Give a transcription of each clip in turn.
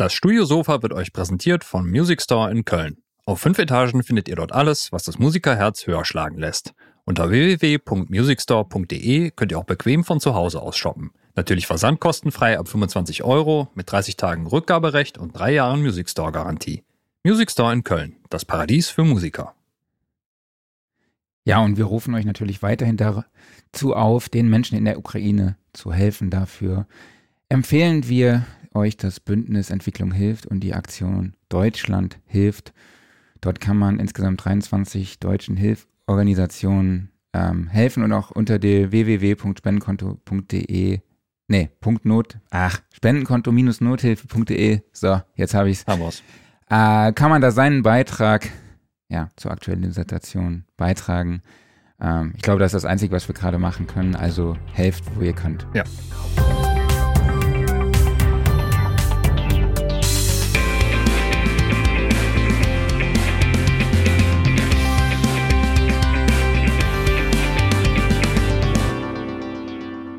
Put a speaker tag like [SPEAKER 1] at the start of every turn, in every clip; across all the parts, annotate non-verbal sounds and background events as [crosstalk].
[SPEAKER 1] Das Studiosofa wird euch präsentiert vom Music Store in Köln. Auf fünf Etagen findet ihr dort alles, was das Musikerherz höher schlagen lässt. Unter www.musicstore.de könnt ihr auch bequem von zu Hause aus shoppen. Natürlich versandkostenfrei ab 25 Euro mit 30 Tagen Rückgaberecht und drei Jahren Music Store Garantie. Music Store in Köln, das Paradies für Musiker.
[SPEAKER 2] Ja, und wir rufen euch natürlich weiterhin dazu auf, den Menschen in der Ukraine zu helfen. Dafür empfehlen wir euch das Bündnis Entwicklung hilft und die Aktion Deutschland hilft. Dort kann man insgesamt 23 deutschen Hilforganisationen ähm, helfen und auch unter der www.spendenkonto.de Nee, Punkt Not, ach, Spendenkonto-nothilfe.de. So, jetzt habe ich es. Äh, kann man da seinen Beitrag ja, zur aktuellen Situation beitragen. Ähm, ich glaube, das ist das Einzige, was wir gerade machen können. Also helft, wo ihr könnt.
[SPEAKER 1] Ja.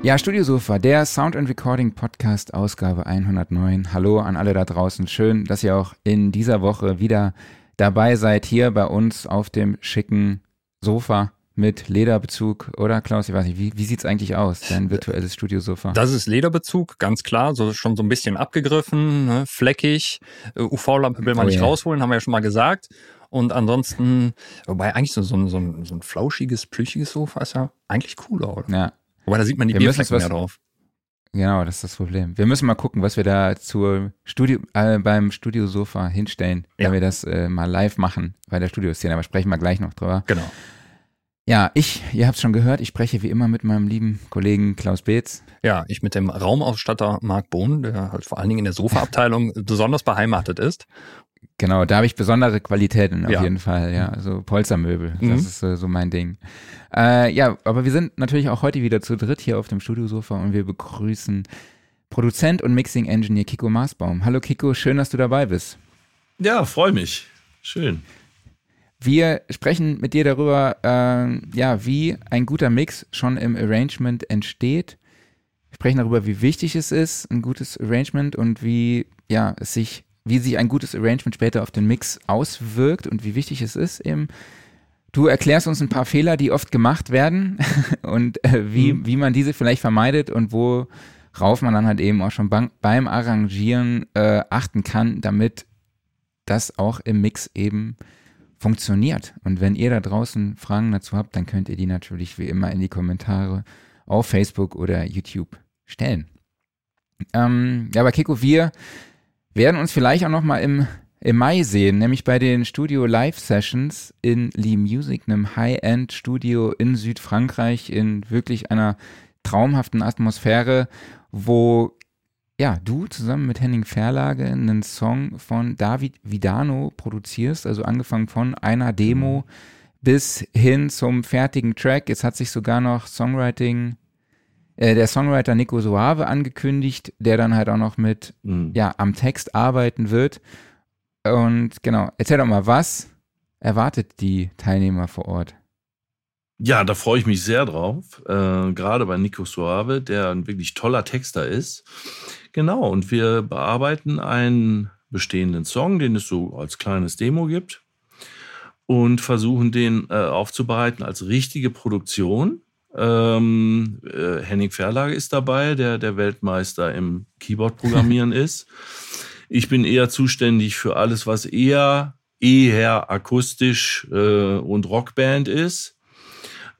[SPEAKER 2] Ja, Studiosofa, der Sound and Recording Podcast, Ausgabe 109. Hallo an alle da draußen. Schön, dass ihr auch in dieser Woche wieder dabei seid, hier bei uns auf dem schicken Sofa mit Lederbezug, oder Klaus? Ich weiß nicht, wie, wie sieht es eigentlich aus, dein virtuelles Studiosofa?
[SPEAKER 1] Das ist Lederbezug, ganz klar, so schon so ein bisschen abgegriffen, ne, fleckig. Äh, UV-Lampe will man oh, nicht yeah. rausholen, haben wir ja schon mal gesagt. Und ansonsten, wobei eigentlich so, so, ein, so, ein, so ein flauschiges, plüchiges Sofa ist ja eigentlich cooler, oder?
[SPEAKER 2] Ja,
[SPEAKER 1] Wobei, da sieht man die wir Bierflecken mehr drauf.
[SPEAKER 2] Genau, das ist das Problem. Wir müssen mal gucken, was wir da zur Studio, äh, beim Studiosofa hinstellen, ja. wenn wir das äh, mal live machen bei der Studioszene. Aber sprechen wir gleich noch drüber.
[SPEAKER 1] Genau.
[SPEAKER 2] Ja, ich, ihr habt es schon gehört, ich spreche wie immer mit meinem lieben Kollegen Klaus Beetz.
[SPEAKER 1] Ja, ich mit dem Raumausstatter Marc Bohn, der halt vor allen Dingen in der Sofaabteilung besonders beheimatet ist.
[SPEAKER 2] Genau, da habe ich besondere Qualitäten auf ja. jeden Fall, ja. Also Polstermöbel, mhm. das ist äh, so mein Ding. Äh, ja, aber wir sind natürlich auch heute wieder zu dritt hier auf dem Studiosofa und wir begrüßen Produzent und Mixing Engineer Kiko Maasbaum. Hallo Kiko, schön, dass du dabei bist.
[SPEAKER 3] Ja, freue mich. Schön.
[SPEAKER 2] Wir sprechen mit dir darüber, äh, ja, wie ein guter Mix schon im Arrangement entsteht. Wir sprechen darüber, wie wichtig es ist, ein gutes Arrangement und wie ja, es sich wie sich ein gutes Arrangement später auf den Mix auswirkt und wie wichtig es ist eben. Du erklärst uns ein paar Fehler, die oft gemacht werden [laughs] und äh, wie, mhm. wie man diese vielleicht vermeidet und worauf man dann halt eben auch schon beim Arrangieren äh, achten kann, damit das auch im Mix eben funktioniert. Und wenn ihr da draußen Fragen dazu habt, dann könnt ihr die natürlich wie immer in die Kommentare auf Facebook oder YouTube stellen. Ähm, ja, aber Kiko, wir werden uns vielleicht auch noch mal im, im Mai sehen, nämlich bei den Studio Live Sessions in Lee Music, einem High-End Studio in Südfrankreich in wirklich einer traumhaften Atmosphäre, wo ja, du zusammen mit Henning Verlage einen Song von David Vidano produzierst, also angefangen von einer Demo mhm. bis hin zum fertigen Track. Jetzt hat sich sogar noch Songwriting äh, der Songwriter Nico Suave angekündigt, der dann halt auch noch mit, mhm. ja, am Text arbeiten wird. Und genau, erzähl doch mal, was erwartet die Teilnehmer vor Ort?
[SPEAKER 3] Ja, da freue ich mich sehr drauf. Äh, gerade bei Nico Suave, der ein wirklich toller Texter ist. Genau, und wir bearbeiten einen bestehenden Song, den es so als kleines Demo gibt. Und versuchen den äh, aufzubereiten als richtige Produktion. Ähm, äh, Henning Verlage ist dabei, der der Weltmeister im Keyboard-Programmieren [laughs] ist. Ich bin eher zuständig für alles, was eher eher akustisch äh, und Rockband ist.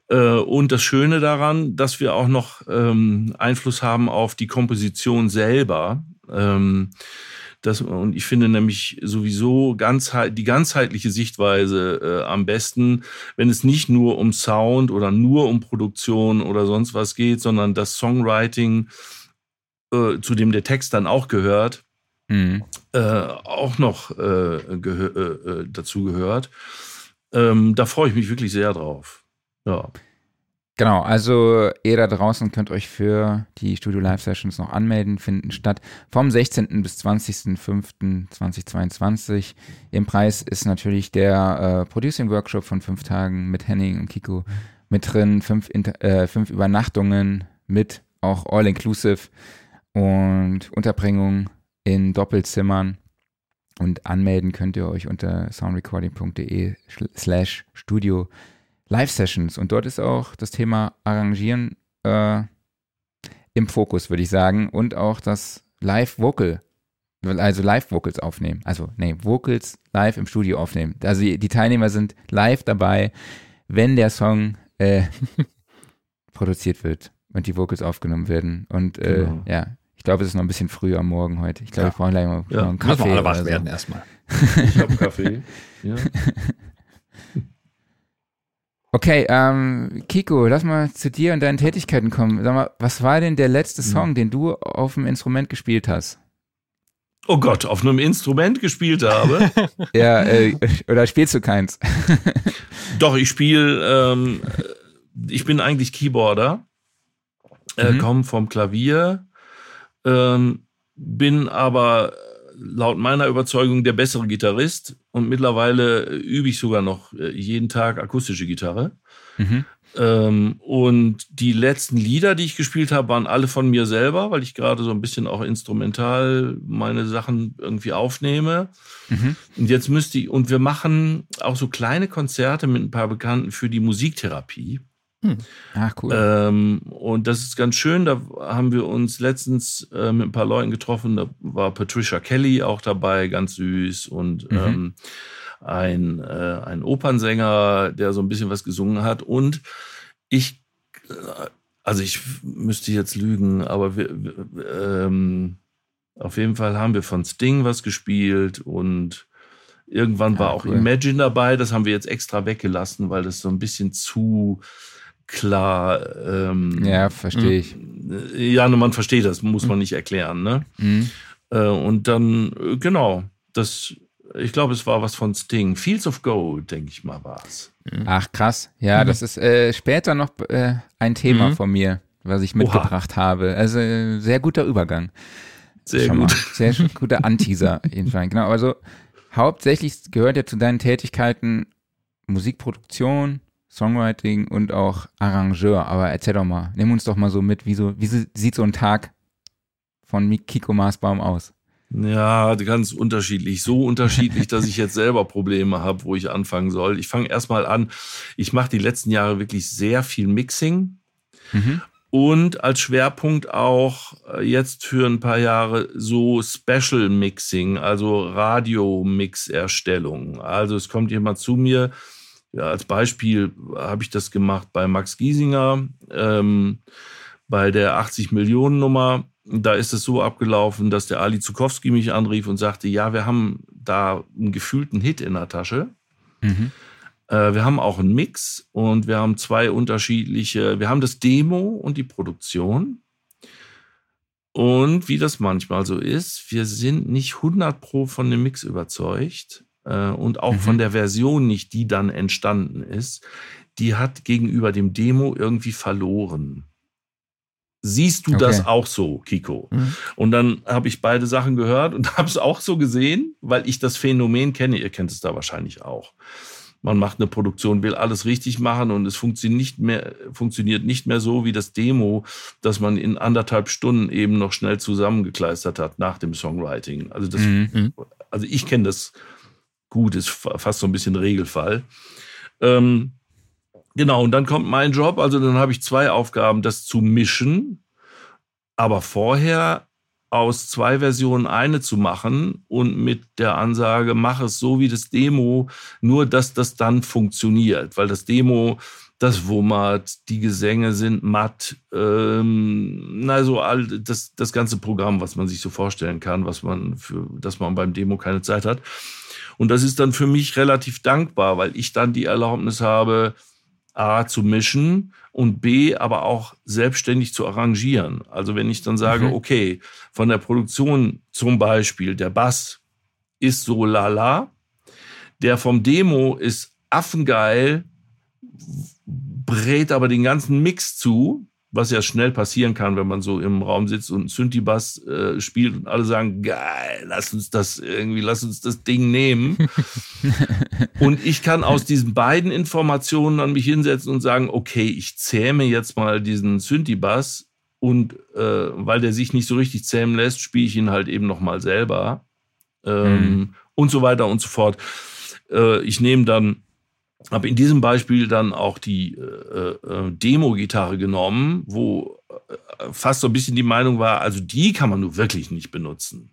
[SPEAKER 3] Äh, und das Schöne daran, dass wir auch noch ähm, Einfluss haben auf die Komposition selber. Ähm, das, und ich finde nämlich sowieso ganzheit, die ganzheitliche Sichtweise äh, am besten, wenn es nicht nur um Sound oder nur um Produktion oder sonst was geht, sondern das Songwriting, äh, zu dem der Text dann auch gehört, mhm. äh, auch noch äh, gehö äh, äh, dazu gehört. Ähm, da freue ich mich wirklich sehr drauf. Ja.
[SPEAKER 2] Genau, also ihr da draußen könnt euch für die Studio Live Sessions noch anmelden, finden statt vom 16. bis 20.05.2022. Im Preis ist natürlich der äh, Producing Workshop von fünf Tagen mit Henning und Kiko mit drin, fünf, Inter äh, fünf Übernachtungen mit auch All-Inclusive und Unterbringung in Doppelzimmern. Und anmelden könnt ihr euch unter soundrecording.de slash studio Live Sessions. Und dort ist auch das Thema Arrangieren äh, im Fokus, würde ich sagen. Und auch das Live-Vocal, also Live-Vocals aufnehmen. Also, nee, Vocals live im Studio aufnehmen. Also die Teilnehmer sind live dabei, wenn der Song äh, [laughs] produziert wird und die Vocals aufgenommen werden. Und äh, genau. ja, ich glaube, es ist noch ein bisschen früh am Morgen heute. Ich glaube, ja. [laughs] ich brauche gleich mal ja. einen Kaffee. Müssen
[SPEAKER 1] wir alle wach werden so. erstmal.
[SPEAKER 3] Ich habe Kaffee. Ja. [laughs]
[SPEAKER 2] Okay, ähm, Kiko, lass mal zu dir und deinen Tätigkeiten kommen. Sag mal, was war denn der letzte Song, hm. den du auf dem Instrument gespielt hast?
[SPEAKER 3] Oh Gott, auf einem Instrument gespielt habe? [laughs]
[SPEAKER 2] ja, äh, oder spielst du keins? [laughs]
[SPEAKER 3] Doch, ich spiele, ähm, ich bin eigentlich Keyboarder, äh, mhm. komme vom Klavier, ähm, bin aber laut meiner Überzeugung der bessere Gitarrist und mittlerweile übe ich sogar noch äh, jeden Tag akustische Gitarre. Mhm. Ähm, und die letzten Lieder, die ich gespielt habe, waren alle von mir selber, weil ich gerade so ein bisschen auch instrumental meine Sachen irgendwie aufnehme. Mhm. Und jetzt müsste ich, und wir machen auch so kleine Konzerte mit ein paar Bekannten für die Musiktherapie.
[SPEAKER 2] Hm. Ach, cool.
[SPEAKER 3] Ähm, und das ist ganz schön. Da haben wir uns letztens äh, mit ein paar Leuten getroffen. Da war Patricia Kelly auch dabei, ganz süß. Und mhm. ähm, ein, äh, ein Opernsänger, der so ein bisschen was gesungen hat. Und ich, äh, also ich müsste jetzt lügen, aber wir, ähm, auf jeden Fall haben wir von Sting was gespielt und irgendwann war auch cool. Imagine dabei. Das haben wir jetzt extra weggelassen, weil das so ein bisschen zu klar. Ähm,
[SPEAKER 2] ja, verstehe ich.
[SPEAKER 3] Äh, ja, man versteht das, muss man nicht erklären. Ne? Mhm. Äh, und dann, äh, genau, das, ich glaube, es war was von Sting. Fields of Gold, denke ich mal, war es.
[SPEAKER 2] Mhm. Ach, krass. Ja, mhm. das ist äh, später noch äh, ein Thema mhm. von mir, was ich mitgebracht Oha. habe. Also, sehr guter Übergang.
[SPEAKER 3] Sehr Schon gut.
[SPEAKER 2] Sehr guter Anteaser, [laughs] jedenfalls. Genau, also hauptsächlich gehört ja zu deinen Tätigkeiten Musikproduktion, Songwriting und auch Arrangeur. Aber erzähl doch mal, nimm uns doch mal so mit, wie, so, wie sieht so ein Tag von Kiko Maasbaum aus?
[SPEAKER 3] Ja, ganz unterschiedlich. So unterschiedlich, dass ich jetzt selber Probleme habe, wo ich anfangen soll. Ich fange erstmal an. Ich mache die letzten Jahre wirklich sehr viel Mixing. Mhm. Und als Schwerpunkt auch äh, jetzt für ein paar Jahre so Special Mixing, also Radio-Mix-Erstellung. Also es kommt jemand zu mir, ja, als Beispiel habe ich das gemacht bei Max Giesinger, ähm, bei der 80 Millionen Nummer. Da ist es so abgelaufen, dass der Ali Zukowski mich anrief und sagte, ja, wir haben da einen gefühlten Hit in der Tasche. Mhm. Äh, wir haben auch einen Mix und wir haben zwei unterschiedliche, wir haben das Demo und die Produktion. Und wie das manchmal so ist, wir sind nicht 100 pro von dem Mix überzeugt äh, und auch mhm. von der Version nicht, die dann entstanden ist, die hat gegenüber dem Demo irgendwie verloren. Siehst du okay. das auch so, Kiko? Mhm. Und dann habe ich beide Sachen gehört und [laughs] habe es auch so gesehen, weil ich das Phänomen kenne. Ihr kennt es da wahrscheinlich auch. Man macht eine Produktion, will alles richtig machen und es funktioniert nicht mehr, funktioniert nicht mehr so wie das Demo, das man in anderthalb Stunden eben noch schnell zusammengekleistert hat nach dem Songwriting. Also das, mhm. also ich kenne das gut, ist fast so ein bisschen Regelfall. Ähm, genau, und dann kommt mein Job. Also dann habe ich zwei Aufgaben, das zu mischen, aber vorher aus zwei Versionen eine zu machen und mit der Ansage, mach es so wie das Demo, nur dass das dann funktioniert, weil das Demo, das wummert, die Gesänge sind matt, ähm, also all das, das ganze Programm, was man sich so vorstellen kann, was man für, dass man beim Demo keine Zeit hat. Und das ist dann für mich relativ dankbar, weil ich dann die Erlaubnis habe, A zu mischen und B aber auch selbstständig zu arrangieren. Also wenn ich dann sage, mhm. okay, von der Produktion zum Beispiel, der Bass ist so lala, der vom Demo ist affengeil, brät aber den ganzen Mix zu, was ja schnell passieren kann, wenn man so im Raum sitzt und Synthi-Bass äh, spielt und alle sagen, geil, lass uns das irgendwie, lass uns das Ding nehmen. [laughs] und ich kann aus diesen beiden Informationen an mich hinsetzen und sagen, okay, ich zähme jetzt mal diesen Synthi-Bass Und äh, weil der sich nicht so richtig zähmen lässt, spiele ich ihn halt eben nochmal selber. Ähm, mhm. Und so weiter und so fort. Äh, ich nehme dann, habe in diesem Beispiel dann auch die äh, äh, Demo-Gitarre genommen, wo äh, fast so ein bisschen die Meinung war, also die kann man nur wirklich nicht benutzen.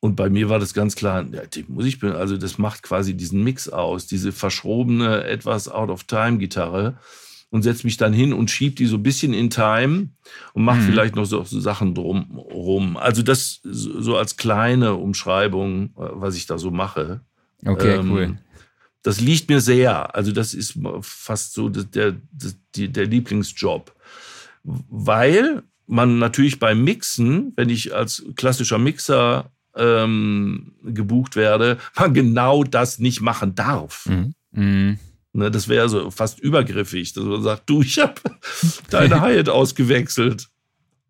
[SPEAKER 3] Und bei mir war das ganz klar, ja, die muss ich, also das macht quasi diesen Mix aus, diese verschrobene, etwas out-of-time-Gitarre und setze mich dann hin und schieb die so ein bisschen in Time und mache mhm. vielleicht noch so, so Sachen drumrum. Also das so als kleine Umschreibung, äh, was ich da so mache.
[SPEAKER 2] Okay, ähm, cool.
[SPEAKER 3] Das liegt mir sehr. Also das ist fast so der, der, der Lieblingsjob. Weil man natürlich beim Mixen, wenn ich als klassischer Mixer ähm, gebucht werde, [laughs] man genau das nicht machen darf. Mhm. Mhm. Ne, das wäre so fast übergriffig, dass man sagt, du, ich habe [laughs] deine Hyatt ausgewechselt.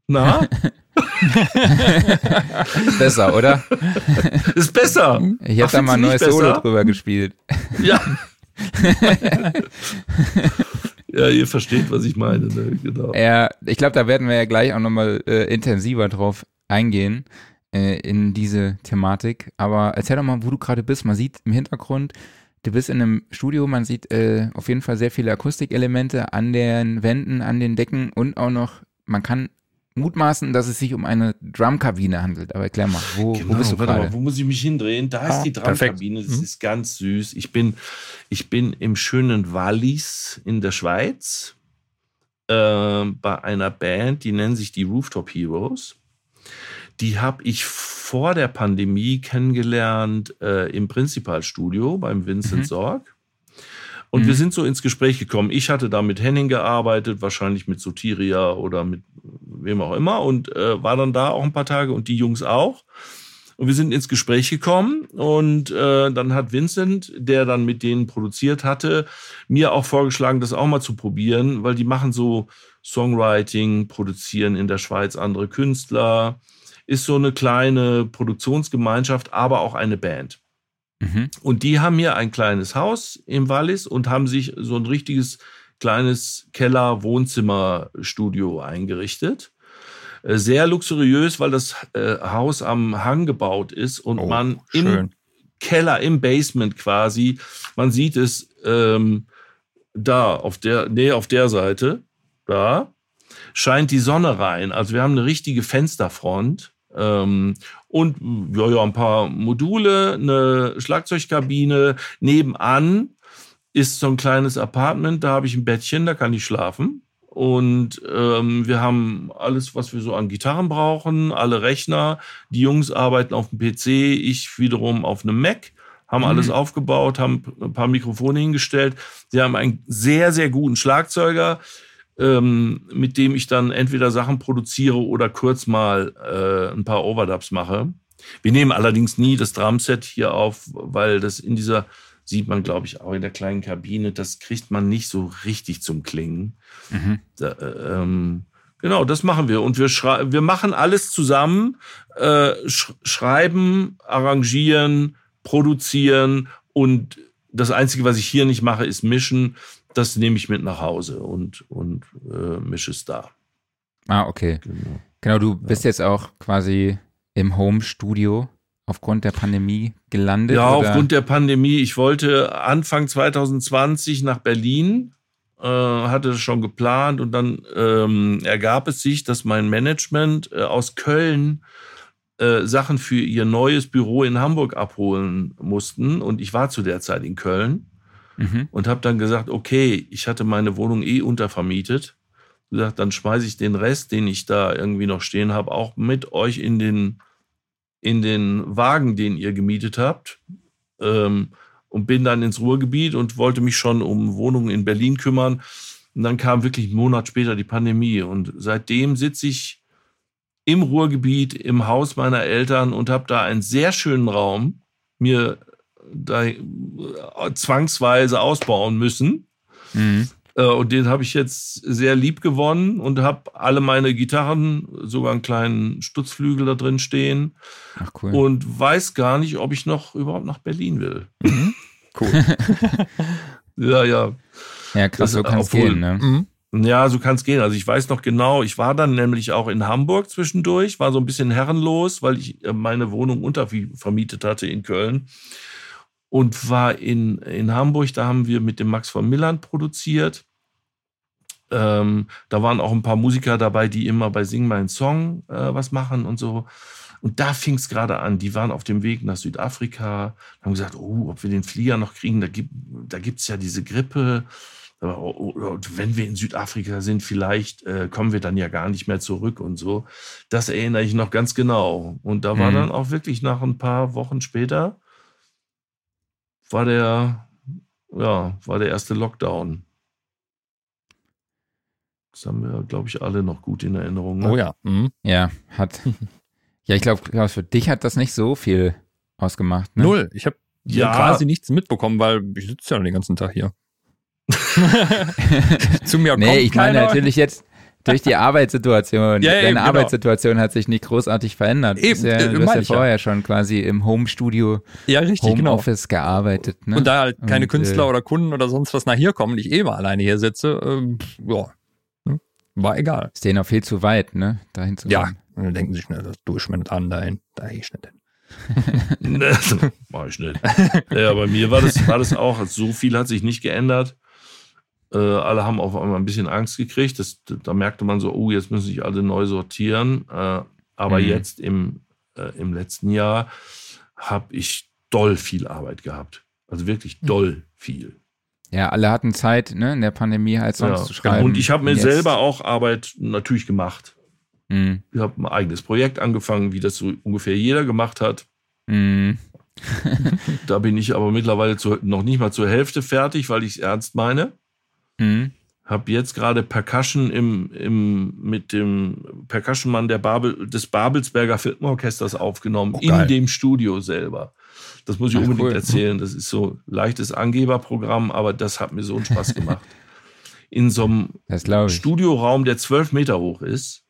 [SPEAKER 3] Na? [laughs] [laughs]
[SPEAKER 2] besser, oder?
[SPEAKER 3] Ist besser.
[SPEAKER 2] Ich habe da mal ein neues Solo drüber gespielt.
[SPEAKER 3] Ja. [laughs] ja, ihr versteht, was ich meine. Ne?
[SPEAKER 2] Genau. Ja, ich glaube, da werden wir ja gleich auch nochmal äh, intensiver drauf eingehen äh, in diese Thematik. Aber erzähl doch mal, wo du gerade bist. Man sieht im Hintergrund, du bist in einem Studio, man sieht äh, auf jeden Fall sehr viele Akustikelemente an den Wänden, an den Decken und auch noch, man kann mutmaßen, dass es sich um eine Drumkabine handelt. Aber erklär mal, wo, genau, wo bist du gerade?
[SPEAKER 3] Wo muss ich mich hindrehen? Da ah, ist die Drumkabine. Das mhm. ist ganz süß. Ich bin, ich bin im schönen Wallis in der Schweiz äh, bei einer Band, die nennen sich die Rooftop Heroes. Die habe ich vor der Pandemie kennengelernt äh, im Prinzipalstudio beim Vincent mhm. Sorg. Und mhm. wir sind so ins Gespräch gekommen. Ich hatte da mit Henning gearbeitet, wahrscheinlich mit Sotiria oder mit wem auch immer und äh, war dann da auch ein paar Tage und die Jungs auch. Und wir sind ins Gespräch gekommen und äh, dann hat Vincent, der dann mit denen produziert hatte, mir auch vorgeschlagen, das auch mal zu probieren, weil die machen so Songwriting, produzieren in der Schweiz andere Künstler, ist so eine kleine Produktionsgemeinschaft, aber auch eine Band. Mhm. Und die haben hier ein kleines Haus im Wallis und haben sich so ein richtiges kleines Keller-Wohnzimmer-Studio eingerichtet. Äh, sehr luxuriös, weil das äh, Haus am Hang gebaut ist und oh, man schön. im Keller, im Basement quasi, man sieht es ähm, da auf der, nee, auf der Seite, da scheint die Sonne rein. Also wir haben eine richtige Fensterfront ähm, und ja, ja, ein paar Module, eine Schlagzeugkabine. Nebenan ist so ein kleines Apartment, da habe ich ein Bettchen, da kann ich schlafen. Und ähm, wir haben alles, was wir so an Gitarren brauchen, alle Rechner. Die Jungs arbeiten auf dem PC, ich wiederum auf einem Mac, haben mhm. alles aufgebaut, haben ein paar Mikrofone hingestellt. Sie haben einen sehr, sehr guten Schlagzeuger ähm, mit dem ich dann entweder Sachen produziere oder kurz mal äh, ein paar Overdubs mache. Wir nehmen allerdings nie das Drumset hier auf, weil das in dieser, sieht man glaube ich auch in der kleinen Kabine, das kriegt man nicht so richtig zum Klingen. Mhm. Da, äh, ähm, genau, das machen wir. Und wir, wir machen alles zusammen, äh, sch schreiben, arrangieren, produzieren und das Einzige, was ich hier nicht mache, ist mischen das nehme ich mit nach Hause und, und äh, mische es da.
[SPEAKER 2] Ah, okay. Genau, genau du bist ja. jetzt auch quasi im Home-Studio aufgrund der Pandemie gelandet?
[SPEAKER 3] Ja, oder? aufgrund der Pandemie. Ich wollte Anfang 2020 nach Berlin, äh, hatte das schon geplant und dann ähm, ergab es sich, dass mein Management äh, aus Köln äh, Sachen für ihr neues Büro in Hamburg abholen mussten und ich war zu der Zeit in Köln mhm. und habe dann gesagt, okay, ich hatte meine Wohnung eh untervermietet. Gesagt, dann schmeiße ich den Rest, den ich da irgendwie noch stehen habe, auch mit euch in den, in den Wagen, den ihr gemietet habt. Ähm, und bin dann ins Ruhrgebiet und wollte mich schon um Wohnungen in Berlin kümmern. Und dann kam wirklich einen Monat später die Pandemie. Und seitdem sitze ich im Ruhrgebiet im Haus meiner Eltern und habe da einen sehr schönen Raum mir da äh, zwangsweise ausbauen müssen. Mhm. Äh, und den habe ich jetzt sehr lieb gewonnen und habe alle meine Gitarren, sogar einen kleinen Stutzflügel da drin stehen. Ach, cool. Und weiß gar nicht, ob ich noch überhaupt nach Berlin will. Mhm.
[SPEAKER 2] Cool. [laughs]
[SPEAKER 3] ja, ja.
[SPEAKER 2] Ja, krass, so kann es gehen, ne? Mhm.
[SPEAKER 3] Ja, so kann es gehen. Also ich weiß noch genau, ich war dann nämlich auch in Hamburg zwischendurch, war so ein bisschen herrenlos, weil ich äh, meine Wohnung untervermietet hatte in Köln und war in, in Hamburg, da haben wir mit dem Max von Milland produziert. Ähm, da waren auch ein paar Musiker dabei, die immer bei Sing Mein Song äh, was machen und so. Und da fing es gerade an. Die waren auf dem Weg nach Südafrika, haben gesagt, oh, ob wir den Flieger noch kriegen, da gibt da gibt's ja diese Grippe. Und wenn wir in Südafrika sind, vielleicht äh, kommen wir dann ja gar nicht mehr zurück und so. Das erinnere ich noch ganz genau. Und da war mhm. dann auch wirklich nach ein paar Wochen später, war der, ja, war der erste Lockdown. Das haben wir, glaube ich, alle noch gut in Erinnerung.
[SPEAKER 2] Ne? Oh ja. Mhm. Ja, hat. [laughs] ja, ich glaube, für dich hat das nicht so viel ausgemacht.
[SPEAKER 1] Ne? Null. Ich habe ja. quasi nichts mitbekommen, weil ich sitze ja den ganzen Tag hier. [laughs]
[SPEAKER 2] Zu mir nee, kommt ich meine keiner. natürlich jetzt durch die Arbeitssituation. Ja, Deine eben, genau. Arbeitssituation hat sich nicht großartig verändert. Eben, ja, du hast ja vorher ja. schon quasi im Home-Studio,
[SPEAKER 1] ja, richtig,
[SPEAKER 2] genau. Home-Office genau. gearbeitet. Ne?
[SPEAKER 1] Und da halt keine Und, Künstler äh, oder Kunden oder sonst was nach hier kommen, ich eh mal alleine hier sitze, äh, ja, ne? war egal.
[SPEAKER 2] Ist denen auch viel zu weit, ne, dahin zu
[SPEAKER 1] Ja, und dann denken sie schnell, das mir nicht an dahin, da ich nicht hin. [laughs]
[SPEAKER 3] Mach ich nicht. Ja, bei mir war das, war das auch, so viel hat sich nicht geändert. Äh, alle haben auf einmal ein bisschen Angst gekriegt. Das, da merkte man so, oh, jetzt müssen sich alle neu sortieren. Äh, aber mhm. jetzt im, äh, im letzten Jahr habe ich doll viel Arbeit gehabt. Also wirklich mhm. doll viel.
[SPEAKER 2] Ja, alle hatten Zeit, ne, in der Pandemie halt Songs ja, zu schreiben.
[SPEAKER 3] Und ich habe mir jetzt. selber auch Arbeit natürlich gemacht. Mhm. Ich habe ein eigenes Projekt angefangen, wie das so ungefähr jeder gemacht hat. Mhm. da bin ich aber mittlerweile zu, noch nicht mal zur Hälfte fertig, weil ich es ernst meine. Mhm. Hab jetzt gerade Percussion im, im, mit dem Percussion-Mann der Babel, des Babelsberger Filmorchesters aufgenommen, oh, in dem Studio selber. Das muss ich Ach, unbedingt cool. erzählen. Das ist so leichtes Angeberprogramm, aber das hat mir so einen Spaß gemacht. [laughs] in so einem Studioraum, der zwölf Meter hoch ist.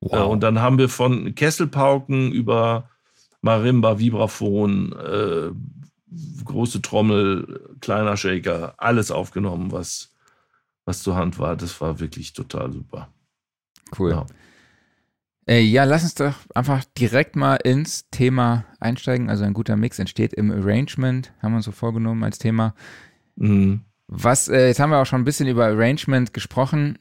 [SPEAKER 3] Wow. Äh, und dann haben wir von Kesselpauken über Marimba, Vibraphon, äh, große Trommel, kleiner Shaker, alles aufgenommen, was, was zur Hand war. Das war wirklich total super.
[SPEAKER 2] Cool. Ja. Äh, ja, lass uns doch einfach direkt mal ins Thema einsteigen. Also ein guter Mix entsteht im Arrangement, haben wir uns so vorgenommen als Thema. Mhm. Was, äh, jetzt haben wir auch schon ein bisschen über Arrangement gesprochen,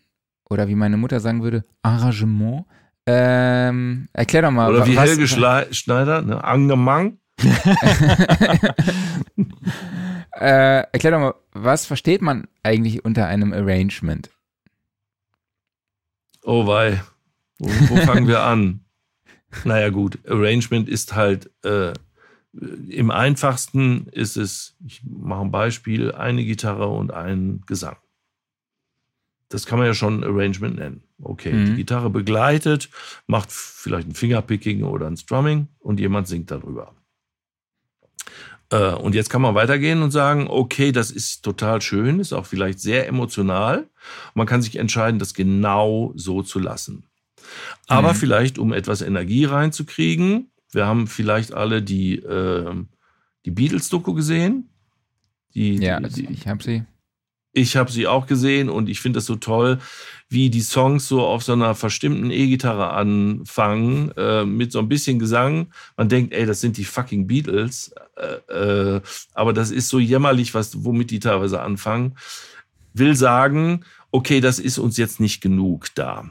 [SPEAKER 2] oder wie meine Mutter sagen würde, Arrangement. Ähm, erklär doch mal.
[SPEAKER 3] Oder wie was, Helge Schneider, ne? Angemang.
[SPEAKER 2] Äh, erklär doch mal, was versteht man eigentlich unter einem Arrangement?
[SPEAKER 3] Oh wei, wo, wo [laughs] fangen wir an? Naja gut, Arrangement ist halt, äh, im einfachsten ist es, ich mache ein Beispiel, eine Gitarre und ein Gesang. Das kann man ja schon Arrangement nennen. Okay, mhm. die Gitarre begleitet, macht vielleicht ein Fingerpicking oder ein Strumming und jemand singt darüber. Äh, und jetzt kann man weitergehen und sagen, okay, das ist total schön, ist auch vielleicht sehr emotional. Man kann sich entscheiden, das genau so zu lassen. Aber mhm. vielleicht, um etwas Energie reinzukriegen, wir haben vielleicht alle die, äh, die Beatles-Doku gesehen.
[SPEAKER 2] Die, ja, die, die, ich habe sie.
[SPEAKER 3] Ich habe sie auch gesehen und ich finde das so toll, wie die Songs so auf so einer verstimmten E-Gitarre anfangen, äh, mit so ein bisschen Gesang. Man denkt, ey, das sind die fucking Beatles. Äh, äh, aber das ist so jämmerlich, was, womit die teilweise anfangen. Will sagen, okay, das ist uns jetzt nicht genug da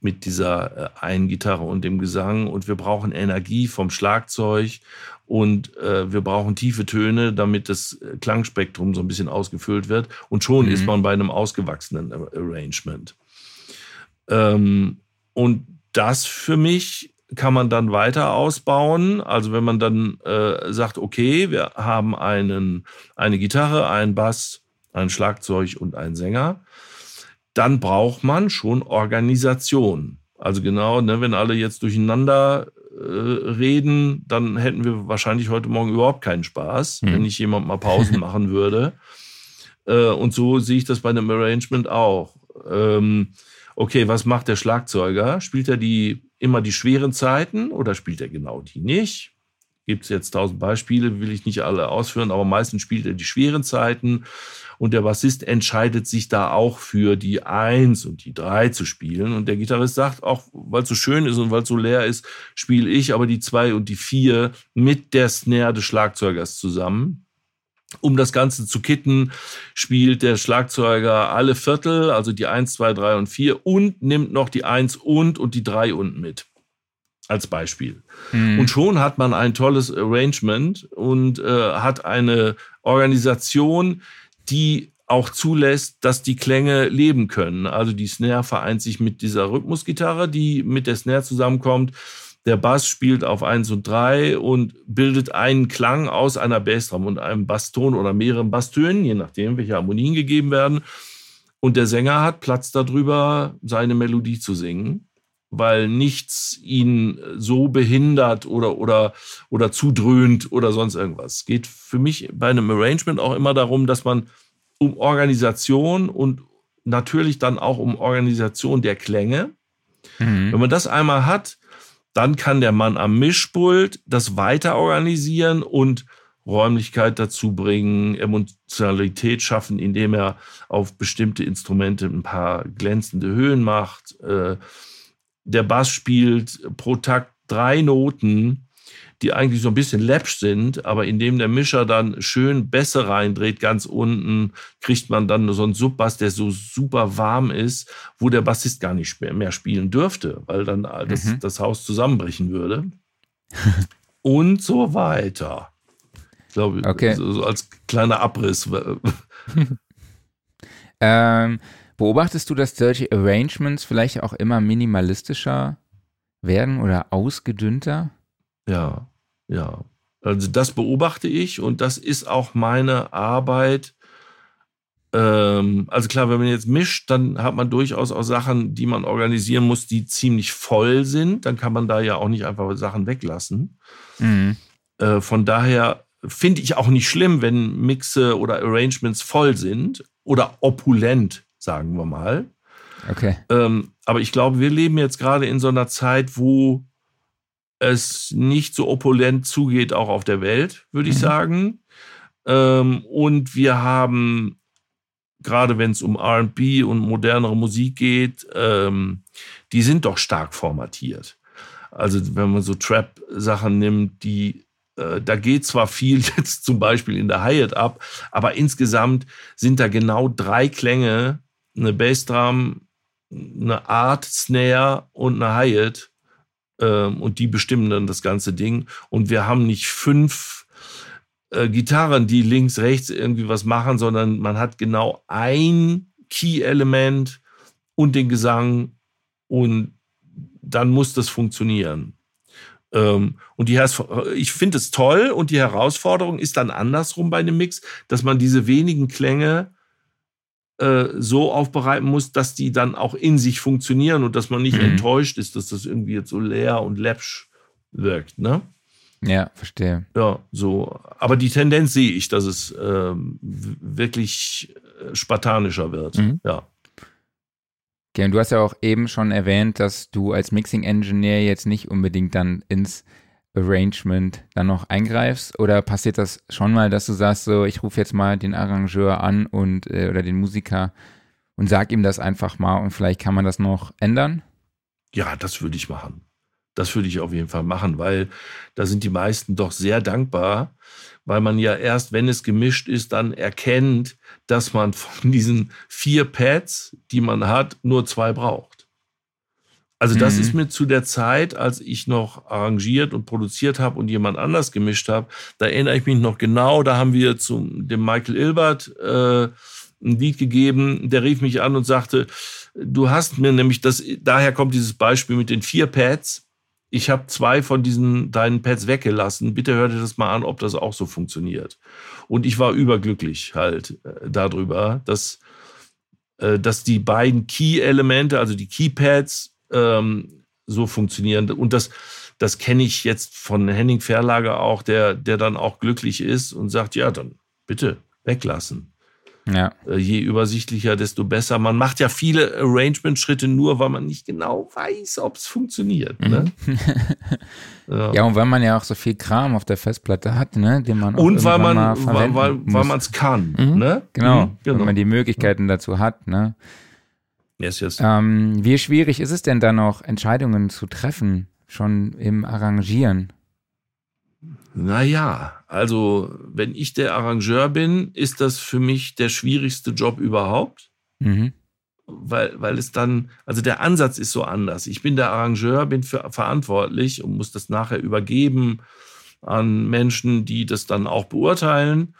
[SPEAKER 3] mit dieser äh, einen Gitarre und dem Gesang und wir brauchen Energie vom Schlagzeug und äh, wir brauchen tiefe Töne, damit das äh, Klangspektrum so ein bisschen ausgefüllt wird. Und schon mhm. ist man bei einem ausgewachsenen Arrangement. Ähm, und das für mich kann man dann weiter ausbauen. Also wenn man dann äh, sagt, okay, wir haben einen, eine Gitarre, einen Bass, ein Schlagzeug und einen Sänger, dann braucht man schon Organisation. Also genau, ne, wenn alle jetzt durcheinander reden, dann hätten wir wahrscheinlich heute Morgen überhaupt keinen Spaß, hm. wenn nicht jemand mal Pausen [laughs] machen würde. Äh, und so sehe ich das bei einem Arrangement auch. Ähm, okay, was macht der Schlagzeuger? Spielt er die immer die schweren Zeiten oder spielt er genau die nicht? gibt es jetzt tausend Beispiele, will ich nicht alle ausführen, aber meistens spielt er die schweren Zeiten und der Bassist entscheidet sich da auch für die Eins und die Drei zu spielen. Und der Gitarrist sagt auch, weil es so schön ist und weil es so leer ist, spiele ich aber die Zwei und die Vier mit der Snare des Schlagzeugers zusammen. Um das Ganze zu kitten, spielt der Schlagzeuger alle Viertel, also die Eins, zwei, drei und vier und nimmt noch die Eins und und die Drei und mit als Beispiel. Mhm. Und schon hat man ein tolles Arrangement und äh, hat eine Organisation, die auch zulässt, dass die Klänge leben können. Also die Snare vereint sich mit dieser Rhythmusgitarre, die mit der Snare zusammenkommt. Der Bass spielt auf eins und drei und bildet einen Klang aus einer Bassdrum und einem Basston oder mehreren Basstönen, je nachdem, welche Harmonien gegeben werden. Und der Sänger hat Platz darüber, seine Melodie zu singen weil nichts ihn so behindert oder, oder, oder zudröhnt oder sonst irgendwas. Es geht für mich bei einem Arrangement auch immer darum, dass man um Organisation und natürlich dann auch um Organisation der Klänge. Mhm. Wenn man das einmal hat, dann kann der Mann am Mischpult das weiter organisieren und Räumlichkeit dazu bringen, Emotionalität schaffen, indem er auf bestimmte Instrumente ein paar glänzende Höhen macht, äh, der Bass spielt pro Takt drei Noten, die eigentlich so ein bisschen läppsch sind, aber indem der Mischer dann schön Bässe reindreht, ganz unten, kriegt man dann so einen Subbass, der so super warm ist, wo der Bassist gar nicht mehr spielen dürfte, weil dann das, mhm. das Haus zusammenbrechen würde. [laughs] Und so weiter. Ich glaube, okay. so, so als kleiner Abriss. [laughs] [laughs]
[SPEAKER 2] ähm, Beobachtest du, dass solche Arrangements vielleicht auch immer minimalistischer werden oder ausgedünnter?
[SPEAKER 3] Ja, ja. Also das beobachte ich und das ist auch meine Arbeit. Ähm, also klar, wenn man jetzt mischt, dann hat man durchaus auch Sachen, die man organisieren muss, die ziemlich voll sind. Dann kann man da ja auch nicht einfach Sachen weglassen. Mhm. Äh, von daher finde ich auch nicht schlimm, wenn Mixe oder Arrangements voll sind oder opulent sagen wir mal.
[SPEAKER 2] Okay.
[SPEAKER 3] Ähm, aber ich glaube, wir leben jetzt gerade in so einer Zeit, wo es nicht so opulent zugeht, auch auf der Welt, würde ich mhm. sagen. Ähm, und wir haben, gerade wenn es um RB und modernere Musik geht, ähm, die sind doch stark formatiert. Also wenn man so Trap-Sachen nimmt, die äh, da geht zwar viel [laughs] jetzt zum Beispiel in der Hi-Hat ab, aber insgesamt sind da genau drei Klänge, eine Bassdrum, eine Art Snare und eine Hi-Hat ähm, und die bestimmen dann das ganze Ding. Und wir haben nicht fünf äh, Gitarren, die links, rechts irgendwie was machen, sondern man hat genau ein Key-Element und den Gesang und dann muss das funktionieren. Ähm, und die, ich finde es toll und die Herausforderung ist dann andersrum bei einem Mix, dass man diese wenigen Klänge äh, so aufbereiten muss, dass die dann auch in sich funktionieren und dass man nicht mhm. enttäuscht ist, dass das irgendwie jetzt so leer und läppsch wirkt, ne?
[SPEAKER 2] Ja, verstehe.
[SPEAKER 3] Ja, so. Aber die Tendenz sehe ich, dass es ähm, wirklich äh, spartanischer wird. Mhm. Ja.
[SPEAKER 2] Okay, und du hast ja auch eben schon erwähnt, dass du als Mixing Engineer jetzt nicht unbedingt dann ins Arrangement dann noch eingreifst? Oder passiert das schon mal, dass du sagst, so, ich rufe jetzt mal den Arrangeur an und äh, oder den Musiker und sag ihm das einfach mal und vielleicht kann man das noch ändern?
[SPEAKER 3] Ja, das würde ich machen. Das würde ich auf jeden Fall machen, weil da sind die meisten doch sehr dankbar, weil man ja erst, wenn es gemischt ist, dann erkennt, dass man von diesen vier Pads, die man hat, nur zwei braucht. Also das mhm. ist mir zu der Zeit, als ich noch arrangiert und produziert habe und jemand anders gemischt habe, da erinnere ich mich noch genau, da haben wir zu dem Michael Ilbert äh, ein Lied gegeben, der rief mich an und sagte, du hast mir nämlich das, daher kommt dieses Beispiel mit den vier Pads. Ich habe zwei von diesen deinen Pads weggelassen. Bitte hör dir das mal an, ob das auch so funktioniert. Und ich war überglücklich halt äh, darüber, dass, äh, dass die beiden Key-Elemente, also die Keypads ähm, so funktionieren. Und das, das kenne ich jetzt von Henning Verlager auch, der, der dann auch glücklich ist und sagt, ja, dann bitte weglassen.
[SPEAKER 2] Ja.
[SPEAKER 3] Äh, je übersichtlicher, desto besser. Man macht ja viele Arrangement-Schritte nur, weil man nicht genau weiß, ob es funktioniert. Ne? [laughs]
[SPEAKER 2] ja. ja, und weil man ja auch so viel Kram auf der Festplatte hat, ne, den man
[SPEAKER 3] Und weil man weil, weil, weil man es kann.
[SPEAKER 2] Mhm.
[SPEAKER 3] Ne?
[SPEAKER 2] Genau, mhm, genau, wenn man die Möglichkeiten dazu hat. Ne?
[SPEAKER 3] Yes, yes.
[SPEAKER 2] Ähm, wie schwierig ist es denn dann noch, Entscheidungen zu treffen, schon im Arrangieren?
[SPEAKER 3] Naja, also wenn ich der Arrangeur bin, ist das für mich der schwierigste Job überhaupt.
[SPEAKER 2] Mhm.
[SPEAKER 3] Weil, weil es dann, also der Ansatz ist so anders. Ich bin der Arrangeur, bin für, verantwortlich und muss das nachher übergeben an Menschen, die das dann auch beurteilen.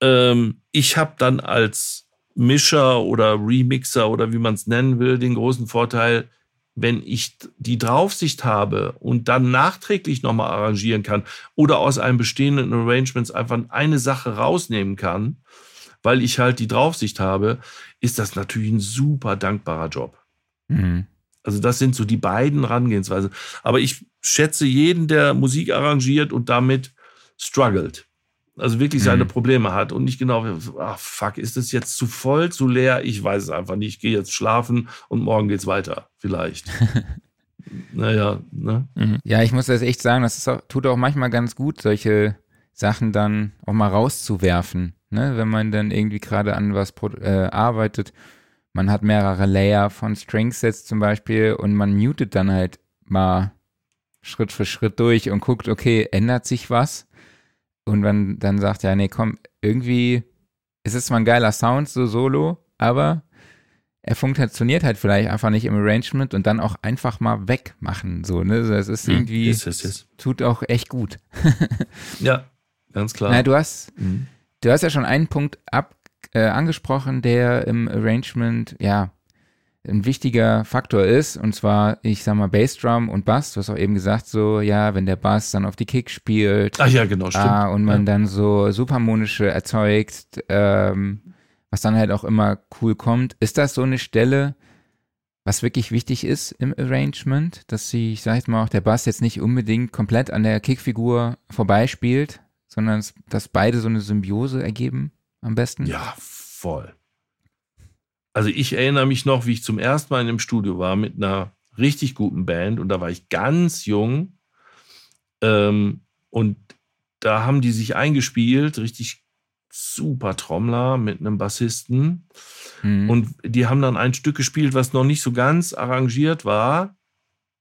[SPEAKER 3] Ähm, ich habe dann als Mischer oder Remixer oder wie man es nennen will, den großen Vorteil, wenn ich die Draufsicht habe und dann nachträglich nochmal arrangieren kann oder aus einem bestehenden Arrangements einfach eine Sache rausnehmen kann, weil ich halt die Draufsicht habe, ist das natürlich ein super dankbarer Job.
[SPEAKER 2] Mhm.
[SPEAKER 3] Also das sind so die beiden Herangehensweisen. Aber ich schätze jeden, der Musik arrangiert und damit struggelt also wirklich seine mhm. Probleme hat und nicht genau, ach fuck, ist das jetzt zu voll, zu leer? Ich weiß es einfach nicht. Ich gehe jetzt schlafen und morgen geht's weiter, vielleicht. [laughs] naja, ne?
[SPEAKER 2] Mhm. Ja, ich muss das echt sagen, das auch, tut auch manchmal ganz gut, solche Sachen dann auch mal rauszuwerfen, ne? Wenn man dann irgendwie gerade an was äh, arbeitet. Man hat mehrere Layer von Stringsets zum Beispiel und man mutet dann halt mal Schritt für Schritt durch und guckt, okay, ändert sich was? Und man dann sagt, ja, nee, komm, irgendwie ist es zwar ein geiler Sound, so solo, aber er funktioniert halt vielleicht einfach nicht im Arrangement und dann auch einfach mal wegmachen, so, ne? Das ist hm, irgendwie, yes, yes, yes. tut auch echt gut. [laughs]
[SPEAKER 3] ja, ganz klar.
[SPEAKER 2] Na, du hast, mhm. du hast ja schon einen Punkt ab, äh, angesprochen, der im Arrangement, ja, ein wichtiger Faktor ist, und zwar, ich sag mal, Bassdrum und Bass, du hast auch eben gesagt, so, ja, wenn der Bass dann auf die Kick spielt.
[SPEAKER 3] Ach ja, genau, stimmt. Ah,
[SPEAKER 2] und man
[SPEAKER 3] ja.
[SPEAKER 2] dann so Superharmonische erzeugt, ähm, was dann halt auch immer cool kommt. Ist das so eine Stelle, was wirklich wichtig ist im Arrangement, dass sie, ich sag jetzt mal auch, der Bass jetzt nicht unbedingt komplett an der Kickfigur vorbeispielt, sondern dass beide so eine Symbiose ergeben am besten?
[SPEAKER 3] Ja, voll. Also ich erinnere mich noch, wie ich zum ersten Mal in dem Studio war mit einer richtig guten Band und da war ich ganz jung ähm, und da haben die sich eingespielt, richtig super Trommler mit einem Bassisten mhm. und die haben dann ein Stück gespielt, was noch nicht so ganz arrangiert war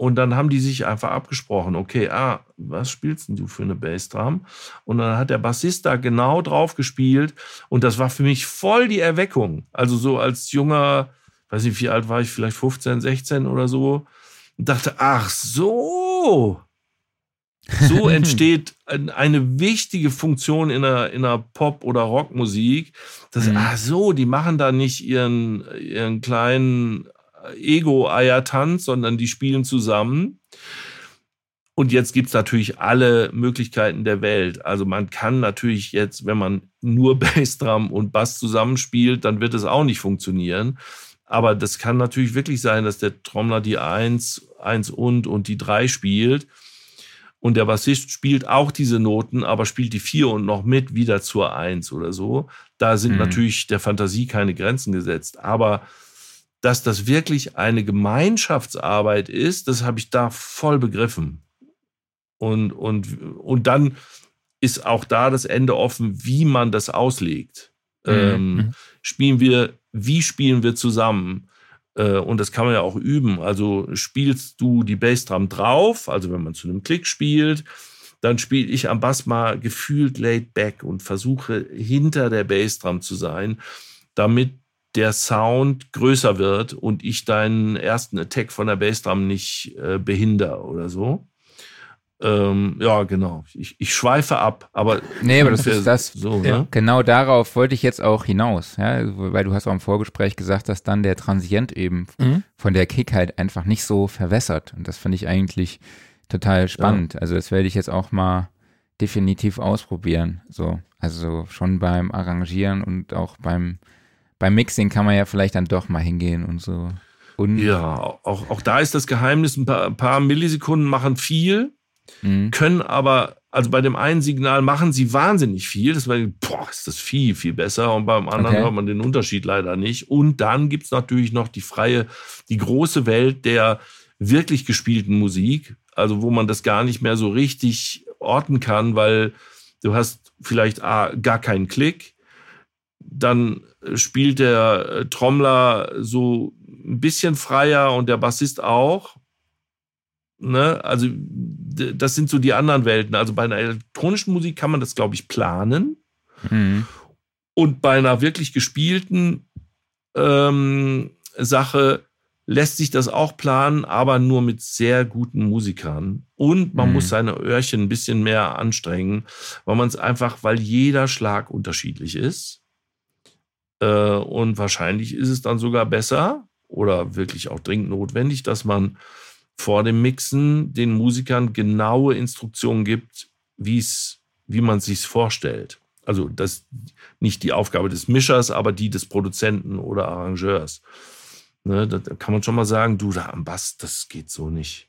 [SPEAKER 3] und dann haben die sich einfach abgesprochen, okay, ah, was spielst denn du für eine Bassdrum? Und dann hat der Bassist da genau drauf gespielt. Und das war für mich voll die Erweckung. Also so als junger, weiß nicht, wie alt war ich, vielleicht 15, 16 oder so. Und dachte, ach so. So [laughs] entsteht eine wichtige Funktion in einer, in einer Pop- oder Rockmusik. Das, mhm. ach so, die machen da nicht ihren, ihren kleinen Ego-Eier-Tanz, sondern die spielen zusammen. Und jetzt gibt es natürlich alle Möglichkeiten der Welt. Also man kann natürlich jetzt, wenn man nur [laughs] Bassdrum und Bass zusammenspielt, dann wird es auch nicht funktionieren. Aber das kann natürlich wirklich sein, dass der Trommler die Eins, Eins und und die Drei spielt. Und der Bassist spielt auch diese Noten, aber spielt die Vier und noch mit wieder zur Eins oder so. Da sind mhm. natürlich der Fantasie keine Grenzen gesetzt. Aber dass das wirklich eine Gemeinschaftsarbeit ist, das habe ich da voll begriffen. Und, und, und dann ist auch da das Ende offen, wie man das auslegt. Mhm. Ähm, mhm. spielen wir, wie spielen wir zusammen? Äh, und das kann man ja auch üben. Also spielst du die Bassdrum drauf, also wenn man zu einem Klick spielt, dann spiele ich am Bass mal gefühlt laid back und versuche hinter der Bassdrum zu sein, damit der Sound größer wird und ich deinen ersten Attack von der Bassdrum nicht äh, behinder oder so. Ähm, ja, genau. Ich, ich schweife ab, aber.
[SPEAKER 2] Nee, aber das ist das. So, ja. ne? Genau darauf wollte ich jetzt auch hinaus, ja, weil du hast auch im Vorgespräch gesagt, dass dann der Transient eben mhm. von der Kick halt einfach nicht so verwässert. Und das finde ich eigentlich total spannend. Ja. Also das werde ich jetzt auch mal definitiv ausprobieren. So, also schon beim Arrangieren und auch beim beim Mixing kann man ja vielleicht dann doch mal hingehen und so. Und
[SPEAKER 3] ja, auch, auch da ist das Geheimnis, ein paar, ein paar Millisekunden machen viel. mhm. können aber, also bei dem einen Signal machen sie wahnsinnig viel. Das war, boah, ist das viel, viel besser. Und beim anderen okay. hört man den Unterschied leider nicht. Und dann gibt es natürlich noch die freie, die große Welt der wirklich gespielten Musik, also wo man das gar nicht mehr so richtig orten kann, weil du hast vielleicht ah, gar keinen Klick. Dann spielt der äh, Trommler so ein bisschen freier und der Bassist auch. Ne? Also das sind so die anderen Welten. Also bei einer elektronischen Musik kann man das, glaube ich, planen. Mhm. Und bei einer wirklich gespielten ähm, Sache lässt sich das auch planen, aber nur mit sehr guten Musikern. Und man mhm. muss seine Öhrchen ein bisschen mehr anstrengen, weil man es einfach, weil jeder Schlag unterschiedlich ist. Äh, und wahrscheinlich ist es dann sogar besser oder wirklich auch dringend notwendig, dass man vor dem Mixen den Musikern genaue Instruktionen gibt, wie's, wie man sich's vorstellt. Also das nicht die Aufgabe des Mischers, aber die des Produzenten oder Arrangeurs. Ne, da kann man schon mal sagen, du da am Bass, das geht so nicht.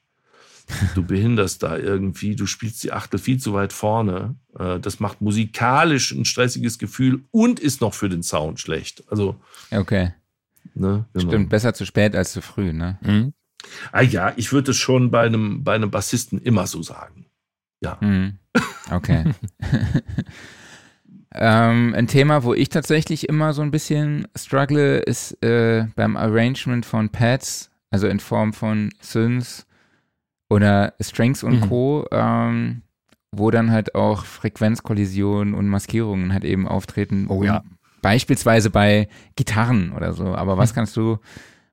[SPEAKER 3] Du behinderst da irgendwie, du spielst die Achtel viel zu weit vorne. Äh, das macht musikalisch ein stressiges Gefühl und ist noch für den Sound schlecht. Also.
[SPEAKER 2] Okay. Ne, genau. Stimmt, besser zu spät als zu früh, ne? Mhm.
[SPEAKER 3] Ah ja, ich würde es schon bei einem, bei einem Bassisten immer so sagen. Ja. Mhm.
[SPEAKER 2] Okay. [laughs] ähm, ein Thema, wo ich tatsächlich immer so ein bisschen struggle, ist äh, beim Arrangement von Pads, also in Form von Synths oder Strings und mhm. Co., ähm, wo dann halt auch Frequenzkollisionen und Maskierungen halt eben auftreten.
[SPEAKER 1] Oh ja.
[SPEAKER 2] Beispielsweise bei Gitarren oder so. Aber was hm. kannst du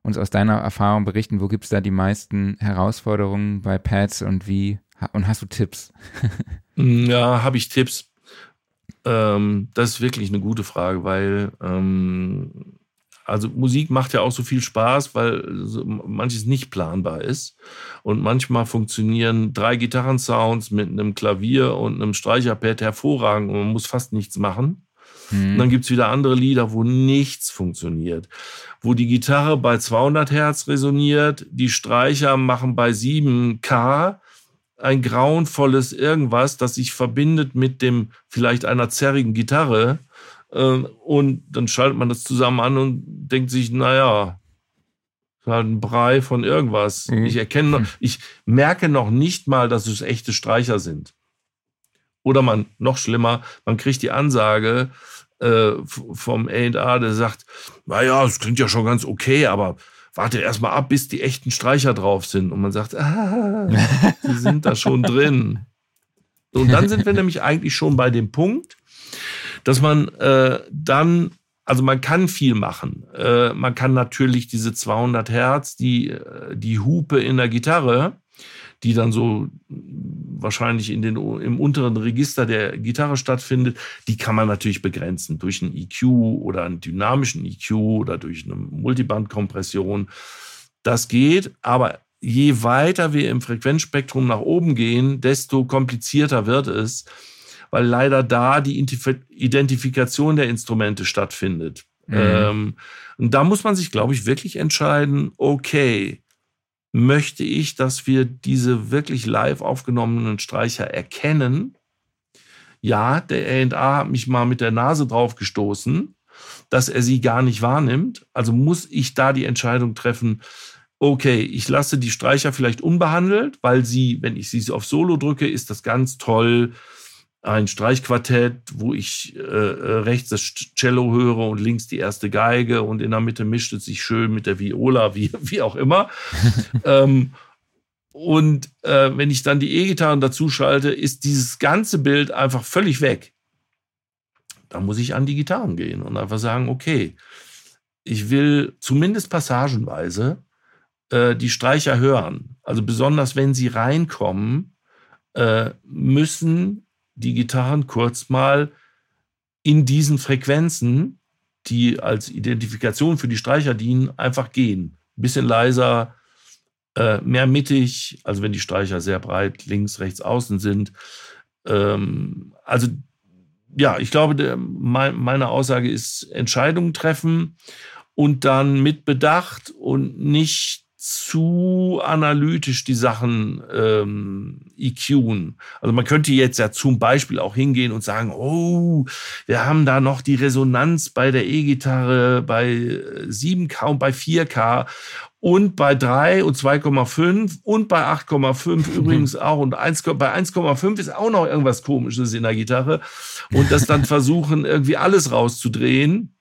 [SPEAKER 2] uns aus deiner Erfahrung berichten? Wo gibt es da die meisten Herausforderungen bei Pads und wie? Und hast du Tipps? [laughs]
[SPEAKER 3] Mm, ja, habe ich Tipps. Ähm, das ist wirklich eine gute Frage, weil ähm, also Musik macht ja auch so viel Spaß, weil manches nicht planbar ist. Und manchmal funktionieren drei Gitarrensounds mit einem Klavier und einem Streicherpad hervorragend und man muss fast nichts machen. Mhm. Und dann gibt's wieder andere Lieder, wo nichts funktioniert. Wo die Gitarre bei 200 Hertz resoniert, die Streicher machen bei 7K ein grauenvolles irgendwas, das sich verbindet mit dem vielleicht einer zerrigen Gitarre. Ähm, und dann schaltet man das zusammen an und denkt sich, naja, halt ein Brei von irgendwas. Mhm. Ich erkenne, ich merke noch nicht mal, dass es echte Streicher sind. Oder man, noch schlimmer, man kriegt die Ansage, äh, vom A&A, der sagt, naja, es klingt ja schon ganz okay, aber warte erst mal ab, bis die echten Streicher drauf sind. Und man sagt, ah, [laughs] die sind da schon drin. Und dann sind wir nämlich eigentlich schon bei dem Punkt, dass man äh, dann, also man kann viel machen. Äh, man kann natürlich diese 200 Hertz, die, äh, die Hupe in der Gitarre, die dann so wahrscheinlich in den, im unteren Register der Gitarre stattfindet, die kann man natürlich begrenzen durch einen EQ oder einen dynamischen EQ oder durch eine Multibandkompression. Das geht, aber je weiter wir im Frequenzspektrum nach oben gehen, desto komplizierter wird es, weil leider da die Identifikation der Instrumente stattfindet. Mhm. Ähm, und da muss man sich, glaube ich, wirklich entscheiden, okay, möchte ich, dass wir diese wirklich live aufgenommenen Streicher erkennen. Ja, der A&A hat mich mal mit der Nase drauf gestoßen, dass er sie gar nicht wahrnimmt. Also muss ich da die Entscheidung treffen, okay, ich lasse die Streicher vielleicht unbehandelt, weil sie, wenn ich sie auf Solo drücke, ist das ganz toll ein Streichquartett, wo ich äh, äh, rechts das Cello höre und links die erste Geige und in der Mitte mischt es sich schön mit der Viola, wie, [laughs] wie auch immer. [laughs] ähm, und äh, wenn ich dann die E-Gitarren dazu schalte, ist dieses ganze Bild einfach völlig weg. Da muss ich an die Gitarren gehen und einfach sagen, okay, ich will zumindest passagenweise äh, die Streicher hören. Also besonders wenn sie reinkommen, äh, müssen die Gitarren kurz mal in diesen Frequenzen, die als Identifikation für die Streicher dienen, einfach gehen. Ein bisschen leiser, äh, mehr mittig, also wenn die Streicher sehr breit links, rechts, außen sind. Ähm, also ja, ich glaube, meine Aussage ist Entscheidungen treffen und dann mit Bedacht und nicht zu analytisch die Sachen ähm, EQen. Also man könnte jetzt ja zum Beispiel auch hingehen und sagen, oh, wir haben da noch die Resonanz bei der E-Gitarre bei 7K und bei 4K und bei 3 und 2,5 und bei 8,5 [laughs] übrigens auch und 1, bei 1,5 ist auch noch irgendwas komisches in der Gitarre und das dann versuchen irgendwie alles rauszudrehen.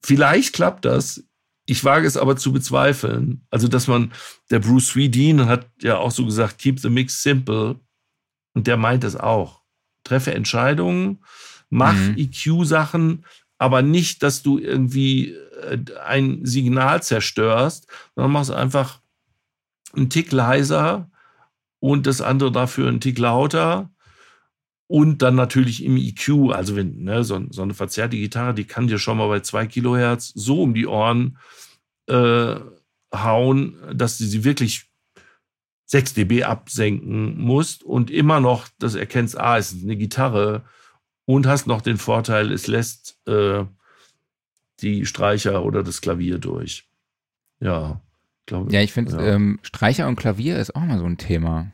[SPEAKER 3] Vielleicht klappt das, ich wage es aber zu bezweifeln. Also, dass man, der Bruce Swedeen hat ja auch so gesagt, keep the mix simple. Und der meint es auch. Treffe Entscheidungen, mach mhm. EQ-Sachen, aber nicht, dass du irgendwie äh, ein Signal zerstörst, sondern machst einfach einen Tick leiser und das andere dafür einen Tick lauter und dann natürlich im EQ, also wenn ne, so, so, eine verzerrte Gitarre, die kann dir schon mal bei zwei Kilohertz so um die Ohren äh, hauen, dass du sie wirklich 6 dB absenken musst und immer noch das erkennst, ah, es ist eine Gitarre und hast noch den Vorteil, es lässt äh, die Streicher oder das Klavier durch. Ja,
[SPEAKER 2] glaube Ja, ich finde, ja. ähm, Streicher und Klavier ist auch mal so ein Thema.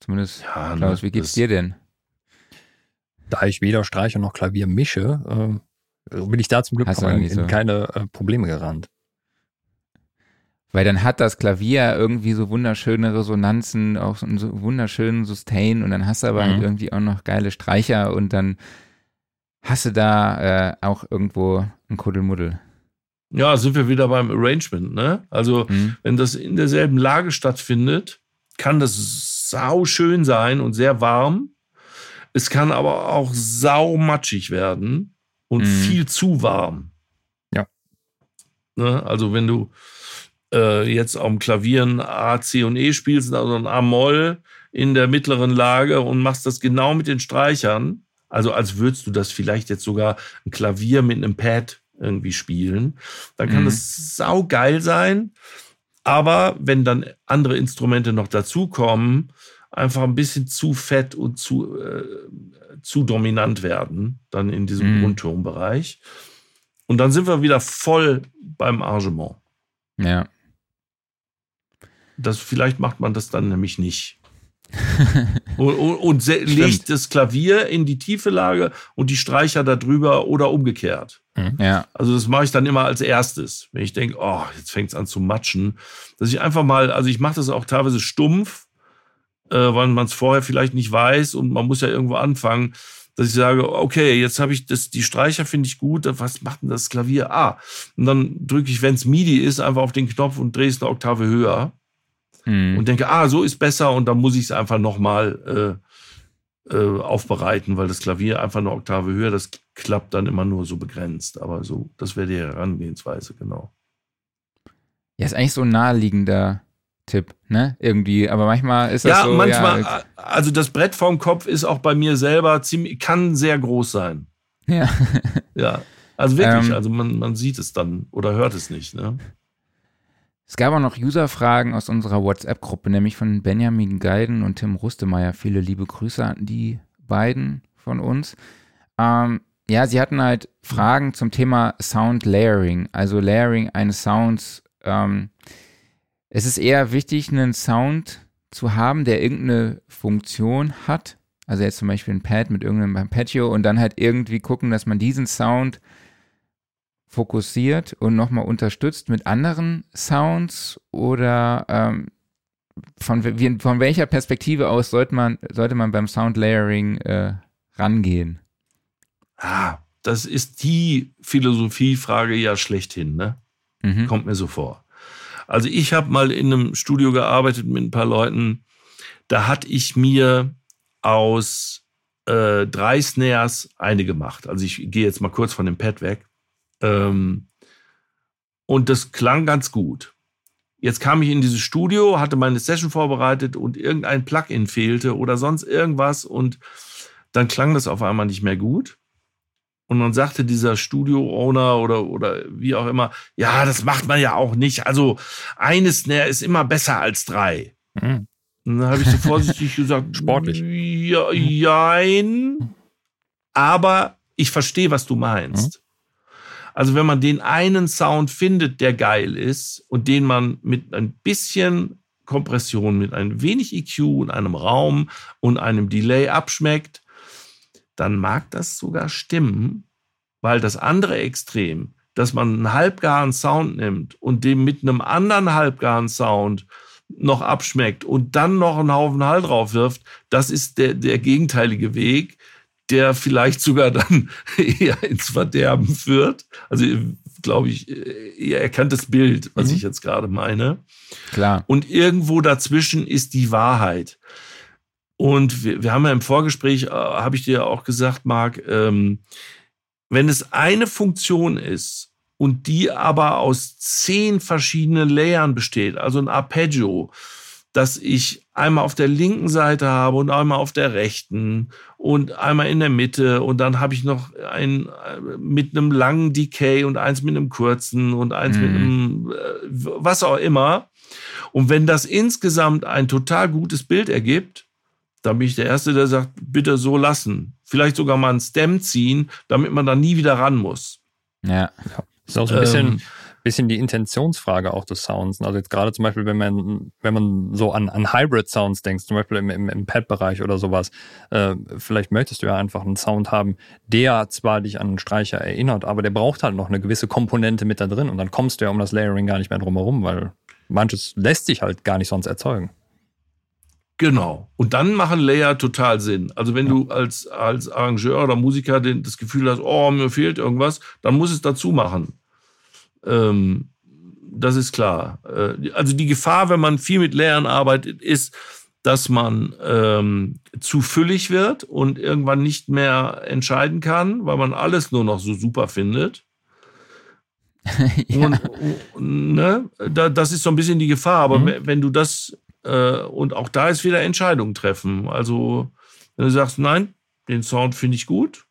[SPEAKER 2] Zumindest, ja, Klaus, ne, wie geht's dir denn?
[SPEAKER 1] da ich weder Streicher noch Klavier mische, äh, bin ich da zum Glück in, in, keine äh, Probleme gerannt.
[SPEAKER 2] Weil dann hat das Klavier irgendwie so wunderschöne Resonanzen, auch so einen wunderschönen Sustain und dann hast du aber halt mhm. halt irgendwie auch noch geile Streicher und dann hast du da äh, auch irgendwo ein Kuddelmuddel.
[SPEAKER 3] Ja, sind wir wieder beim Arrangement, ne? Also, mhm. wenn das in derselben Lage stattfindet, kann das sau schön sein und sehr warm. Es kann aber auch saumatschig werden und mhm. viel zu warm.
[SPEAKER 1] Ja.
[SPEAKER 3] Ne? Also wenn du äh, jetzt am Klavier ein A, C und E spielst, also ein A-Moll in der mittleren Lage und machst das genau mit den Streichern, also als würdest du das vielleicht jetzt sogar ein Klavier mit einem Pad irgendwie spielen, dann kann mhm. das saugeil sein. Aber wenn dann andere Instrumente noch dazukommen, einfach ein bisschen zu fett und zu, äh, zu dominant werden, dann in diesem mhm. Grundtonbereich. Und dann sind wir wieder voll beim Arrangement.
[SPEAKER 2] Ja.
[SPEAKER 3] Das, vielleicht macht man das dann nämlich nicht. [laughs] und, und, legt das Klavier in die tiefe Lage und die Streicher darüber oder umgekehrt.
[SPEAKER 2] Mhm. Ja.
[SPEAKER 3] Also das mache ich dann immer als erstes, wenn ich denke, oh, jetzt fängt es an zu matschen, dass ich einfach mal, also ich mache das auch teilweise stumpf, äh, weil man es vorher vielleicht nicht weiß und man muss ja irgendwo anfangen, dass ich sage, okay, jetzt habe ich das, die Streicher finde ich gut, was macht denn das Klavier? Ah, und dann drücke ich, wenn es MIDI ist, einfach auf den Knopf und drehe es eine Oktave höher mhm. und denke, ah, so ist besser und dann muss ich es einfach nochmal äh, äh, aufbereiten, weil das Klavier einfach eine Oktave höher, das klappt dann immer nur so begrenzt. Aber so, das wäre die Herangehensweise, genau.
[SPEAKER 2] Ja, ist eigentlich so ein naheliegender Tipp, ne? Irgendwie. Aber manchmal ist das ja, so.
[SPEAKER 3] Manchmal, ja, also das Brett vorm Kopf ist auch bei mir selber ziemlich, kann sehr groß sein.
[SPEAKER 2] Ja.
[SPEAKER 3] ja. Also wirklich, ähm, also man, man sieht es dann oder hört es nicht, ne?
[SPEAKER 2] Es gab auch noch User-Fragen aus unserer WhatsApp-Gruppe, nämlich von Benjamin Geiden und Tim Rustemeyer. Viele liebe Grüße an die beiden von uns. Ähm, ja, sie hatten halt Fragen zum Thema Sound Layering, also Layering eines Sounds. Ähm, es ist eher wichtig, einen Sound zu haben, der irgendeine Funktion hat. Also jetzt zum Beispiel ein Pad mit irgendeinem Patio und dann halt irgendwie gucken, dass man diesen Sound fokussiert und nochmal unterstützt mit anderen Sounds oder ähm, von, von welcher Perspektive aus sollte man, sollte man beim Sound Layering äh, rangehen?
[SPEAKER 3] Ah, das ist die Philosophiefrage ja schlechthin, ne? Mhm. Kommt mir so vor. Also ich habe mal in einem Studio gearbeitet mit ein paar Leuten. Da hatte ich mir aus äh, drei Snares eine gemacht. Also ich gehe jetzt mal kurz von dem Pad weg. Ähm, und das klang ganz gut. Jetzt kam ich in dieses Studio, hatte meine Session vorbereitet und irgendein Plugin fehlte oder sonst irgendwas und dann klang das auf einmal nicht mehr gut. Und dann sagte dieser Studio-Owner oder, oder wie auch immer, ja, das macht man ja auch nicht. Also eine Snare ist immer besser als drei. Mhm. Und dann habe ich so [laughs] vorsichtig gesagt,
[SPEAKER 1] sportlich.
[SPEAKER 3] Ja, jein. Aber ich verstehe, was du meinst. Mhm. Also wenn man den einen Sound findet, der geil ist und den man mit ein bisschen Kompression, mit ein wenig EQ und einem Raum und einem Delay abschmeckt, dann mag das sogar stimmen, weil das andere Extrem, dass man einen halbgaren Sound nimmt und dem mit einem anderen halbgaren Sound noch abschmeckt und dann noch einen Haufen Hall drauf wirft, das ist der, der gegenteilige Weg, der vielleicht sogar dann [laughs] eher ins Verderben führt. Also, glaube ich, ihr erkannt das Bild, was mhm. ich jetzt gerade meine.
[SPEAKER 2] Klar.
[SPEAKER 3] Und irgendwo dazwischen ist die Wahrheit. Und wir, wir haben ja im Vorgespräch, äh, habe ich dir auch gesagt, Marc, ähm, wenn es eine Funktion ist, und die aber aus zehn verschiedenen Layern besteht, also ein Arpeggio, dass ich einmal auf der linken Seite habe und einmal auf der rechten und einmal in der Mitte und dann habe ich noch ein mit einem langen Decay und eins mit einem kurzen und eins mhm. mit einem äh, was auch immer. Und wenn das insgesamt ein total gutes Bild ergibt, dann bin ich der Erste, der sagt, bitte so lassen. Vielleicht sogar mal einen Stem ziehen, damit man dann nie wieder ran muss.
[SPEAKER 2] Ja.
[SPEAKER 1] Das ist auch so ein bisschen, ähm, bisschen die Intentionsfrage auch des Sounds. Also jetzt gerade zum Beispiel, wenn man, wenn man so an, an Hybrid-Sounds denkt, zum Beispiel im, im, im Pad-Bereich oder sowas, äh, vielleicht möchtest du ja einfach einen Sound haben, der zwar dich an einen Streicher erinnert, aber der braucht halt noch eine gewisse Komponente mit da drin und dann kommst du ja um das Layering gar nicht mehr drum herum, weil manches lässt sich halt gar nicht sonst erzeugen.
[SPEAKER 3] Genau. Und dann machen Layer total Sinn. Also wenn du als, als Arrangeur oder Musiker den, das Gefühl hast, oh, mir fehlt irgendwas, dann muss es dazu machen. Ähm, das ist klar. Äh, also die Gefahr, wenn man viel mit Layern arbeitet, ist, dass man ähm, zu füllig wird und irgendwann nicht mehr entscheiden kann, weil man alles nur noch so super findet. [laughs] ja. und, ne, da, das ist so ein bisschen die Gefahr. Aber mhm. wenn du das, äh, und auch da ist wieder Entscheidungen treffen. Also, wenn du sagst, nein, den Sound finde ich gut,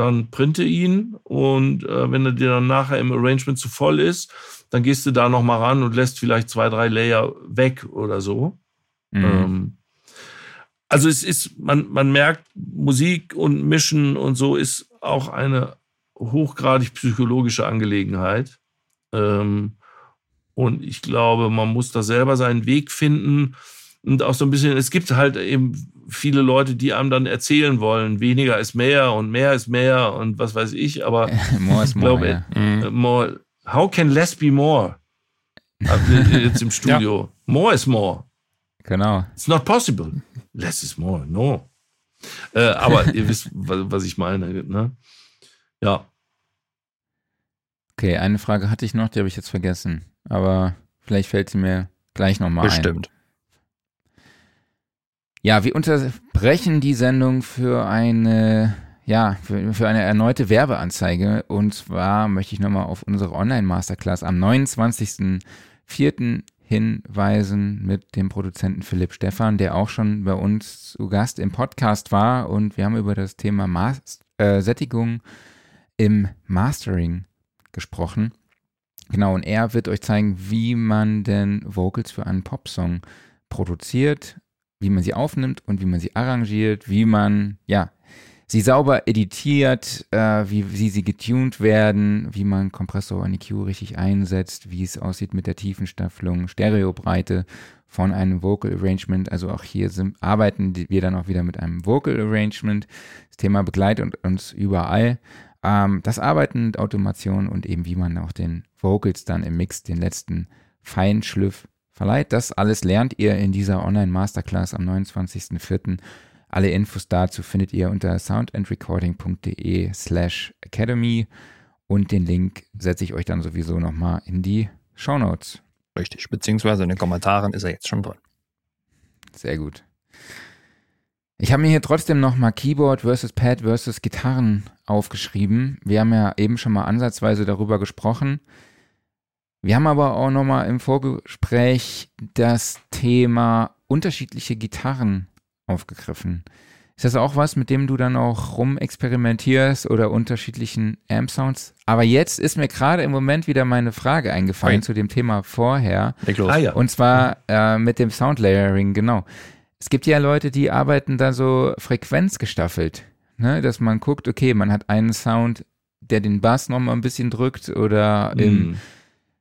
[SPEAKER 3] dann printe ihn und äh, wenn er dir dann nachher im Arrangement zu voll ist, dann gehst du da nochmal ran und lässt vielleicht zwei, drei Layer weg oder so. Mhm. Ähm, also es ist, man, man merkt, Musik und Mischen und so ist auch eine hochgradig psychologische Angelegenheit. Ähm, und ich glaube, man muss da selber seinen Weg finden und auch so ein bisschen, es gibt halt eben viele Leute, die einem dann erzählen wollen, weniger ist mehr und mehr ist mehr und was weiß ich, aber [laughs]
[SPEAKER 2] more is more, glaube,
[SPEAKER 3] ja. Mhm. more, how can less be more? Jetzt im [laughs] Studio. Ja. More is more.
[SPEAKER 2] Genau.
[SPEAKER 3] It's not possible. Less is more. No. Äh, aber [laughs] ihr wisst, was ich meine. Ne? Ja.
[SPEAKER 2] Okay, eine Frage hatte ich noch, die habe ich jetzt vergessen. Aber vielleicht fällt sie mir gleich nochmal
[SPEAKER 1] ein. Bestimmt.
[SPEAKER 2] Ja, wir unterbrechen die Sendung für eine, ja, für, für eine erneute Werbeanzeige. Und zwar möchte ich nochmal auf unsere Online-Masterclass am 29.04. hinweisen mit dem Produzenten Philipp Stephan, der auch schon bei uns zu Gast im Podcast war. Und wir haben über das Thema Mas äh, Sättigung im Mastering gesprochen. Genau, und er wird euch zeigen, wie man denn Vocals für einen Popsong produziert, wie man sie aufnimmt und wie man sie arrangiert, wie man, ja, sie sauber editiert, äh, wie, wie sie getuned werden, wie man Kompressor und EQ richtig einsetzt, wie es aussieht mit der Tiefenstaffelung, Stereobreite von einem Vocal Arrangement. Also auch hier sind, arbeiten wir dann auch wieder mit einem Vocal Arrangement. Das Thema begleitet uns überall. Ähm, das Arbeiten mit Automation und eben wie man auch den Vocals dann im Mix den letzten Feinschliff verleiht. Das alles lernt ihr in dieser Online-Masterclass am 29.04. Alle Infos dazu findet ihr unter soundandrecording.de slash academy und den Link setze ich euch dann sowieso nochmal in die Show Notes.
[SPEAKER 1] Richtig, beziehungsweise in den Kommentaren ist er jetzt schon drin.
[SPEAKER 2] Sehr gut. Ich habe mir hier trotzdem nochmal Keyboard versus Pad versus Gitarren aufgeschrieben. Wir haben ja eben schon mal ansatzweise darüber gesprochen. Wir haben aber auch nochmal im Vorgespräch das Thema unterschiedliche Gitarren aufgegriffen. Ist das auch was, mit dem du dann auch rumexperimentierst oder unterschiedlichen Amp-Sounds? Aber jetzt ist mir gerade im Moment wieder meine Frage eingefallen okay. zu dem Thema vorher.
[SPEAKER 1] Ah,
[SPEAKER 2] ja. Und zwar äh, mit dem Soundlayering, genau. Es gibt ja Leute, die arbeiten da so frequenzgestaffelt, ne? dass man guckt, okay, man hat einen Sound der den Bass nochmal ein bisschen drückt oder im, mm.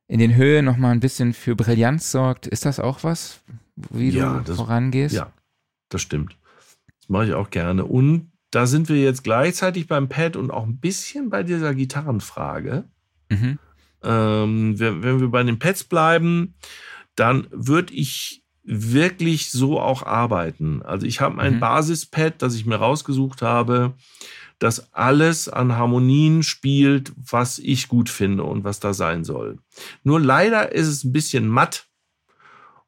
[SPEAKER 2] In den Höhen nochmal ein bisschen für Brillanz sorgt. Ist das auch was, wie ja, du das, vorangehst?
[SPEAKER 3] Ja, das stimmt. Das mache ich auch gerne. Und da sind wir jetzt gleichzeitig beim Pad und auch ein bisschen bei dieser Gitarrenfrage. Mhm. Ähm, wenn, wir bei den Pads bleiben, dann würde ich wirklich so auch arbeiten. Also ich habe ein mhm. Basispad, das ich mir rausgesucht habe, das alles an Harmonien spielt, was ich gut finde und was da sein soll. Nur leider ist es ein bisschen matt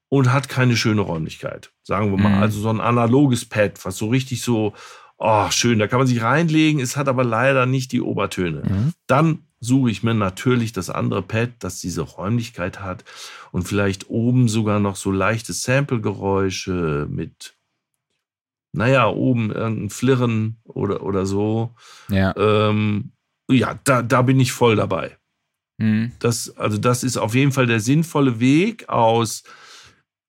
[SPEAKER 3] und hat keine schöne Räumlichkeit. Sagen wir mal, mhm. also so ein analoges Pad, was so richtig so, oh, schön, da kann man sich reinlegen, es hat aber leider nicht die Obertöne. Mhm. Dann suche ich mir natürlich das andere Pad, das diese Räumlichkeit hat und vielleicht oben sogar noch so leichte Sample-Geräusche mit, naja, oben irgendein Flirren oder, oder so. Ja, ähm, ja da, da bin ich voll dabei. Mhm. Das, also das ist auf jeden Fall der sinnvolle Weg aus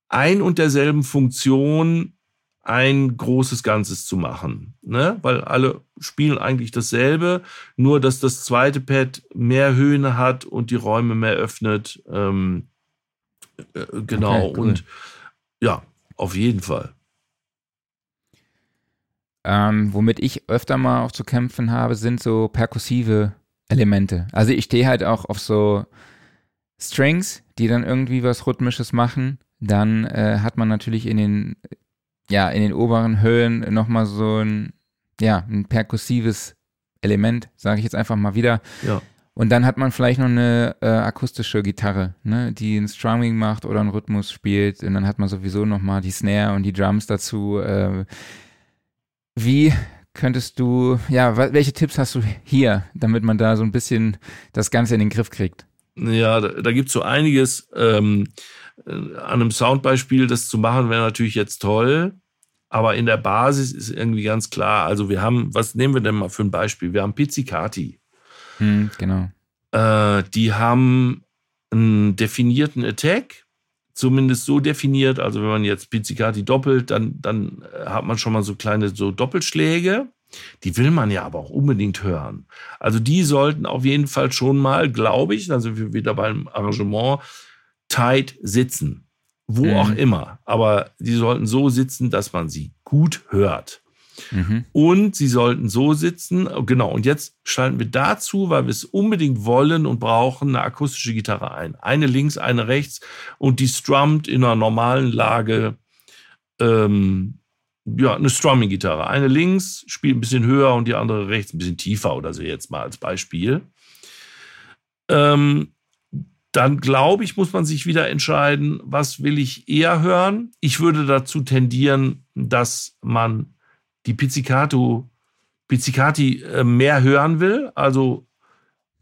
[SPEAKER 3] ein und derselben Funktion ein großes Ganzes zu machen. Ne? Weil alle spielen eigentlich dasselbe, nur dass das zweite Pad mehr Höhen hat und die Räume mehr öffnet. Ähm, äh, genau. Okay, cool. Und ja, auf jeden Fall.
[SPEAKER 2] Ähm, womit ich öfter mal auch zu kämpfen habe, sind so perkussive Elemente. Also ich stehe halt auch auf so Strings, die dann irgendwie was Rhythmisches machen. Dann äh, hat man natürlich in den ja, in den oberen Höhlen nochmal so ein, ja, ein perkussives Element, sage ich jetzt einfach mal wieder. Ja. Und dann hat man vielleicht noch eine äh, akustische Gitarre, ne, die ein Strumming macht oder einen Rhythmus spielt. Und dann hat man sowieso nochmal die Snare und die Drums dazu. Äh, wie könntest du, ja, welche Tipps hast du hier, damit man da so ein bisschen das Ganze in den Griff kriegt?
[SPEAKER 3] Ja, da, da gibt es so einiges. Ähm, äh, an einem Soundbeispiel das zu machen, wäre natürlich jetzt toll. Aber in der Basis ist irgendwie ganz klar, also wir haben, was nehmen wir denn mal für ein Beispiel? Wir haben Pizzicati.
[SPEAKER 2] Hm, genau.
[SPEAKER 3] Äh, die haben einen definierten Attack, zumindest so definiert. Also wenn man jetzt Pizzicati doppelt, dann, dann hat man schon mal so kleine so Doppelschläge. Die will man ja aber auch unbedingt hören. Also die sollten auf jeden Fall schon mal, glaube ich, sind wir wieder beim Arrangement, tight sitzen. Wo mhm. auch immer. Aber die sollten so sitzen, dass man sie gut hört. Mhm. Und sie sollten so sitzen, genau, und jetzt schalten wir dazu, weil wir es unbedingt wollen und brauchen, eine akustische Gitarre ein. Eine links, eine rechts und die strummt in einer normalen Lage, ähm, ja, eine Strumming-Gitarre. Eine links spielt ein bisschen höher und die andere rechts ein bisschen tiefer oder so jetzt mal als Beispiel. Ähm, dann glaube ich, muss man sich wieder entscheiden, was will ich eher hören. Ich würde dazu tendieren, dass man die Pizzicato, Pizzicati äh, mehr hören will. Also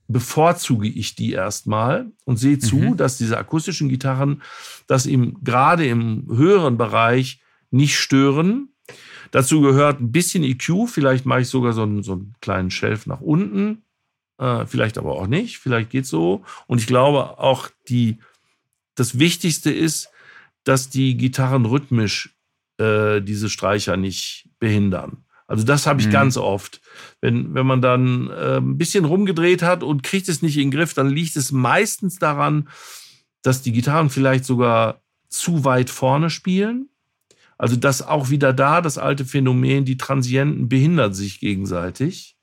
[SPEAKER 3] bevorzuge ich die erstmal und sehe zu, mhm. dass diese akustischen Gitarren das im, gerade im höheren Bereich nicht stören. Dazu gehört ein bisschen EQ, vielleicht mache ich sogar so einen, so einen kleinen Shelf nach unten äh, vielleicht aber auch nicht, vielleicht geht so. Und ich glaube auch die, das Wichtigste ist, dass die Gitarren rhythmisch äh, diese Streicher nicht behindern. Also das habe ich mhm. ganz oft. Wenn, wenn man dann äh, ein bisschen rumgedreht hat und kriegt es nicht in den Griff, dann liegt es meistens daran, dass die Gitarren vielleicht sogar zu weit vorne spielen. Also das auch wieder da, das alte Phänomen, die Transienten behindern sich gegenseitig.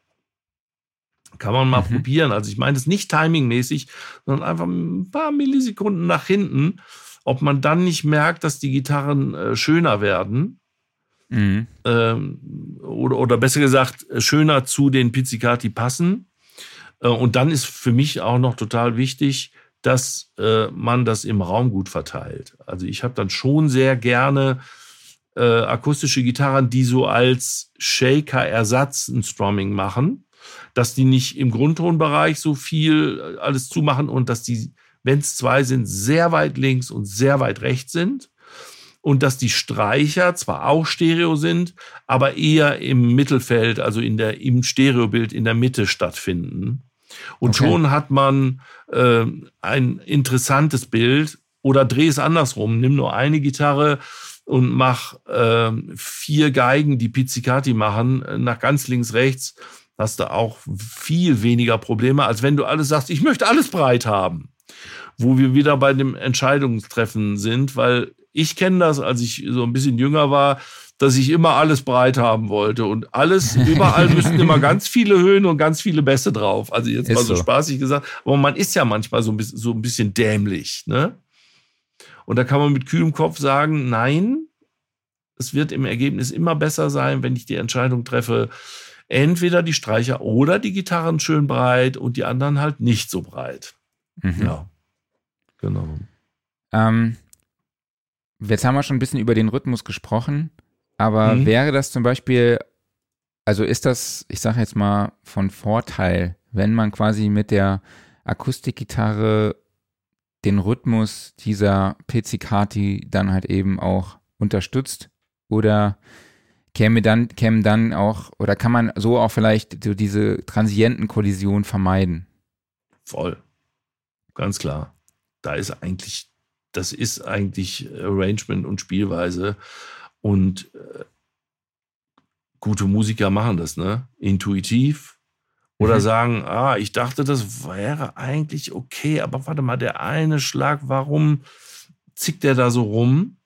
[SPEAKER 3] Kann man mal mhm. probieren. Also ich meine das nicht timingmäßig, sondern einfach ein paar Millisekunden nach hinten, ob man dann nicht merkt, dass die Gitarren äh, schöner werden. Mhm. Ähm, oder, oder besser gesagt, schöner zu den Pizzicati passen. Äh, und dann ist für mich auch noch total wichtig, dass äh, man das im Raum gut verteilt. Also ich habe dann schon sehr gerne äh, akustische Gitarren, die so als Shaker-Ersatz ein Strumming machen dass die nicht im Grundtonbereich so viel äh, alles zumachen und dass die, wenn es zwei sind, sehr weit links und sehr weit rechts sind. Und dass die Streicher zwar auch Stereo sind, aber eher im Mittelfeld, also in der, im Stereobild in der Mitte stattfinden. Und okay. schon hat man äh, ein interessantes Bild. Oder dreh es andersrum. Nimm nur eine Gitarre und mach äh, vier Geigen, die Pizzicati machen, nach ganz links, rechts hast du auch viel weniger Probleme, als wenn du alles sagst, ich möchte alles breit haben. Wo wir wieder bei dem Entscheidungstreffen sind, weil ich kenne das, als ich so ein bisschen jünger war, dass ich immer alles breit haben wollte und alles, [laughs] überall müssten immer ganz viele Höhen und ganz viele Bässe drauf. Also jetzt ist mal so, so, spaßig gesagt, aber man ist ja manchmal so ein bisschen, so ein bisschen dämlich, ne? Und da kann man mit kühlem Kopf sagen, nein, es wird im Ergebnis immer besser sein, wenn ich die Entscheidung treffe, entweder die Streicher oder die Gitarren schön breit und die anderen halt nicht so breit. Mhm. Ja, genau.
[SPEAKER 2] Ähm, jetzt haben wir schon ein bisschen über den Rhythmus gesprochen, aber mhm. wäre das zum Beispiel, also ist das, ich sage jetzt mal, von Vorteil, wenn man quasi mit der Akustikgitarre den Rhythmus dieser Pizzicati dann halt eben auch unterstützt? Oder käme dann, kämen dann auch, oder kann man so auch vielleicht so diese transienten Kollisionen vermeiden?
[SPEAKER 3] Voll. Ganz klar. Da ist eigentlich, das ist eigentlich Arrangement und Spielweise. Und äh, gute Musiker machen das, ne? Intuitiv, oder mhm. sagen, ah, ich dachte, das wäre eigentlich okay, aber warte mal, der eine Schlag, warum zickt der da so rum?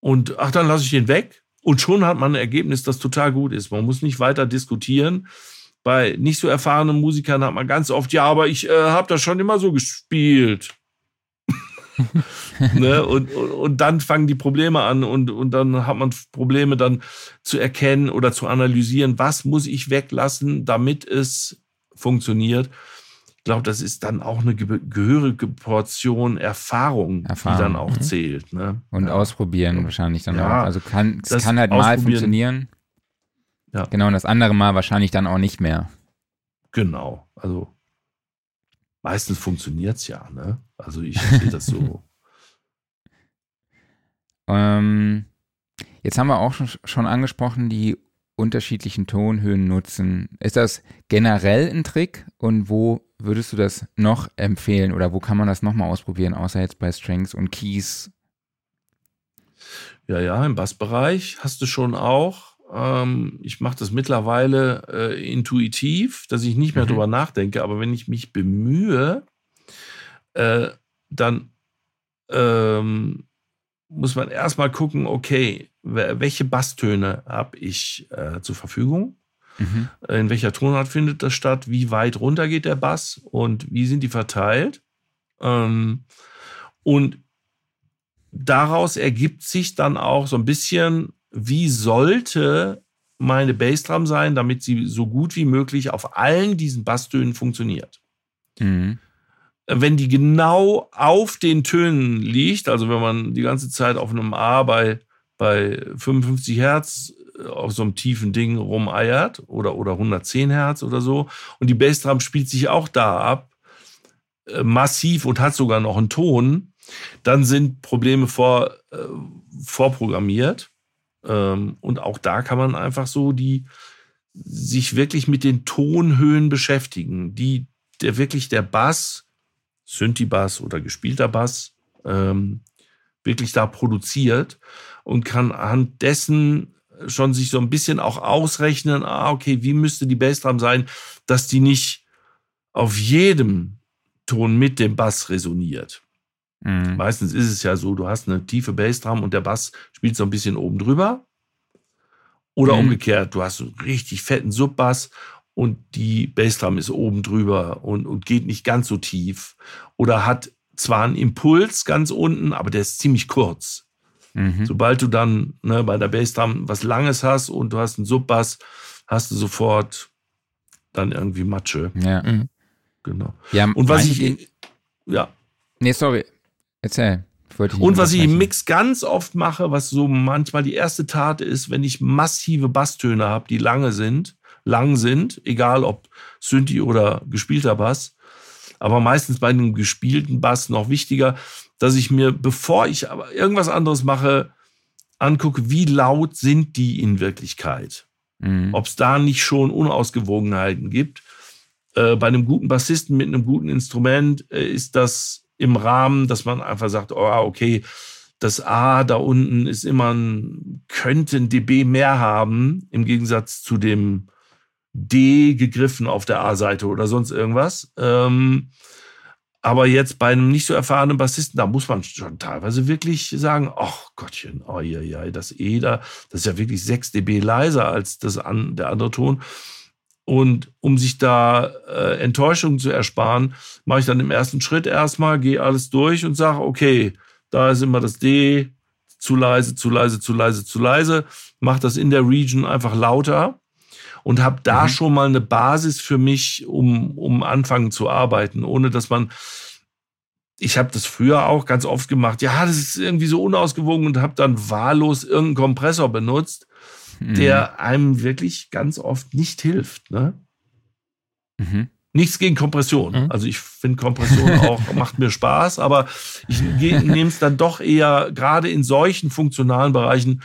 [SPEAKER 3] Und ach, dann lasse ich den weg. Und schon hat man ein Ergebnis, das total gut ist. Man muss nicht weiter diskutieren. Bei nicht so erfahrenen Musikern hat man ganz oft, ja, aber ich äh, habe das schon immer so gespielt. [laughs] ne? und, und, und dann fangen die Probleme an und, und dann hat man Probleme dann zu erkennen oder zu analysieren, was muss ich weglassen, damit es funktioniert. Ich glaube, das ist dann auch eine gehörige Portion Erfahrung, Erfahrung. die dann auch mhm. zählt. Ne?
[SPEAKER 2] Und ja. ausprobieren wahrscheinlich dann ja, auch. Also kann, es kann halt mal funktionieren. Ja. Genau, und das andere Mal wahrscheinlich dann auch nicht mehr.
[SPEAKER 3] Genau, also meistens funktioniert es ja, ne? Also ich [laughs] sehe das so.
[SPEAKER 2] ähm, jetzt haben wir auch schon, schon angesprochen, die unterschiedlichen Tonhöhen nutzen. Ist das generell ein Trick und wo würdest du das noch empfehlen oder wo kann man das nochmal ausprobieren, außer jetzt bei Strings und Keys?
[SPEAKER 3] Ja, ja, im Bassbereich hast du schon auch. Ähm, ich mache das mittlerweile äh, intuitiv, dass ich nicht mehr mhm. drüber nachdenke, aber wenn ich mich bemühe, äh, dann ähm, muss man erstmal gucken, okay, welche Basstöne habe ich äh, zur Verfügung? Mhm. In welcher Tonart findet das statt? Wie weit runter geht der Bass und wie sind die verteilt? Ähm, und daraus ergibt sich dann auch so ein bisschen, wie sollte meine Bassdrum sein, damit sie so gut wie möglich auf allen diesen Basstönen funktioniert. Mhm wenn die genau auf den Tönen liegt, also wenn man die ganze Zeit auf einem A bei, bei 55 Hertz äh, auf so einem tiefen Ding rumeiert oder, oder 110 Hertz oder so und die Bassdrum spielt sich auch da ab, äh, massiv und hat sogar noch einen Ton, dann sind Probleme vor, äh, vorprogrammiert. Ähm, und auch da kann man einfach so die, sich wirklich mit den Tonhöhen beschäftigen, die der wirklich der Bass Synthi-Bass oder gespielter Bass ähm, wirklich da produziert und kann anhand dessen schon sich so ein bisschen auch ausrechnen, ah, okay, wie müsste die Bassdrum sein, dass die nicht auf jedem Ton mit dem Bass resoniert. Mhm. Meistens ist es ja so, du hast eine tiefe Bassdrum und der Bass spielt so ein bisschen oben drüber. Oder mhm. umgekehrt, du hast einen richtig fetten Subbass und die Bassdrum ist oben drüber und, und geht nicht ganz so tief. Oder hat zwar einen Impuls ganz unten, aber der ist ziemlich kurz. Mhm. Sobald du dann ne, bei der Bassdrum was Langes hast und du hast einen Subbass, hast du sofort dann irgendwie Matsche.
[SPEAKER 2] Ja. Mhm.
[SPEAKER 3] Genau.
[SPEAKER 2] Ja,
[SPEAKER 3] und was ich. Ja.
[SPEAKER 2] Nee, sorry. Erzähl.
[SPEAKER 3] Und was ich im Mix ganz oft mache, was so manchmal die erste Tat ist, wenn ich massive Basstöne habe, die lange sind, lang sind, egal ob Synthi oder gespielter Bass. Aber meistens bei einem gespielten Bass noch wichtiger, dass ich mir, bevor ich aber irgendwas anderes mache, angucke, wie laut sind die in Wirklichkeit. Mhm. Ob es da nicht schon Unausgewogenheiten gibt. Äh, bei einem guten Bassisten mit einem guten Instrument äh, ist das im Rahmen, dass man einfach sagt, oh, okay, das A da unten ist immer ein, könnte ein dB mehr haben, im Gegensatz zu dem D gegriffen auf der A-Seite oder sonst irgendwas. Ähm, aber jetzt bei einem nicht so erfahrenen Bassisten, da muss man schon teilweise wirklich sagen, ach Gottchen, oh ja, ja, das E da, das ist ja wirklich 6 dB leiser als das an, der andere Ton. Und um sich da äh, Enttäuschung zu ersparen, mache ich dann im ersten Schritt erstmal, gehe alles durch und sage, okay, da ist immer das D, zu leise, zu leise, zu leise, zu leise, mache das in der Region einfach lauter und habe da mhm. schon mal eine Basis für mich, um, um anfangen zu arbeiten, ohne dass man ich habe das früher auch ganz oft gemacht. Ja, das ist irgendwie so unausgewogen und habe dann wahllos irgendeinen Kompressor benutzt, mhm. der einem wirklich ganz oft nicht hilft. Ne? Mhm. Nichts gegen Kompression. Mhm. Also ich finde Kompression [laughs] auch macht mir Spaß, aber ich nehme es dann doch eher gerade in solchen funktionalen Bereichen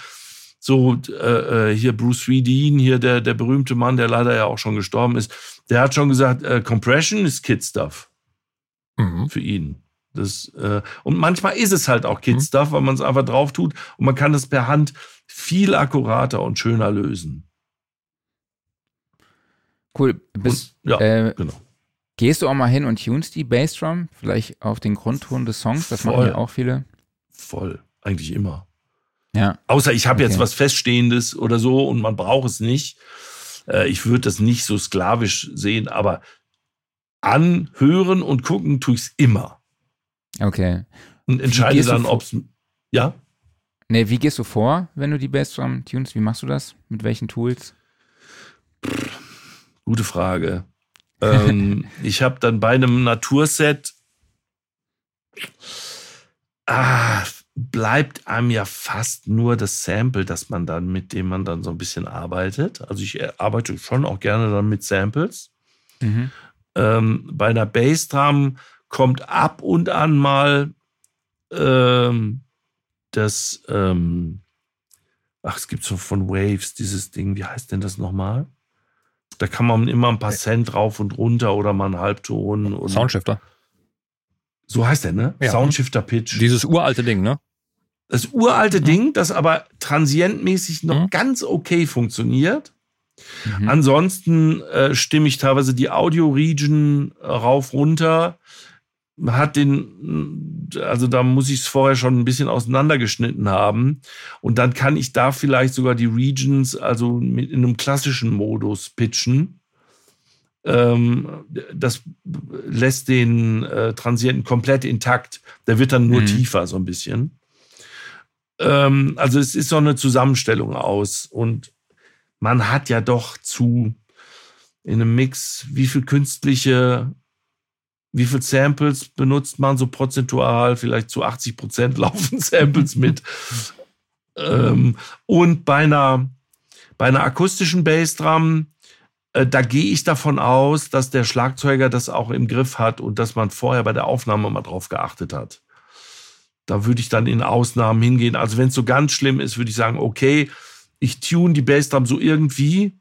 [SPEAKER 3] so äh, äh, hier Bruce Dean, hier der, der berühmte Mann, der leider ja auch schon gestorben ist, der hat schon gesagt, äh, Compression ist Kid-Stuff mhm. für ihn. Das, äh, und manchmal ist es halt auch Kid-Stuff, mhm. weil man es einfach drauf tut und man kann es per Hand viel akkurater und schöner lösen.
[SPEAKER 2] Cool. Bis, und, ja, äh, genau. Gehst du auch mal hin und tunst die Bassdrum? Vielleicht auf den Grundton des Songs? Das Voll. machen ja auch viele.
[SPEAKER 3] Voll. Eigentlich immer. Ja. Außer ich habe okay. jetzt was Feststehendes oder so und man braucht es nicht. Äh, ich würde das nicht so sklavisch sehen, aber anhören und gucken tue ich es immer.
[SPEAKER 2] Okay.
[SPEAKER 3] Und entscheide dann, ob es. Ja?
[SPEAKER 2] Nee, wie gehst du vor, wenn du die Bassdrum tunst? Wie machst du das? Mit welchen Tools?
[SPEAKER 3] Gute Frage. ähm, [laughs] ich habe dann bei einem Naturset. Ah, bleibt einem ja fast nur das Sample, das man dann, mit dem man dann so ein bisschen arbeitet. Also ich äh, arbeite schon auch gerne dann mit Samples. Mhm. Ähm, bei einer Bassdrum kommt ab und an mal ähm, das, ähm, ach, es gibt so von Waves dieses Ding, wie heißt denn das nochmal? Da kann man immer ein paar Cent rauf und runter oder mal einen Halbton. Und
[SPEAKER 1] Soundshifter.
[SPEAKER 3] So heißt der, ne? Ja. Soundshifter Pitch.
[SPEAKER 1] Dieses uralte Ding, ne?
[SPEAKER 3] Das uralte mhm. Ding, das aber transientmäßig noch mhm. ganz okay funktioniert. Mhm. Ansonsten äh, stimme ich teilweise die Audio-Region rauf runter. Hat den, also da muss ich es vorher schon ein bisschen auseinandergeschnitten haben. Und dann kann ich da vielleicht sogar die Regions, also mit in einem klassischen Modus pitchen. Ähm, das lässt den äh, Transienten komplett intakt. Der wird dann nur mhm. tiefer, so ein bisschen. Ähm, also es ist so eine Zusammenstellung aus. Und man hat ja doch zu in einem Mix, wie viel künstliche, wie viel Samples benutzt man so prozentual? Vielleicht zu 80 Prozent [laughs] laufen Samples mit. ähm, und bei einer, bei einer akustischen Bassdrum, äh, da gehe ich davon aus, dass der Schlagzeuger das auch im Griff hat und dass man vorher bei der Aufnahme mal drauf geachtet hat. Da würde ich dann in Ausnahmen hingehen. Also wenn es so ganz schlimm ist, würde ich sagen, okay, ich tune die Bassdrum so irgendwie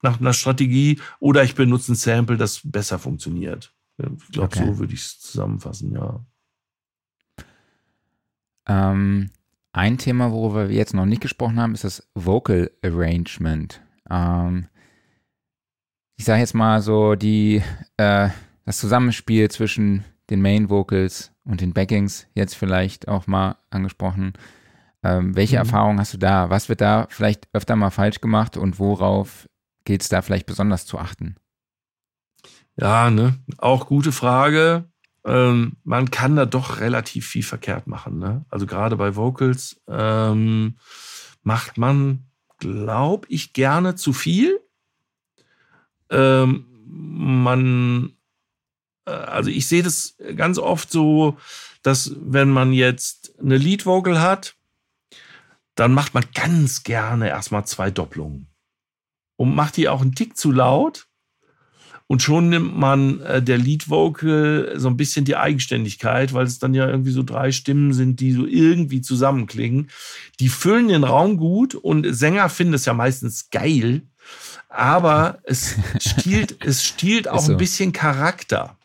[SPEAKER 3] nach einer Strategie oder ich benutze ein Sample, das besser funktioniert. Ich glaube, okay. so würde ich es zusammenfassen, ja.
[SPEAKER 2] Ähm, ein Thema, worüber wir jetzt noch nicht gesprochen haben, ist das Vocal Arrangement. Ähm, ich sage jetzt mal so die äh, das Zusammenspiel zwischen den Main Vocals und den Backings jetzt vielleicht auch mal angesprochen. Ähm, welche mhm. Erfahrungen hast du da? Was wird da vielleicht öfter mal falsch gemacht und worauf geht es da vielleicht besonders zu achten?
[SPEAKER 3] Ja, ne, auch gute Frage. Ähm, man kann da doch relativ viel verkehrt machen. Ne? Also gerade bei Vocals ähm, macht man, glaube ich, gerne zu viel. Ähm, man äh, also ich sehe das ganz oft so, dass wenn man jetzt eine Lead Vocal hat, dann macht man ganz gerne erstmal zwei Doppelungen und macht die auch einen Tick zu laut. Und schon nimmt man äh, der Lead Vocal so ein bisschen die Eigenständigkeit, weil es dann ja irgendwie so drei Stimmen sind, die so irgendwie zusammenklingen. Die füllen den Raum gut und Sänger finden es ja meistens geil, aber es [laughs] stiehlt, es stiehlt auch so. ein bisschen Charakter.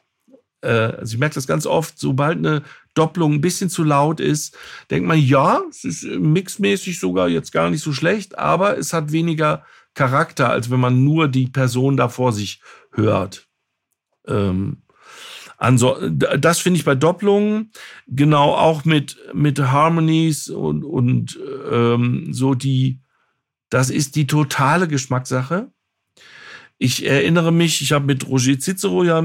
[SPEAKER 3] Äh, also ich merke das ganz oft, sobald eine Doppelung ein bisschen zu laut ist, denkt man, ja, es ist mixmäßig sogar jetzt gar nicht so schlecht, aber es hat weniger Charakter, als wenn man nur die Person da vor sich hört. Ähm, also, das finde ich bei Doppelungen, genau auch mit, mit Harmonies und, und ähm, so die, das ist die totale Geschmackssache. Ich erinnere mich, ich habe mit Roger Cicero ja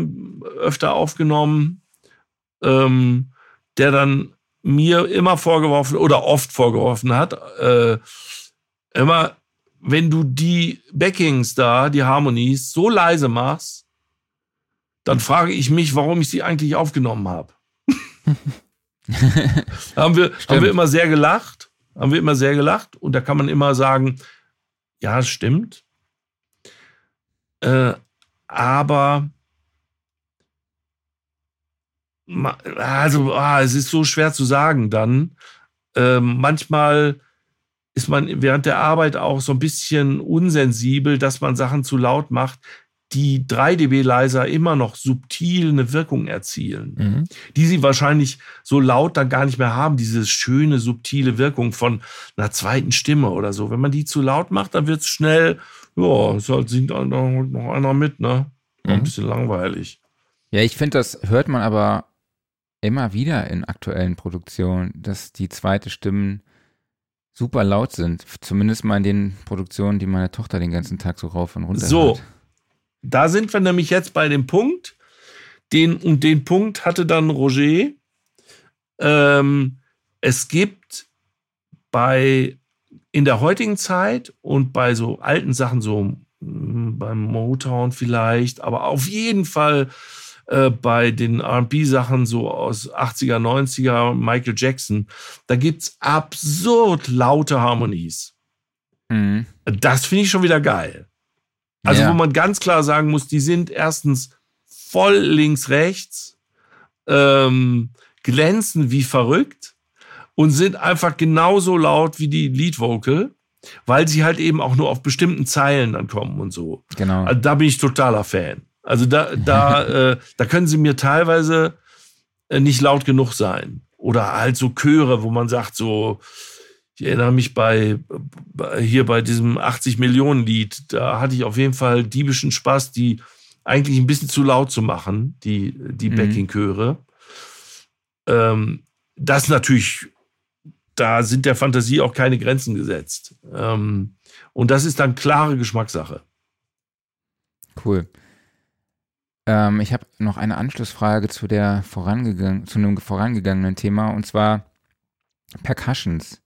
[SPEAKER 3] öfter aufgenommen, ähm, der dann mir immer vorgeworfen oder oft vorgeworfen hat, äh, immer, wenn du die Backings da, die Harmonies so leise machst, dann frage ich mich, warum ich sie eigentlich aufgenommen habe. [laughs] haben, wir, haben wir immer sehr gelacht, haben wir immer sehr gelacht und da kann man immer sagen, ja, es stimmt. Äh, aber also ah, es ist so schwer zu sagen dann. Ähm, manchmal ist man während der Arbeit auch so ein bisschen unsensibel, dass man Sachen zu laut macht, die 3 dB leiser immer noch subtil eine Wirkung erzielen, mhm. die sie wahrscheinlich so laut dann gar nicht mehr haben, diese schöne subtile Wirkung von einer zweiten Stimme oder so. Wenn man die zu laut macht, dann wird es schnell, ja, es halt singt noch einer mit, ne? Mhm. Ein bisschen langweilig.
[SPEAKER 2] Ja, ich finde, das hört man aber immer wieder in aktuellen Produktionen, dass die zweite Stimmen super laut sind. Zumindest mal in den Produktionen, die meine Tochter den ganzen Tag so rauf und runter
[SPEAKER 3] So,
[SPEAKER 2] hört.
[SPEAKER 3] da sind wir nämlich jetzt bei dem Punkt, den und den Punkt hatte dann Roger. Ähm, es gibt bei in der heutigen Zeit und bei so alten Sachen, so hm, beim Motown vielleicht, aber auf jeden Fall äh, bei den RB-Sachen so aus 80er, 90er, Michael Jackson, da gibt es absurd laute Harmonies. Mhm. Das finde ich schon wieder geil. Also, ja. wo man ganz klar sagen muss, die sind erstens voll links, rechts, ähm, glänzen wie verrückt und sind einfach genauso laut wie die Lead Vocal, weil sie halt eben auch nur auf bestimmten Zeilen dann kommen und so.
[SPEAKER 2] Genau.
[SPEAKER 3] Also da bin ich totaler Fan. Also da, da, [laughs] äh, da können sie mir teilweise äh, nicht laut genug sein. Oder halt so Chöre, wo man sagt, so, ich erinnere mich bei, bei hier bei diesem 80 Millionen Lied, da hatte ich auf jeden Fall diebischen Spaß, die eigentlich ein bisschen zu laut zu machen, die, die mhm. Backing-Chöre. Ähm, das natürlich, da sind der Fantasie auch keine Grenzen gesetzt. Ähm, und das ist dann klare Geschmackssache.
[SPEAKER 2] Cool. Ähm, ich habe noch eine Anschlussfrage zu der vorangegangen, zu einem vorangegangenen Thema und zwar Percussions.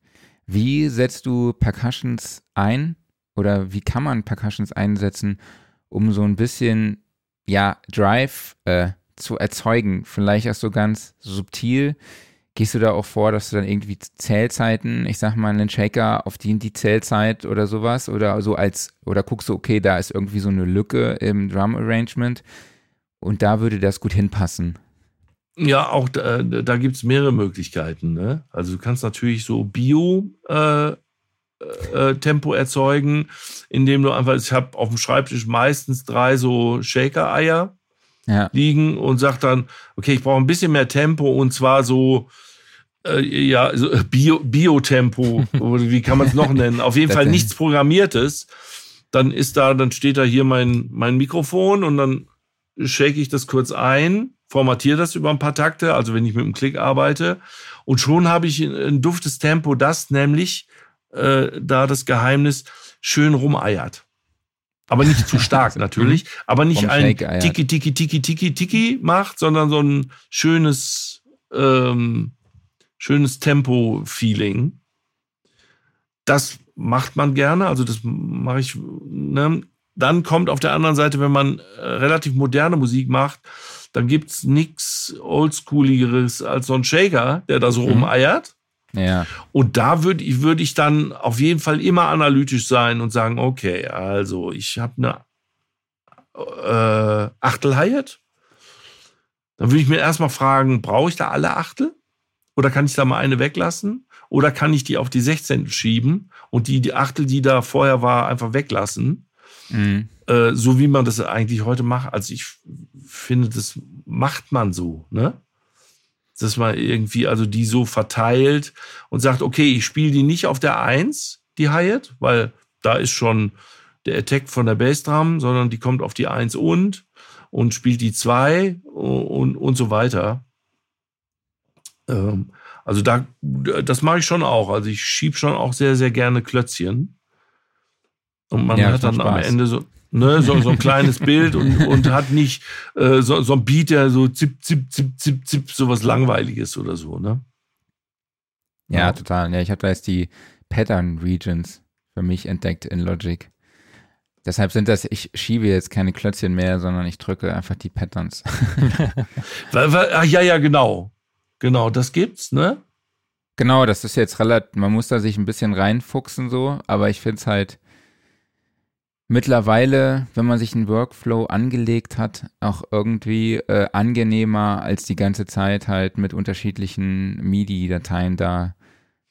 [SPEAKER 2] Wie setzt du Percussions ein oder wie kann man Percussions einsetzen, um so ein bisschen ja Drive äh, zu erzeugen? Vielleicht auch so ganz subtil. Gehst du da auch vor, dass du dann irgendwie Zählzeiten, ich sag mal, einen Shaker auf die, die Zählzeit oder sowas oder so als, oder guckst du, okay, da ist irgendwie so eine Lücke im Drum Arrangement und da würde das gut hinpassen.
[SPEAKER 3] Ja, auch da, da gibt es mehrere Möglichkeiten. Ne? Also du kannst natürlich so Bio-Tempo äh, äh, erzeugen, indem du einfach, ich habe auf dem Schreibtisch meistens drei so Shaker-Eier ja. liegen und sag dann, okay, ich brauche ein bisschen mehr Tempo und zwar so äh, ja, so Bio, Bio-Tempo, [laughs] wie kann man es noch nennen? Auf jeden Fall nichts Programmiertes. Dann ist da, dann steht da hier mein, mein Mikrofon und dann shake ich das kurz ein, formatiere das über ein paar Takte, also wenn ich mit dem Klick arbeite. Und schon habe ich ein duftes Tempo, das nämlich äh, da das Geheimnis schön rumeiert. Aber nicht zu stark [laughs] natürlich, aber nicht ein Tiki, Tiki, Tiki, Tiki, Tiki macht, sondern so ein schönes, ähm, schönes Tempo-Feeling. Das macht man gerne, also das mache ich. Ne? Dann kommt auf der anderen Seite, wenn man äh, relativ moderne Musik macht, dann gibt's nichts Oldschooligeres als so ein Shaker, der da so mhm. rumeiert.
[SPEAKER 2] Ja.
[SPEAKER 3] Und da würde ich, würd ich dann auf jeden Fall immer analytisch sein und sagen, okay, also ich habe eine äh, Achtel Hyatt. Dann würde ich mir erstmal fragen, brauche ich da alle Achtel? Oder kann ich da mal eine weglassen? Oder kann ich die auf die 16 schieben und die, die Achtel, die da vorher war, einfach weglassen? Mhm. Äh, so wie man das eigentlich heute macht. Also ich finde, das macht man so, ne? Dass man irgendwie also die so verteilt und sagt, okay, ich spiele die nicht auf der Eins, die Hyatt, weil da ist schon der Attack von der Bassdrum, sondern die kommt auf die 1 und und spielt die 2 und, und so weiter. Ähm, also da, das mache ich schon auch. Also ich schiebe schon auch sehr, sehr gerne Klötzchen. Und man ja, hat dann am Ende so, ne, so, so ein kleines Bild und, [laughs] und hat nicht äh, so, so ein Beat, der so zip, zip, zip, zip, zip, so was Langweiliges oder so, ne?
[SPEAKER 2] Ja, ja. total. Ja, ich habe da jetzt die Pattern Regions für mich entdeckt in Logic. Deshalb sind das, ich schiebe jetzt keine Klötzchen mehr, sondern ich drücke einfach die Patterns. [laughs] [laughs]
[SPEAKER 3] Ach, ja, ja, genau. Genau, das gibt's, ne?
[SPEAKER 2] Genau, das ist jetzt relativ, man muss da sich ein bisschen reinfuchsen so, aber ich finde es halt mittlerweile, wenn man sich einen Workflow angelegt hat, auch irgendwie äh, angenehmer, als die ganze Zeit halt mit unterschiedlichen MIDI-Dateien da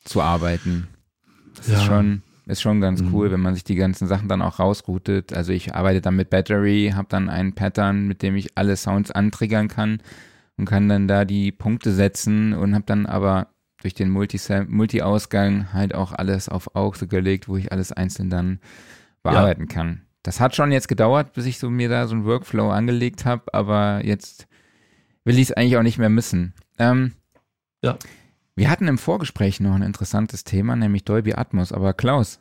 [SPEAKER 2] zu arbeiten. Das ja. ist schon, ist schon ganz mhm. cool, wenn man sich die ganzen Sachen dann auch rausroutet. Also ich arbeite dann mit Battery, habe dann ein Pattern, mit dem ich alle Sounds antriggern kann und kann dann da die Punkte setzen und habe dann aber durch den Multi-Ausgang halt auch alles auf Auge gelegt, wo ich alles einzeln dann bearbeiten ja. kann. Das hat schon jetzt gedauert, bis ich so mir da so einen Workflow angelegt habe, aber jetzt will ich es eigentlich auch nicht mehr missen. Ähm, ja. Wir hatten im Vorgespräch noch ein interessantes Thema, nämlich Dolby Atmos. Aber Klaus,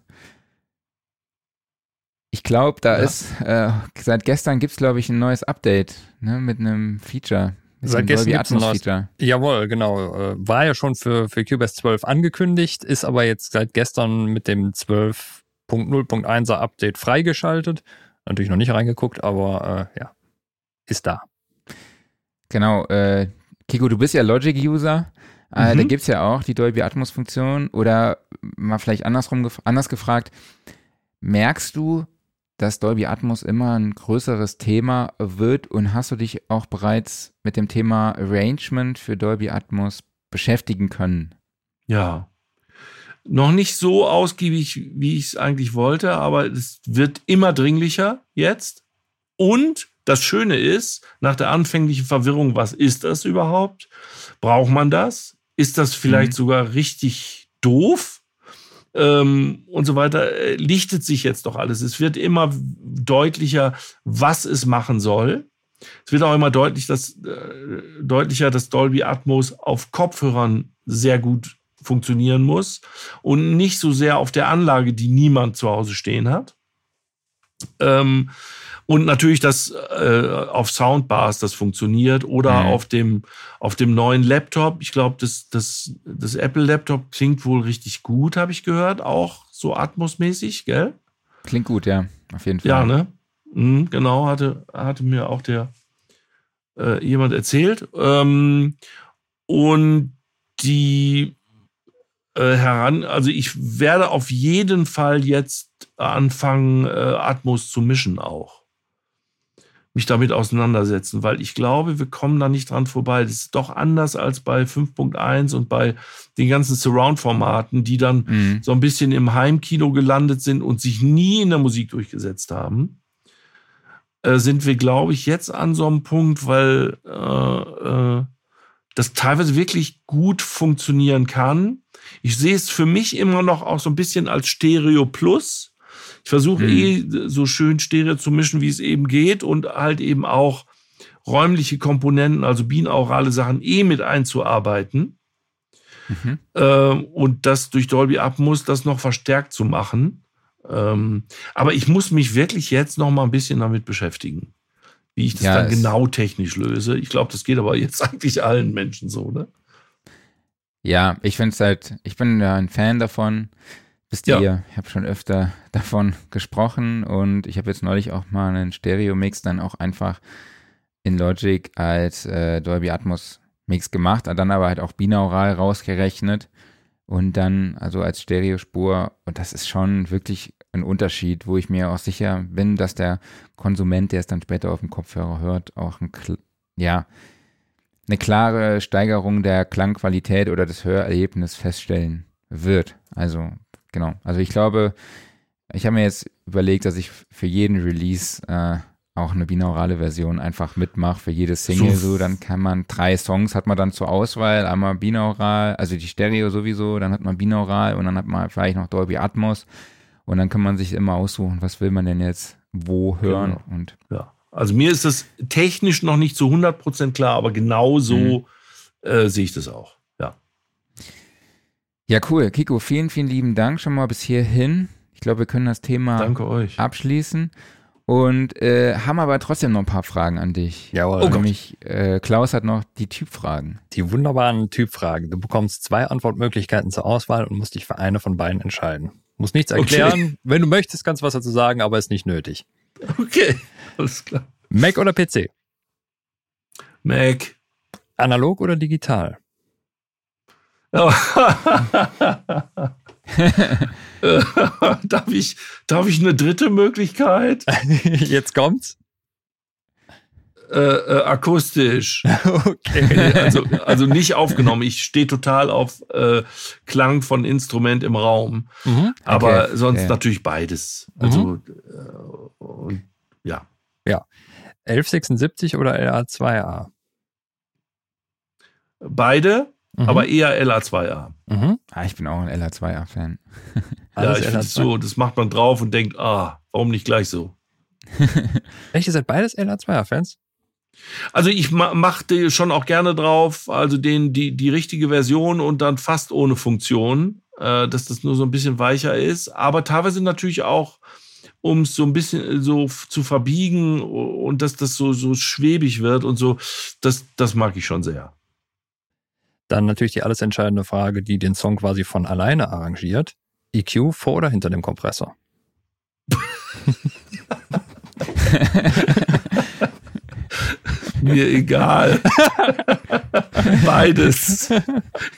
[SPEAKER 2] ich glaube, da ja. ist, äh, seit gestern gibt es, glaube ich, ein neues Update ne, mit einem Feature. Mit
[SPEAKER 1] seit gestern Dolby Atmos Feature. Jawohl, genau. Äh, war ja schon für, für QBS 12 angekündigt, ist aber jetzt seit gestern mit dem 12.0.1er Update freigeschaltet. Natürlich noch nicht reingeguckt, aber äh, ja, ist da.
[SPEAKER 2] Genau, äh, Kiko, du bist ja Logic-User. Äh, mhm. Da gibt es ja auch die Dolby Atmos-Funktion. Oder mal vielleicht andersrum gef anders gefragt, merkst du, dass Dolby Atmos immer ein größeres Thema wird und hast du dich auch bereits mit dem Thema Arrangement für Dolby Atmos beschäftigen können?
[SPEAKER 3] Ja. Noch nicht so ausgiebig, wie ich es eigentlich wollte, aber es wird immer dringlicher jetzt. Und das Schöne ist, nach der anfänglichen Verwirrung, was ist das überhaupt? Braucht man das? Ist das vielleicht mhm. sogar richtig doof? Ähm, und so weiter, äh, lichtet sich jetzt doch alles. Es wird immer deutlicher, was es machen soll. Es wird auch immer deutlich, dass, äh, deutlicher, dass Dolby Atmos auf Kopfhörern sehr gut funktionieren muss und nicht so sehr auf der Anlage, die niemand zu Hause stehen hat. Ähm, und natürlich das äh, auf Soundbars, das funktioniert. Oder mhm. auf, dem, auf dem neuen Laptop. Ich glaube, das, das, das Apple-Laptop klingt wohl richtig gut, habe ich gehört. Auch so atmosmäßig, gell?
[SPEAKER 2] Klingt gut, ja. Auf jeden Fall.
[SPEAKER 3] Ja, ne? Mhm, genau, hatte, hatte mir auch der äh, jemand erzählt. Ähm, und die äh, heran, also ich werde auf jeden Fall jetzt anfangen, äh, Atmos zu mischen auch mich damit auseinandersetzen, weil ich glaube, wir kommen da nicht dran vorbei. Das ist doch anders als bei 5.1 und bei den ganzen Surround-Formaten, die dann mhm. so ein bisschen im Heimkino gelandet sind und sich nie in der Musik durchgesetzt haben. Äh, sind wir, glaube ich, jetzt an so einem Punkt, weil äh, das teilweise wirklich gut funktionieren kann. Ich sehe es für mich immer noch auch so ein bisschen als Stereo Plus ich versuche mhm. eh so schön Stereo zu mischen, wie es eben geht und halt eben auch räumliche Komponenten, also binaurale Sachen eh mit einzuarbeiten. Mhm. Ähm, und das durch Dolby Atmos das noch verstärkt zu machen. Ähm, aber ich muss mich wirklich jetzt noch mal ein bisschen damit beschäftigen, wie ich das ja, dann genau technisch löse. Ich glaube, das geht aber jetzt [laughs] eigentlich allen Menschen so, ne?
[SPEAKER 2] Ja, ich finde es halt, ich bin ja ein Fan davon, Wisst ihr, ja. ich habe schon öfter [laughs] davon gesprochen und ich habe jetzt neulich auch mal einen Stereo-Mix dann auch einfach in Logic als äh, Dolby Atmos Mix gemacht, dann aber halt auch binaural rausgerechnet und dann also als Stereospur und das ist schon wirklich ein Unterschied, wo ich mir auch sicher bin, dass der Konsument, der es dann später auf dem Kopfhörer hört, auch ein, ja, eine klare Steigerung der Klangqualität oder des Hörerlebnisses feststellen wird. Also genau. Also ich glaube, ich habe mir jetzt überlegt, dass ich für jeden Release äh, auch eine binaurale Version einfach mitmache für jede Single. So. so, dann kann man drei Songs hat man dann zur Auswahl, einmal binaural, also die Stereo sowieso, dann hat man binaural und dann hat man vielleicht noch Dolby Atmos Und dann kann man sich immer aussuchen, was will man denn jetzt wo hören.
[SPEAKER 3] Genau.
[SPEAKER 2] Und
[SPEAKER 3] Ja. Also mir ist das technisch noch nicht zu 100% klar, aber genau so äh, sehe ich das auch. Ja.
[SPEAKER 2] ja, cool. Kiko, vielen, vielen lieben Dank schon mal bis hierhin. Ich glaube, wir können das Thema
[SPEAKER 3] Danke euch.
[SPEAKER 2] abschließen. Und äh, haben aber trotzdem noch ein paar Fragen an dich.
[SPEAKER 1] Jawohl.
[SPEAKER 3] Oh Gott.
[SPEAKER 2] Nämlich, äh, Klaus hat noch die Typfragen.
[SPEAKER 1] Die wunderbaren Typfragen. Du bekommst zwei Antwortmöglichkeiten zur Auswahl und musst dich für eine von beiden entscheiden. Muss nichts
[SPEAKER 3] Okay.
[SPEAKER 1] erklären. Wenn du möchtest, kannst du was dazu sagen, aber ist nicht nötig.
[SPEAKER 3] Okay, alles klar.
[SPEAKER 1] Mac oder PC?
[SPEAKER 3] Mac.
[SPEAKER 1] Analog oder digital? [laughs]
[SPEAKER 3] darf, ich, darf ich eine dritte Möglichkeit? [laughs]
[SPEAKER 1] Jetzt kommt's.
[SPEAKER 3] Äh, äh, akustisch. [laughs]
[SPEAKER 1] Okay.
[SPEAKER 3] Also, also nicht aufgenommen. Ich stehe total auf äh, Klang von Instrument im Raum.
[SPEAKER 1] Mhm.
[SPEAKER 3] Aber
[SPEAKER 2] Okay,
[SPEAKER 3] sonst
[SPEAKER 2] okay.
[SPEAKER 3] natürlich beides. Also äh, und, ja.
[SPEAKER 1] 1176 oder LA2A?
[SPEAKER 3] Beide,
[SPEAKER 1] Mhm.
[SPEAKER 3] aber eher LA2A.
[SPEAKER 1] Mhm.
[SPEAKER 2] Ah, ich bin auch ein LA2A-Fan. [laughs]
[SPEAKER 3] Ja, ich finde
[SPEAKER 1] LA2.
[SPEAKER 3] so, das macht man drauf und denkt, ah, warum nicht gleich so? [laughs]
[SPEAKER 1] Echt, ihr seid beides LA2A-Fans?
[SPEAKER 3] Also ich ma machte schon auch gerne drauf, also den, die, die richtige Version und dann fast ohne Funktion, äh, dass das nur so ein bisschen weicher ist. Aber teilweise natürlich auch, um es so ein bisschen so f- zu verbiegen und dass das so, so schwebig wird und so, das, das mag ich schon sehr.
[SPEAKER 1] Dann natürlich die alles entscheidende Frage, die den Song quasi von alleine arrangiert. EQ vor oder hinter dem Kompressor? [laughs]
[SPEAKER 3] Mir egal. [laughs] Beides.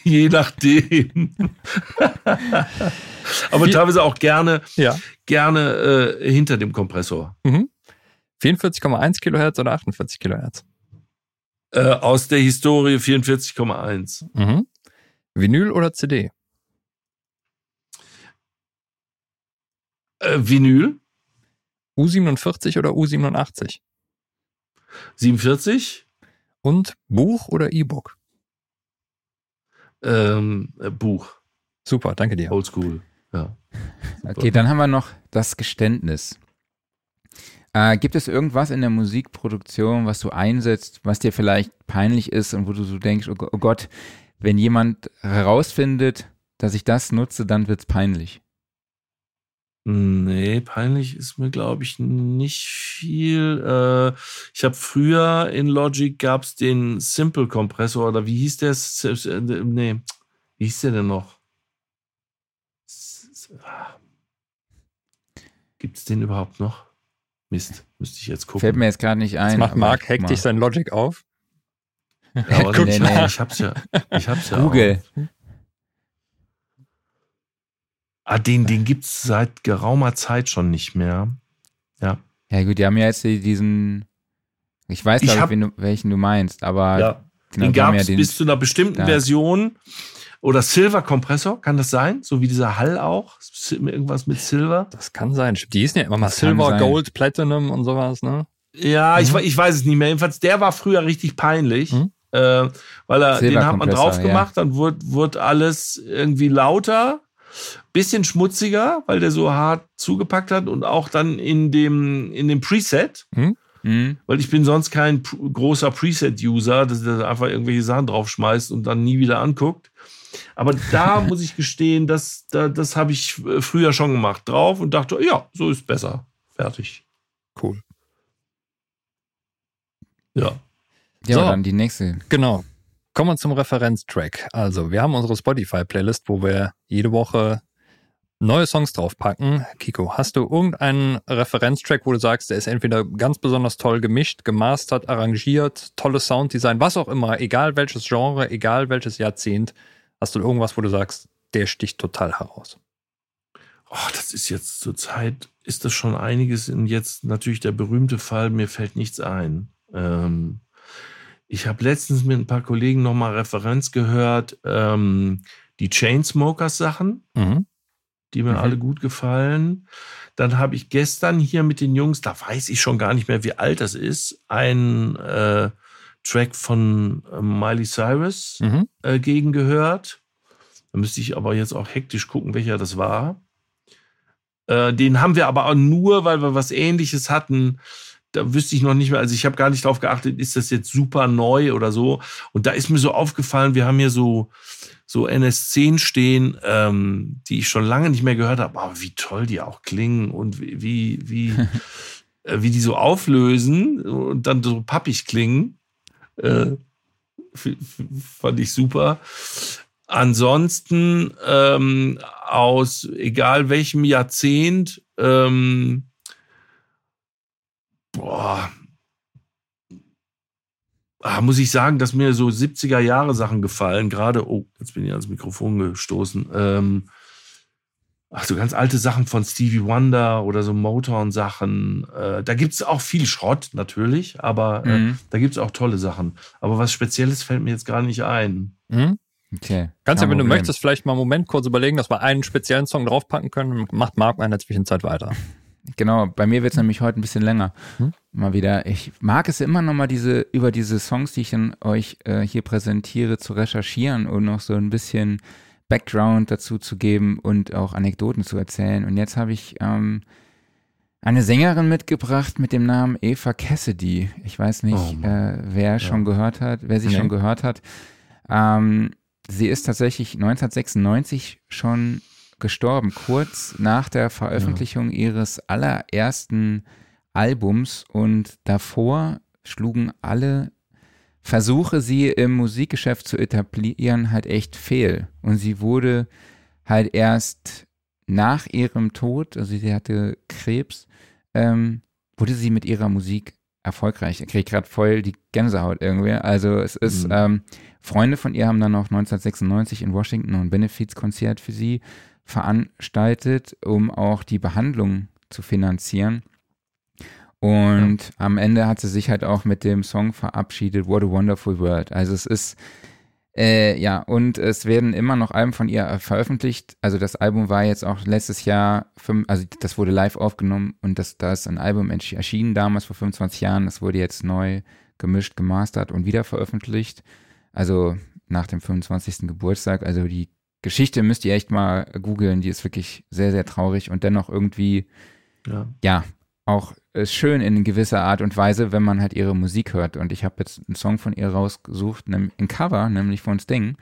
[SPEAKER 3] Je nachdem. Aber teilweise auch gerne,
[SPEAKER 1] Ja.
[SPEAKER 3] gerne äh, hinter dem Kompressor.
[SPEAKER 1] 44,1 Kilohertz oder 48 Kilohertz?
[SPEAKER 3] Äh, aus der Historie 44,1.
[SPEAKER 1] Mhm. Vinyl oder CD?
[SPEAKER 3] Äh, Vinyl
[SPEAKER 1] U47 oder U87?
[SPEAKER 3] 47.
[SPEAKER 1] Und Buch oder E-Book?
[SPEAKER 3] Ähm, äh, Buch.
[SPEAKER 1] Super, danke dir.
[SPEAKER 3] Oldschool. Ja. [laughs]
[SPEAKER 2] Okay, dann haben wir noch das Geständnis. Äh, gibt es irgendwas in der Musikproduktion, was du einsetzt, was dir vielleicht peinlich ist und wo du so denkst, oh, oh Gott, wenn jemand herausfindet, dass ich das nutze, dann wird's peinlich.
[SPEAKER 3] Nee, peinlich ist mir, glaube ich, nicht viel. Äh, ich habe früher in Logic gab's den Simple Kompressor oder wie hieß der? Äh, Nee, wie hieß der denn noch? Ah. Gibt's den überhaupt noch? Mist, müsste ich jetzt gucken.
[SPEAKER 2] Fällt mir jetzt gerade nicht ein.
[SPEAKER 1] Jetzt macht Mark hektisch sein Logic auf.
[SPEAKER 3] ja, [laughs] nee,
[SPEAKER 2] mal.
[SPEAKER 3] nee, ich hab's ja. Ich hab's ja.
[SPEAKER 2] Google.
[SPEAKER 3] Auch. Ah, den, den gibt's seit geraumer Zeit schon nicht mehr. Ja.
[SPEAKER 2] Ja gut, die haben ja jetzt die- diesen, ich weiß
[SPEAKER 3] Ich
[SPEAKER 2] glaube ich, welchen du meinst, aber
[SPEAKER 3] ja.
[SPEAKER 2] genau,
[SPEAKER 3] den gab
[SPEAKER 2] ja
[SPEAKER 3] es
[SPEAKER 2] den,
[SPEAKER 3] bis zu einer bestimmten
[SPEAKER 2] Ja.
[SPEAKER 3] Version. Oder Silver Kompressor, kann das sein? So wie dieser Hall auch? Irgendwas mit Silver?
[SPEAKER 1] Das kann sein. Die hießen ja immer mal
[SPEAKER 2] Das
[SPEAKER 1] Silver. Gold, Platinum und sowas, ne?
[SPEAKER 3] Ja, ich,
[SPEAKER 1] Mhm.
[SPEAKER 3] we- ich weiß es nicht mehr. Jedenfalls, der war früher richtig peinlich.
[SPEAKER 1] Mhm.
[SPEAKER 3] Äh, weil er, den hat man drauf gemacht, dann wurde, wurde alles irgendwie lauter, bisschen schmutziger, weil der so hart zugepackt hat und auch dann in dem, in dem Preset,
[SPEAKER 2] Hm?
[SPEAKER 3] weil ich bin sonst kein großer Preset-User, dass der einfach irgendwelche Sachen draufschmeißt und dann nie wieder anguckt. Aber da [laughs] muss ich gestehen, das, da, das habe ich äh, früher schon gemacht. Drauf und dachte, ja, so ist besser. Fertig.
[SPEAKER 1] Cool.
[SPEAKER 3] Ja.
[SPEAKER 2] Ja,
[SPEAKER 1] So.
[SPEAKER 2] dann die nächste.
[SPEAKER 1] Genau. Kommen wir zum Referenztrack. Also, wir haben unsere Spotify-Playlist, wo wir jede Woche neue Songs draufpacken. Kiko, hast du irgendeinen Referenztrack, wo du sagst, der ist entweder ganz besonders toll gemischt, gemastert, arrangiert, tolles Sounddesign, was auch immer, egal welches Genre, egal welches Jahrzehnt, hast du irgendwas, wo du sagst, der sticht total heraus?
[SPEAKER 3] Oh, das ist jetzt zur Zeit, ist das schon einiges. Und jetzt natürlich der berühmte Fall, mir fällt nichts ein. Ähm, ich habe letztens mit ein paar Kollegen nochmal Referenz gehört, ähm, die Chainsmokers Sachen,
[SPEAKER 1] Mhm.
[SPEAKER 3] die mir
[SPEAKER 2] Mhm.
[SPEAKER 3] alle gut gefallen. Dann habe ich gestern hier mit den Jungs, da weiß ich schon gar nicht mehr, wie alt das ist, einen äh, Track von äh, Miley Cyrus
[SPEAKER 1] Mhm.
[SPEAKER 3] äh, gegen gehört. Da müsste ich aber jetzt auch hektisch gucken, welcher das war. Äh, den haben wir aber auch nur, weil wir was ähnliches hatten. Da wüsste ich noch nicht mehr, also ich habe gar nicht drauf geachtet, ist das jetzt super neu oder so. Und da ist mir so aufgefallen, wir haben hier so, so NS10 stehen, ähm, die ich schon lange nicht mehr gehört habe. Aber wie toll die auch klingen und wie, wie, wie, [laughs] äh, wie die so auflösen und dann so pappig klingen. Äh, fand ich super. Ansonsten ähm, aus egal welchem Jahrzehnt, ähm, boah, ah, muss ich sagen, dass mir so 70er Jahre Sachen gefallen. Gerade, oh, jetzt bin ich ans Mikrofon gestoßen. Ähm, ach, so ganz alte Sachen von Stevie Wonder oder so Motown-Sachen. Äh, da gibt es auch viel Schrott natürlich, aber äh, mhm. da gibt es auch tolle Sachen. Aber was Spezielles fällt mir jetzt gerade nicht ein.
[SPEAKER 1] Mhm. Okay. Kannst ja, wenn du möchtest, vielleicht mal einen Moment kurz überlegen, dass wir einen speziellen Song draufpacken können. Macht Marc in der Zwischenzeit weiter. [laughs]
[SPEAKER 2] Genau, bei mir wird es nämlich heute ein bisschen länger. Hm? Mal wieder. Ich mag es immer noch mal diese, über diese Songs, die ich dann euch äh, hier präsentiere, zu recherchieren und noch so ein bisschen Background dazu zu geben und auch Anekdoten zu erzählen. Und jetzt habe ich ähm, eine Sängerin mitgebracht mit dem Namen Eva Cassidy. Ich weiß nicht, oh, äh, wer ja. schon gehört hat, wer sie nee. schon gehört hat. Ähm, sie ist tatsächlich 1996 schon gestorben, kurz nach der Veröffentlichung ja. ihres allerersten Albums und davor schlugen alle Versuche, sie im Musikgeschäft zu etablieren, halt echt fehl. Und sie wurde halt erst nach ihrem Tod, also sie hatte Krebs, ähm, wurde sie mit ihrer Musik erfolgreich. Ich kriege gerade voll die Gänsehaut irgendwie. Also es ist, mhm. ähm, Freunde von ihr haben dann noch 1996 in Washington ein Benefizkonzert für sie veranstaltet, um auch die Behandlung zu finanzieren. Und ja. am Ende hat sie sich halt auch mit dem Song verabschiedet, What a Wonderful World. Also es ist, äh, ja, und es werden immer noch Alben von ihr veröffentlicht. Also das Album war jetzt auch letztes Jahr, also das wurde live aufgenommen und das, da ist ein Album erschienen damals vor 25 Jahren. Das wurde jetzt neu gemischt, gemastert und wieder veröffentlicht. Also nach dem 25. Geburtstag. Also die Geschichte müsst ihr echt mal googeln. Die ist wirklich sehr, sehr traurig und dennoch irgendwie, ja, ja auch ist schön in gewisser Art und Weise, wenn man halt ihre Musik hört. Und ich habe jetzt einen Song von ihr rausgesucht, ein Cover, nämlich von Sting.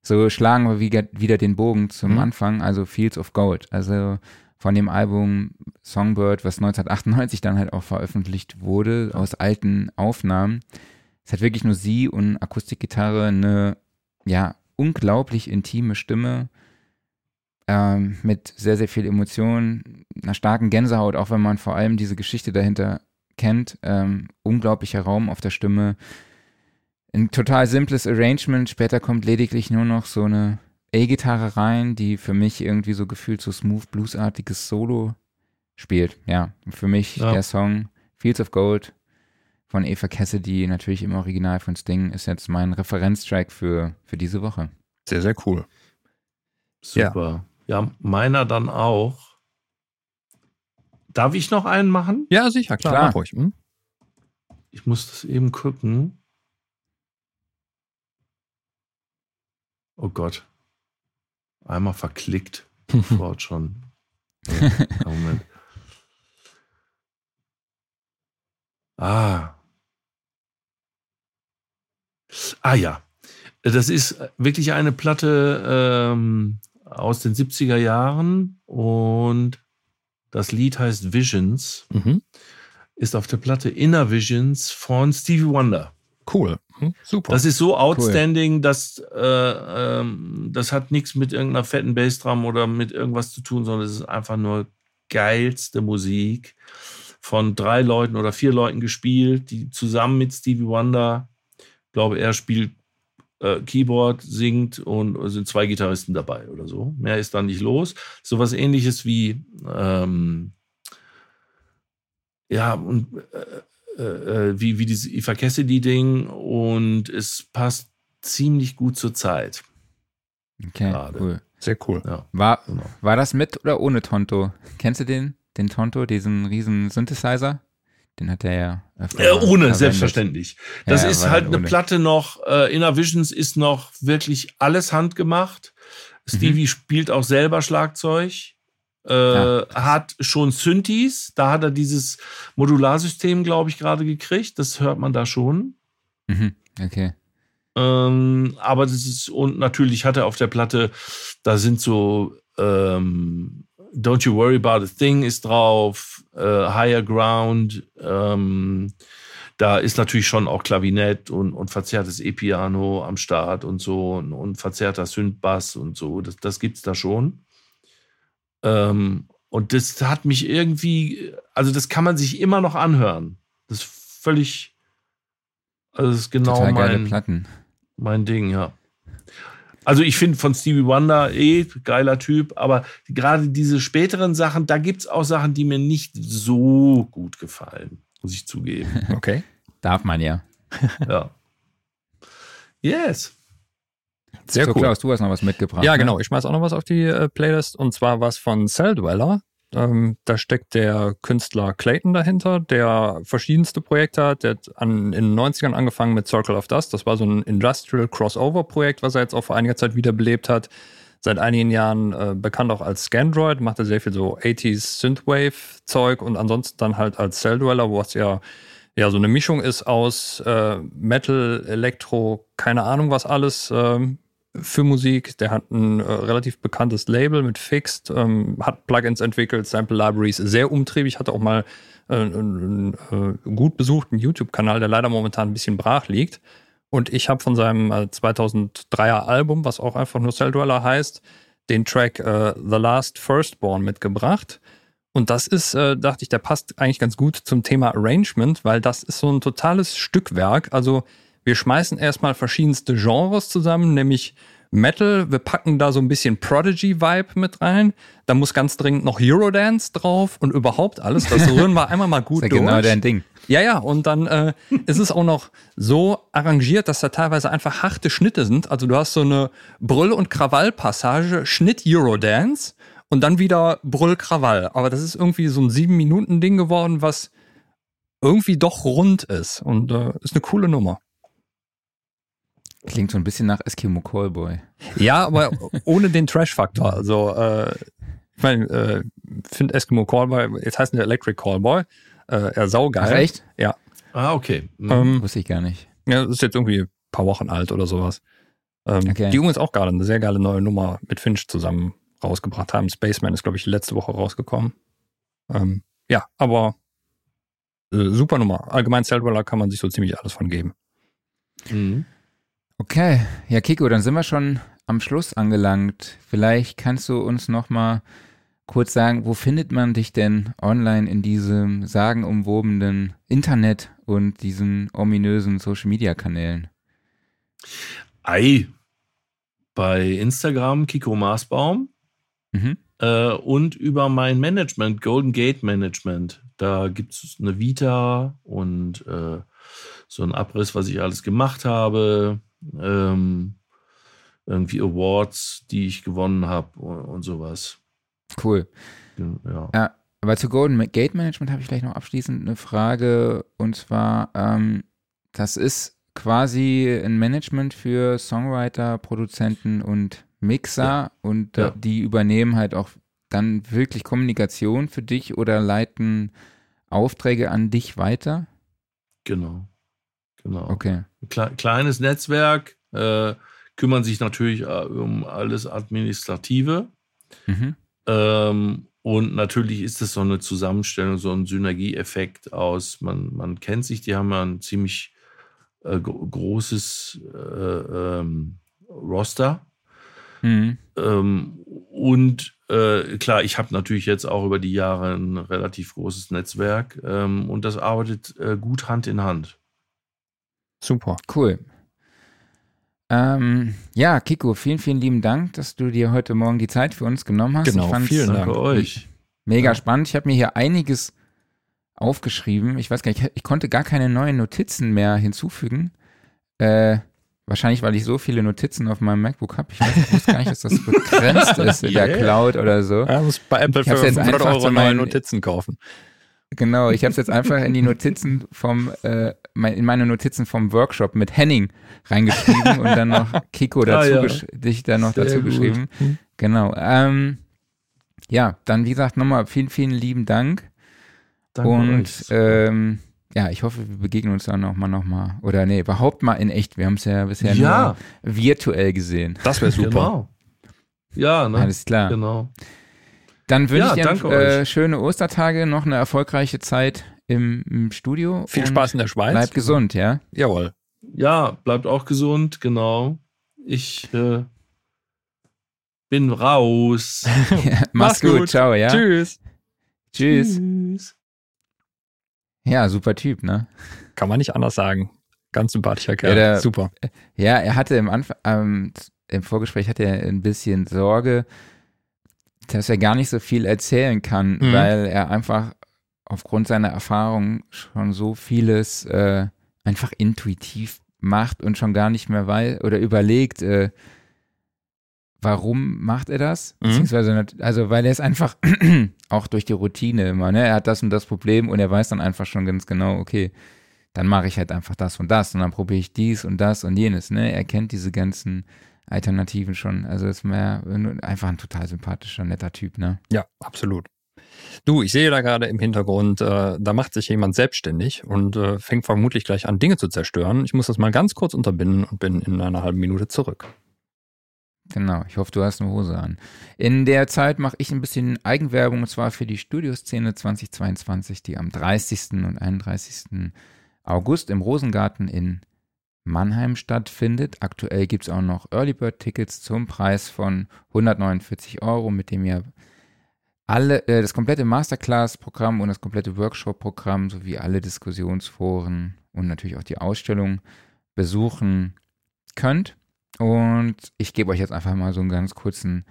[SPEAKER 2] So schlagen wir wieder den Bogen zum mhm. Anfang, also Fields of Gold. Also von dem Album Songbird, was 1998 dann halt auch veröffentlicht wurde, aus alten Aufnahmen. Es hat wirklich nur sie und Akustikgitarre eine, ja, unglaublich intime Stimme ähm, mit sehr, sehr viel Emotion, einer starken Gänsehaut, auch wenn man vor allem diese Geschichte dahinter kennt. Ähm, unglaublicher Raum auf der Stimme. Ein total simples Arrangement. Später kommt lediglich nur noch so eine E-Gitarre rein, die für mich irgendwie so gefühlt so smooth bluesartiges Solo spielt. Ja, für mich ja. der Song Fields of Gold von Eva Cassidy, natürlich im Original von Sting, ist jetzt mein Referenztrack für, für diese Woche.
[SPEAKER 1] Sehr, sehr cool.
[SPEAKER 3] Super. Ja. ja, meiner dann auch. Darf ich noch einen machen?
[SPEAKER 1] Ja, sicher, klar. klar. Mach ruhig. Hm?
[SPEAKER 3] Ich muss das eben gucken. Oh Gott. Einmal verklickt. [laughs] Sofort schon. Ja, Moment. [laughs] Ah. Ah ja. Das ist wirklich eine Platte ähm, aus den 70er Jahren und das Lied heißt Visions. Mhm. Ist auf der Platte Inner Visions von Stevie Wonder.
[SPEAKER 1] Cool. Hm, super.
[SPEAKER 3] Das ist so outstanding, cool. dass äh, ähm, das hat nichts mit irgendeiner fetten Bassdrum oder mit irgendwas zu tun, sondern es ist einfach nur geilste Musik von drei Leuten oder vier Leuten gespielt, die zusammen mit Stevie Wonder, glaube, er spielt äh, Keyboard, singt und sind zwei Gitarristen dabei oder so. Mehr ist da nicht los. So was ähnliches wie ähm, ja, und äh, äh, äh wie, wie dieses Eva Cassidy-Ding und es passt ziemlich gut zur Zeit.
[SPEAKER 2] Okay, Gerade. cool.
[SPEAKER 1] Sehr cool.
[SPEAKER 2] Ja, war, genau. war das mit oder ohne Tonto? Kennst du den? den Tonto, diesen riesen Synthesizer. Den hat er ja.
[SPEAKER 3] Äh, ohne, verwendet. selbstverständlich. Das ja, ist halt eine ohne. Platte noch. Äh, Inner Visions ist noch wirklich alles handgemacht. Stevie mhm. spielt auch selber Schlagzeug. Äh, ja. Hat schon Synthes, da hat er dieses Modularsystem, glaube ich, gerade gekriegt. Das hört man da schon.
[SPEAKER 2] Mhm. Okay.
[SPEAKER 3] Ähm, aber das ist, und natürlich hat er auf der Platte, da sind so ähm, Don't You Worry About a Thing ist drauf, äh, Higher Ground, ähm, da ist natürlich schon auch Klavinett und, und verzerrtes E-Piano am Start und so und, und verzerrter Synthbass und so. Das, das es da schon. Ähm, und das hat mich irgendwie, also das kann man sich immer noch anhören. Das ist völlig, also das ist genau
[SPEAKER 2] Total
[SPEAKER 3] mein,
[SPEAKER 2] Platten.
[SPEAKER 3] mein Ding, ja. Also ich finde von Stevie Wonder eh geiler Typ, aber gerade diese späteren Sachen, da gibt es auch Sachen, die mir nicht so gut gefallen muss ich zugeben. [laughs]
[SPEAKER 2] Okay. Darf man ja. [laughs]
[SPEAKER 3] ja. Yes.
[SPEAKER 2] Sehr so, cool. Klaus, du hast noch was mitgebracht.
[SPEAKER 1] Ja, ne? genau. Ich schmeiß auch noch was auf die äh, Playlist und zwar was von Cell Dweller. Ähm, da steckt der Künstler Clayton dahinter, der verschiedenste Projekte hat. Der hat an, in den 90ern angefangen mit Circle of Dust. Das war so ein Industrial Crossover-Projekt, was er jetzt auch vor einiger Zeit wiederbelebt hat seit einigen Jahren äh, bekannt auch als Scandroid, macht er sehr viel so 80s Synthwave-Zeug und ansonsten dann halt als Cell Dweller, wo es ja, ja so eine Mischung ist aus äh, Metal, Elektro, keine Ahnung was alles äh, für Musik. Der hat ein äh, relativ bekanntes Label mit Fixed, ähm, hat Plugins entwickelt, Sample Libraries, sehr umtriebig, hatte auch mal äh, einen, äh, gut besuchten YouTube-Kanal, der leider momentan ein bisschen brach liegt. Und ich habe von seinem 2003er äh, Album, was auch einfach nur Cell Dweller heißt, den Track äh, The Last Firstborn mitgebracht. Und das ist, äh, dachte ich, der passt eigentlich ganz gut zum Thema Arrangement, weil das ist so ein totales Stückwerk. Also wir schmeißen erstmal verschiedenste Genres zusammen, nämlich Metal, wir packen da so ein bisschen Prodigy-Vibe mit rein. Da muss ganz dringend noch Eurodance drauf und überhaupt alles. Das rühren wir einmal mal gut
[SPEAKER 2] das [laughs] ist ja genau durch. genau dein Ding.
[SPEAKER 1] Ja, ja, und dann äh, ist es auch noch so arrangiert, dass da teilweise einfach harte Schnitte sind. Also du hast so eine Brüll- und Krawall-Passage, Schnitt Eurodance und dann wieder Brüll-Krawall. Aber das ist irgendwie so ein Sieben-Minuten-Ding geworden, was irgendwie doch rund ist und äh, ist eine coole Nummer.
[SPEAKER 2] Klingt so ein bisschen nach Eskimo Callboy.
[SPEAKER 1] Ja, aber ohne den Trash-Faktor. Also, äh, ich meine, äh, finde Eskimo Callboy, jetzt heißt er Electric Callboy, äh, er saugeil. Ach,
[SPEAKER 2] echt?
[SPEAKER 1] Ja.
[SPEAKER 3] Ah, okay.
[SPEAKER 2] Mhm. Ähm, Wusste ich gar nicht.
[SPEAKER 1] Ja, das ist jetzt irgendwie ein paar Wochen alt oder sowas. Ähm, okay. Die übrigens auch gerade eine sehr geile neue Nummer mit Finch zusammen rausgebracht haben. Spaceman ist, glaube ich, letzte Woche rausgekommen. Ähm, ja, aber äh, super Nummer. Allgemein Cellweller kann man sich so ziemlich alles von geben.
[SPEAKER 2] Mhm. Okay, ja Kiko, dann sind wir schon am Schluss angelangt. Vielleicht kannst du uns noch mal kurz sagen, wo findet man dich denn online in diesem sagenumwobenen Internet und diesen ominösen Social Media Kanälen?
[SPEAKER 3] Ei, bei Instagram Kiko Maßbaum mhm. äh, und über mein Management, Golden Gate Management. Da gibt es eine Vita und äh, so ein Abriss, was ich alles gemacht habe ähm, irgendwie Awards, die ich gewonnen habe und, und, sowas.
[SPEAKER 2] Cool.
[SPEAKER 3] Ja.
[SPEAKER 2] ja. Aber zu Golden Gate Management habe ich vielleicht noch abschließend eine Frage. Und zwar, ähm, das ist quasi ein Management für Songwriter, Produzenten und Mixer ja. und ja. die übernehmen halt auch dann wirklich Kommunikation für dich oder leiten Aufträge an dich weiter?
[SPEAKER 3] Genau. Genau.
[SPEAKER 2] Okay.
[SPEAKER 3] Kle kleines Netzwerk, äh, kümmern sich natürlich äh, um alles Administrative. Mhm. Ähm, und natürlich ist es so eine Zusammenstellung, so ein Synergieeffekt aus, man, man kennt sich, die haben ja ein ziemlich äh, großes äh, ähm, Roster. Mhm. Ähm, und äh, klar, ich habe natürlich jetzt auch über die Jahre ein relativ großes Netzwerk ähm, und das arbeitet äh, gut Hand in Hand.
[SPEAKER 2] Super. Cool. Ähm, ja, Kiko, vielen, vielen lieben Dank, dass du dir heute Morgen die Zeit für uns genommen hast.
[SPEAKER 1] Genau, vielen Dank
[SPEAKER 3] euch.
[SPEAKER 2] Mega ja. spannend. Ich habe mir hier einiges aufgeschrieben. Ich weiß gar nicht, ich, ich, konnte gar keine neuen Notizen mehr hinzufügen. Äh, wahrscheinlich, weil ich so viele Notizen auf meinem MacBook habe. Ich weiß, ich wusste gar nicht, dass das begrenzt [laughs] ist in der Cloud oder so.
[SPEAKER 1] Ja, muss bei Apple für 500 Euro neue Notizen kaufen.
[SPEAKER 2] Genau, ich habe es jetzt einfach in die Notizen vom, äh, in meine Notizen vom Workshop mit Henning reingeschrieben und dann noch [laughs] Kiko dazu, ah, ja. dich da noch Sehr dazu gut. geschrieben. Hm. Genau. Ähm, Ja, dann wie gesagt nochmal vielen, vielen lieben Dank.
[SPEAKER 3] Danke
[SPEAKER 2] und
[SPEAKER 3] euch.
[SPEAKER 2] ähm, ja, ich hoffe, wir begegnen uns dann nochmal, nochmal. Oder nee, überhaupt mal in echt. Wir haben es ja bisher
[SPEAKER 3] Ja.
[SPEAKER 2] nur virtuell gesehen.
[SPEAKER 1] Das wäre super.
[SPEAKER 3] Genau. Ja, ne?
[SPEAKER 2] Alles klar.
[SPEAKER 3] Genau.
[SPEAKER 2] Dann wünsche
[SPEAKER 3] Ja,
[SPEAKER 2] ich dir äh, schöne Ostertage, noch eine erfolgreiche Zeit im, im Studio.
[SPEAKER 1] Viel Spaß in der Schweiz.
[SPEAKER 2] Bleib gesund, ja?
[SPEAKER 1] Jawohl.
[SPEAKER 3] Ja, bleibt auch gesund, genau. Ich äh, bin raus. [laughs]
[SPEAKER 2] Mach's gut. ciao, ja?
[SPEAKER 1] Tschüss.
[SPEAKER 2] Tschüss.
[SPEAKER 3] Tschüss.
[SPEAKER 2] Ja, super Typ, ne?
[SPEAKER 1] Kann man nicht anders sagen. Ganz sympathischer Kerl.
[SPEAKER 2] der-
[SPEAKER 1] super.
[SPEAKER 2] Ja, er hatte im Anfang, ähm, im Vorgespräch hatte er ein bisschen Sorge, dass er gar nicht so viel erzählen kann,
[SPEAKER 1] Mhm.
[SPEAKER 2] weil er einfach aufgrund seiner Erfahrung schon so vieles äh, einfach intuitiv macht und schon gar nicht mehr weiß oder überlegt, äh, warum macht er das?
[SPEAKER 1] Mhm.
[SPEAKER 2] Beziehungsweise, also weil er es einfach [clears throat] auch durch die Routine immer, ne? Er hat das und das Problem und er weiß dann einfach schon ganz genau, okay, dann mache ich halt einfach das und das und dann probiere ich dies und das und jenes, ne? Er kennt diese ganzen Alternativen schon. Also ist mehr einfach ein total sympathischer, netter Typ, ne?
[SPEAKER 1] Ja, absolut. Du, ich sehe da gerade im Hintergrund, äh, da macht sich jemand selbstständig und äh, fängt vermutlich gleich an, Dinge zu zerstören. Ich muss das mal ganz kurz unterbinden und bin in einer halben Minute zurück.
[SPEAKER 2] Genau, ich hoffe, du hast eine Hose an. In der Zeit mache ich ein bisschen Eigenwerbung und zwar für die Studioszene 2022, die am 30. und 31. August im Rosengarten in Mannheim stattfindet. Aktuell gibt es auch noch Early Bird Tickets zum Preis von 149 Euro, mit dem ihr alle, äh, das komplette Masterclass-Programm und das komplette Workshop-Programm sowie alle Diskussionsforen und natürlich auch die Ausstellung besuchen könnt. Und ich gebe euch jetzt einfach mal so einen ganz kurzen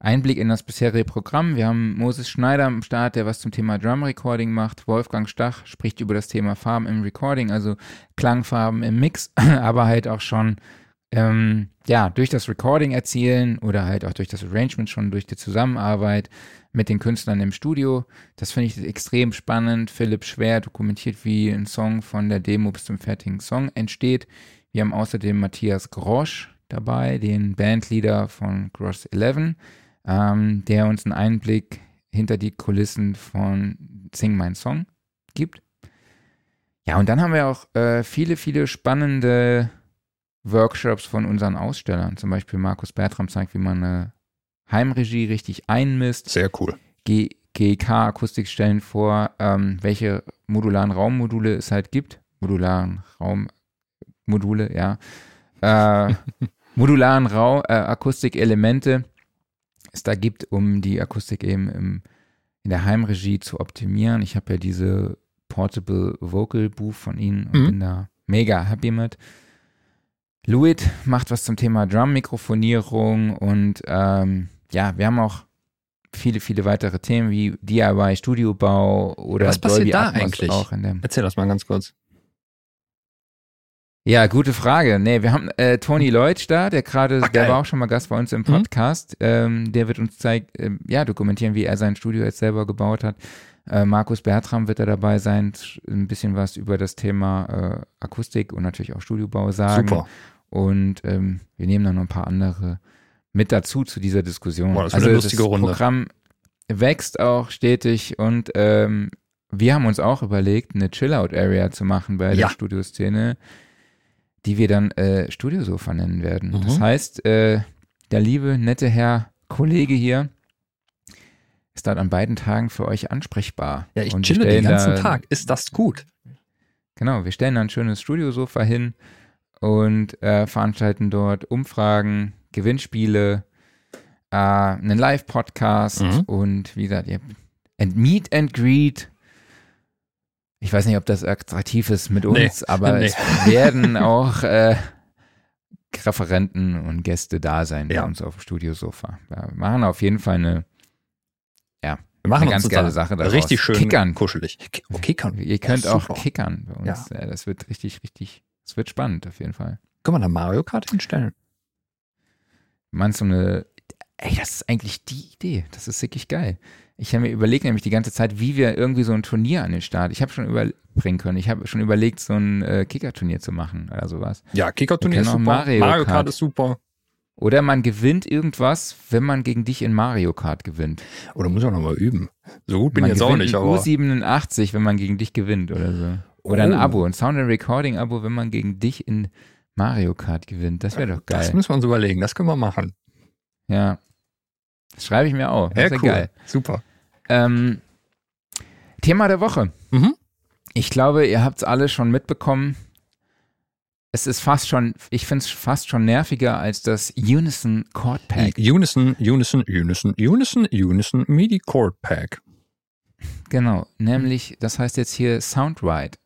[SPEAKER 2] Einblick in das bisherige Programm. Wir haben Moses Schneider am Start, der was zum Thema Drum Recording macht. Wolfgang Stach spricht über das Thema Farben im Recording, also Klangfarben im Mix, [laughs] aber halt auch schon ähm, ja durch das Recording erzielen oder halt auch durch das Arrangement schon durch die Zusammenarbeit mit den Künstlern im Studio. Das finde ich extrem spannend. Philipp Schwer dokumentiert, wie ein Song von der Demo bis zum fertigen Song entsteht. Wir haben außerdem Matthias Grosch dabei, den Bandleader von Gross 11, ähm, der uns einen Einblick hinter die Kulissen von Sing Mein Song gibt. Ja, und dann haben wir auch äh, viele, viele spannende Workshops von unseren Ausstellern. Zum Beispiel Markus Bertram zeigt, wie man eine Heimregie richtig einmisst.
[SPEAKER 1] Sehr cool.
[SPEAKER 2] G GEK-Akustik stellen vor, ähm, welche modularen Raummodule es halt gibt. Modularen Raummodule, ja. Äh, [laughs] modularen Rau äh, Akustikelemente es da gibt, um die Akustik eben im, in der Heimregie zu optimieren. Ich habe ja diese Portable Vocal Booth von ihnen und
[SPEAKER 1] Mhm.
[SPEAKER 2] bin da mega happy mit. Luit macht was zum Thema Drum-Mikrofonierung und ähm, ja, wir haben auch viele, viele weitere Themen wie DIY, Studiobau oder
[SPEAKER 1] Was passiert
[SPEAKER 2] Dolby
[SPEAKER 1] da
[SPEAKER 2] Atmos
[SPEAKER 1] eigentlich?
[SPEAKER 2] auch in dem.
[SPEAKER 1] Erzähl das mal ganz kurz.
[SPEAKER 2] Ja, gute Frage. Nee, wir haben äh, Tony Lloyd da, der gerade,
[SPEAKER 1] Ach,
[SPEAKER 2] der war auch schon mal Gast bei uns im Podcast. Ähm, der wird uns zeigen, ähm, ja, dokumentieren, wie er sein Studio jetzt selber gebaut hat. Äh, Markus Bertram wird da dabei sein, ein bisschen was über das Thema äh, Akustik und natürlich auch Studiobau sagen.
[SPEAKER 1] Super.
[SPEAKER 2] Und ähm, wir nehmen dann noch ein paar andere mit dazu zu dieser Diskussion.
[SPEAKER 1] Boah, das
[SPEAKER 2] also
[SPEAKER 1] eine lustige
[SPEAKER 2] das
[SPEAKER 1] Runde.
[SPEAKER 2] Programm wächst auch stetig und ähm, wir haben uns auch überlegt, eine Chill-Out-Area zu machen bei der
[SPEAKER 1] Ja.
[SPEAKER 2] Studioszene, die wir dann äh, Studiosofa nennen werden.
[SPEAKER 1] Mhm.
[SPEAKER 2] Das heißt, äh, der liebe, nette Herr Kollege hier ist dort an beiden Tagen für euch ansprechbar.
[SPEAKER 1] Ja, ich
[SPEAKER 2] Und
[SPEAKER 1] chille den ganzen
[SPEAKER 2] da-
[SPEAKER 1] Tag. Ist das gut?
[SPEAKER 2] Genau, wir stellen da ein schönes Studiosofa hin und äh, veranstalten dort Umfragen, Gewinnspiele, äh, einen Live-Podcast
[SPEAKER 1] Mhm.
[SPEAKER 2] und wie gesagt, ihr and Meet and Greet. Ich weiß nicht, ob das attraktiv ist mit
[SPEAKER 1] Nee,
[SPEAKER 2] uns, aber
[SPEAKER 1] nee.
[SPEAKER 2] es werden auch äh, Referenten und Gäste da sein
[SPEAKER 1] Ja.
[SPEAKER 2] bei uns auf dem Studiosofa. Wir machen auf jeden Fall eine,
[SPEAKER 1] Wir machen
[SPEAKER 2] Eine ganz geile Sache daraus.
[SPEAKER 1] Richtig schön
[SPEAKER 2] Kickern.
[SPEAKER 1] kuschelig. Oh, kickern.
[SPEAKER 2] ihr könnt
[SPEAKER 1] Ja,
[SPEAKER 2] auch kickern bei uns. Ja. das wird richtig, richtig, es wird spannend auf jeden Fall.
[SPEAKER 1] Können wir da Mario Kart hinstellen?
[SPEAKER 2] Meinst du eine, ey, das ist eigentlich die Idee. Das ist wirklich geil. Ich habe mir überlegt nämlich die ganze Zeit, wie wir irgendwie so ein Turnier an den Start. Ich habe schon überbringen können. Ich habe schon überlegt, so ein äh, Kicker-Turnier zu machen oder sowas.
[SPEAKER 1] Ja, Kicker-Turnier ist super.
[SPEAKER 2] Mario
[SPEAKER 1] Mario Kart
[SPEAKER 2] Kart.
[SPEAKER 1] ist super.
[SPEAKER 2] Oder man gewinnt irgendwas, wenn man gegen dich in Mario Kart gewinnt.
[SPEAKER 1] Oder muss ich auch nochmal üben. So gut bin ich jetzt auch nicht, aber.
[SPEAKER 2] U87, wenn man gegen dich gewinnt oder so. Oder ein
[SPEAKER 1] Oh.
[SPEAKER 2] Abo, ein Sound and Recording Abo, wenn man gegen dich in Mario Kart gewinnt. Das wäre doch geil.
[SPEAKER 1] Das müssen wir uns überlegen, das können wir machen.
[SPEAKER 2] ja. Das schreibe ich mir auf. Das
[SPEAKER 1] Ja,
[SPEAKER 2] wäre
[SPEAKER 1] cool.
[SPEAKER 2] geil.
[SPEAKER 1] Super.
[SPEAKER 2] Ähm, Thema der Woche.
[SPEAKER 1] Mhm.
[SPEAKER 2] Ich glaube, ihr habt es alle schon mitbekommen. Es ist fast schon, ich finde es fast schon nerviger als das Unison Chord Pack.
[SPEAKER 1] Unison, Unison, Unison, Unison, Unison, MIDI Chord Pack.
[SPEAKER 2] Genau, nämlich, das heißt jetzt hier Soundride.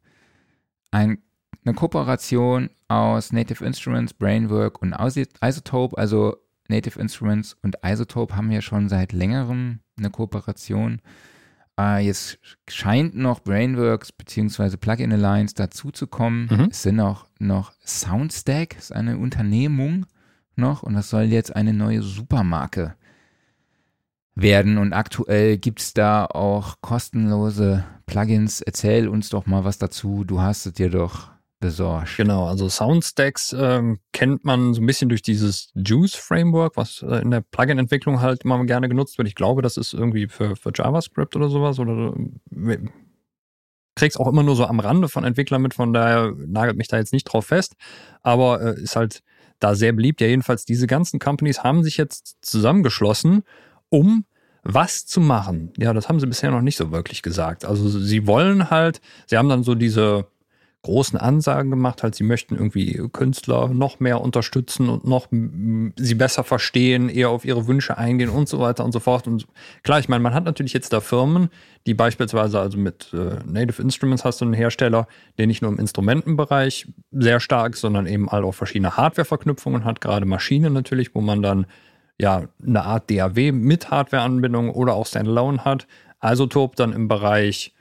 [SPEAKER 2] Ein, eine Kooperation aus Native Instruments, Brainwork und Iso- Isotope. Also Native Instruments und Isotope haben ja schon seit längerem eine Kooperation. Äh, jetzt scheint noch Brainworks bzw. Plugin Alliance dazu zu kommen.
[SPEAKER 1] Mhm.
[SPEAKER 2] Es sind auch noch Soundstack, ist eine Unternehmung noch und das soll jetzt eine neue Supermarke werden. Und aktuell gibt es da auch kostenlose Plugins. Erzähl uns doch mal was dazu. Du hast es dir doch besorgt.
[SPEAKER 1] Genau, also Soundstacks ähm, kennt man so ein bisschen durch dieses Juice-Framework, was äh, in der Plugin-Entwicklung halt immer gerne genutzt wird. Ich glaube, das ist irgendwie für, für JavaScript oder sowas oder äh, krieg's auch immer nur so am Rande von Entwicklern mit, von daher nagelt mich da jetzt nicht drauf fest, aber äh, ist halt da sehr beliebt. Ja, jedenfalls diese ganzen Companies haben sich jetzt zusammengeschlossen, um was zu machen. Ja, das haben sie bisher noch nicht so wirklich gesagt. Also sie wollen halt, sie haben dann so diese großen Ansagen gemacht, halt sie möchten irgendwie Künstler noch mehr unterstützen und noch sie besser verstehen, eher auf ihre Wünsche eingehen und so weiter und so fort. Und klar, ich meine, man hat natürlich jetzt da Firmen, die beispielsweise also mit äh, Native Instruments hast du einen Hersteller, der nicht nur im Instrumentenbereich sehr stark, sondern eben all auch verschiedene Hardware-Verknüpfungen hat, gerade Maschinen natürlich, wo man dann ja eine Art DAW mit Hardware-Anbindung oder auch Standalone hat. Isotope dann im Bereich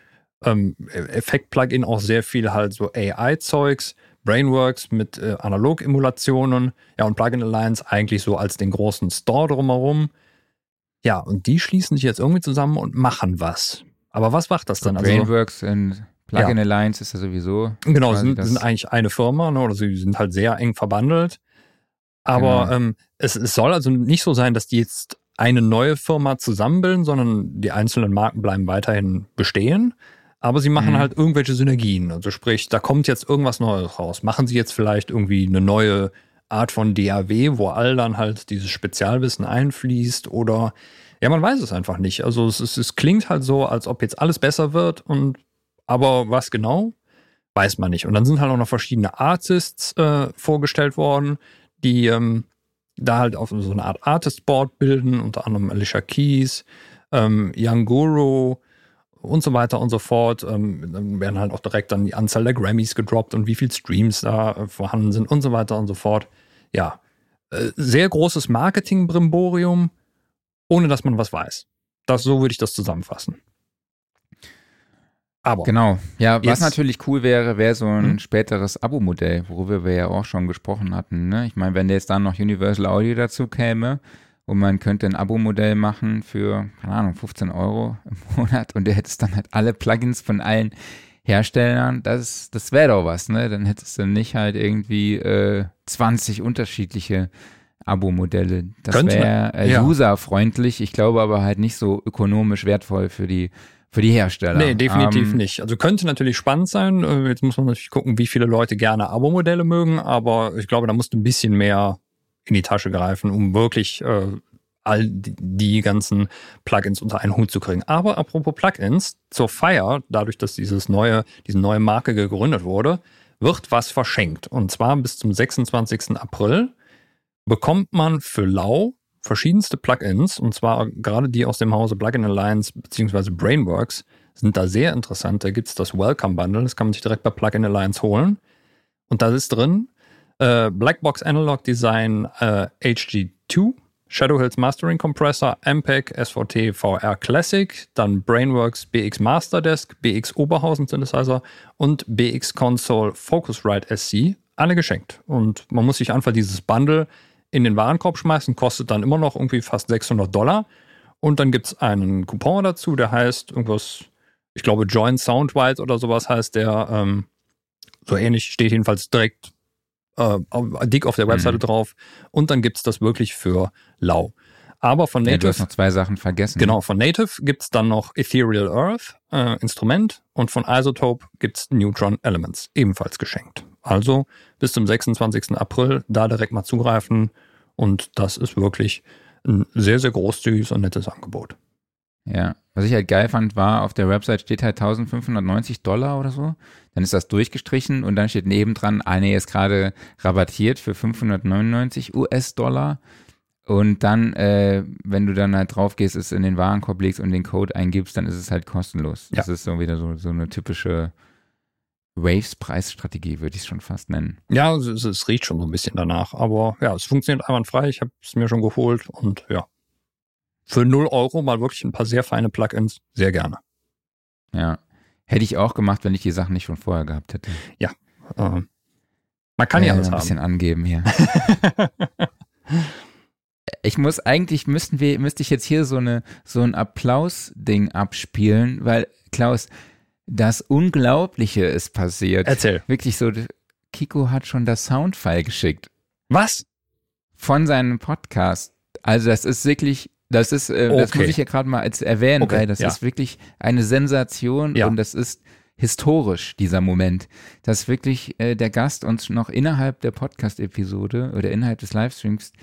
[SPEAKER 1] ähm, Effekt-Plugin auch sehr viel halt so AI-Zeugs, Brainworks mit äh, Analog-Emulationen, ja, und Plugin Alliance eigentlich so als den großen Store drumherum. Ja, und die schließen sich jetzt irgendwie zusammen und machen was. Aber was macht das dann? Also,
[SPEAKER 2] Brainworks und Plugin Alliance ist ja sowieso.
[SPEAKER 1] genau, sind, sind eigentlich eine Firma, ne, oder sie sind halt sehr eng verbandelt. Aber
[SPEAKER 2] Genau.
[SPEAKER 1] ähm, es, es soll also nicht so sein, dass die jetzt eine neue Firma zusammenbilden, sondern die einzelnen Marken bleiben weiterhin bestehen. Aber sie machen
[SPEAKER 2] Mhm.
[SPEAKER 1] halt irgendwelche Synergien. Also sprich, da kommt jetzt irgendwas Neues raus. Machen sie jetzt vielleicht irgendwie eine neue Art von DAW, wo all dann halt dieses Spezialwissen einfließt oder ja, man weiß es einfach nicht. Also es, es, es klingt halt so, als ob jetzt alles besser wird und aber was genau, weiß man nicht. Und dann sind halt auch noch verschiedene Artists äh, vorgestellt worden, die ähm, da halt auf so eine Art Artist-Board bilden, unter anderem Alicia Keys, ähm, Young Guru und so weiter und so fort. Ähm, dann werden halt auch direkt dann die Anzahl der Grammys gedroppt und wie viel Streams da äh, vorhanden sind und so weiter und so fort. Ja, äh, sehr großes Marketing-Brimborium, ohne dass man was weiß. Das, so würde ich das zusammenfassen. Aber
[SPEAKER 2] Genau. Ja, was natürlich cool wäre, wäre so ein
[SPEAKER 1] Hm?
[SPEAKER 2] späteres Abo-Modell, worüber wir ja auch schon gesprochen hatten. Ne? Ich meine, wenn jetzt dann noch Universal Audio dazu käme und man könnte ein Abo-Modell machen für, keine Ahnung, 15 Euro im [laughs] Monat und du hättest dann halt alle Plugins von allen Herstellern, das, das wäre doch was, ne? Dann hättest du nicht halt irgendwie äh, 20 unterschiedliche Abo-Modelle. Das wäre äh,
[SPEAKER 1] ja.
[SPEAKER 2] userfreundlich, ich glaube aber halt nicht so ökonomisch wertvoll für die, für die Hersteller.
[SPEAKER 1] Nee, definitiv
[SPEAKER 2] Ähm,
[SPEAKER 1] nicht. Also könnte natürlich spannend sein. Äh, Jetzt muss man natürlich gucken, wie viele Leute gerne Abo-Modelle mögen, aber ich glaube, da musst du ein bisschen mehr in die Tasche greifen, um wirklich äh, all die, ganzen Plugins unter einen Hut zu kriegen. Aber apropos Plugins, zur Feier, dadurch, dass dieses neue, diese neue Marke gegründet wurde, wird was verschenkt. Und zwar bis zum 26. April bekommt man für lau verschiedenste Plugins, und zwar gerade die aus dem Hause Plugin Alliance bzw. Brainworks, sind da sehr interessant. Da gibt es das Welcome Bundle, das kann man sich direkt bei Plugin Alliance holen. Und da ist drin äh, Blackbox Analog Design äh, HG2, Shadow Hills Mastering Compressor, MPEG, SVT VR Classic, dann Brainworks BX Masterdesk, BX Oberhausen Synthesizer und BX Console Focusrite SC. Alle geschenkt. Und man muss sich einfach dieses Bundle in den Warenkorb schmeißen, kostet dann immer noch irgendwie fast 600 Dollar. Und dann gibt es einen Coupon dazu, der heißt irgendwas, ich glaube Join Soundwide oder sowas heißt der. Ähm, so ähnlich steht jedenfalls direkt äh, dick auf der Webseite mhm. drauf. Und dann gibt's das wirklich für lau. Aber von Native. Ja,
[SPEAKER 2] du hast noch zwei Sachen vergessen.
[SPEAKER 1] Genau, von Native gibt's dann noch Ethereal Earth, äh, Instrument, und von Isotope gibt's Neutron Elements, ebenfalls geschenkt. Also bis zum 26. April da direkt mal zugreifen. Und das ist wirklich ein sehr, sehr großzügiges und nettes Angebot.
[SPEAKER 2] Ja, was ich halt geil fand, war, auf der Website steht halt 1590 Dollar oder so. Dann ist das durchgestrichen und dann steht nebendran, eine ist gerade rabattiert für 599 US-Dollar. Und dann, äh, wenn du dann halt drauf gehst, es in den Warenkorb legst und den Code eingibst, dann ist es halt kostenlos. Ja. Das ist so wieder so, so eine typische Waves-Preisstrategie, würde ich es schon fast nennen.
[SPEAKER 1] Ja, es, es, riecht schon so ein bisschen danach. Aber ja, es funktioniert einwandfrei. Ich habe es mir schon geholt und ja, für 0 Euro mal wirklich ein paar sehr feine Plugins. Sehr gerne.
[SPEAKER 2] Ja. Hätte ich auch gemacht, wenn ich die Sachen nicht schon vorher gehabt hätte.
[SPEAKER 1] Ja. Äh, man kann ja, ja alles
[SPEAKER 2] ein bisschen angeben hier. [laughs] ich muss eigentlich müssten wir müsste ich jetzt hier so eine so ein Applaus Ding abspielen, weil Klaus das Unglaubliche ist passiert.
[SPEAKER 1] Erzähl.
[SPEAKER 2] Wirklich so Kiko hat schon das Soundfile geschickt.
[SPEAKER 1] Was?
[SPEAKER 2] Von seinem Podcast. Also das ist wirklich das ist, äh, okay. das muss ich ja gerade mal als erwähnen, okay, weil das ja. ist wirklich eine Sensation ja. und das ist historisch, dieser Moment, dass wirklich äh, der Gast uns noch innerhalb der Podcast-Episode oder innerhalb des Livestreams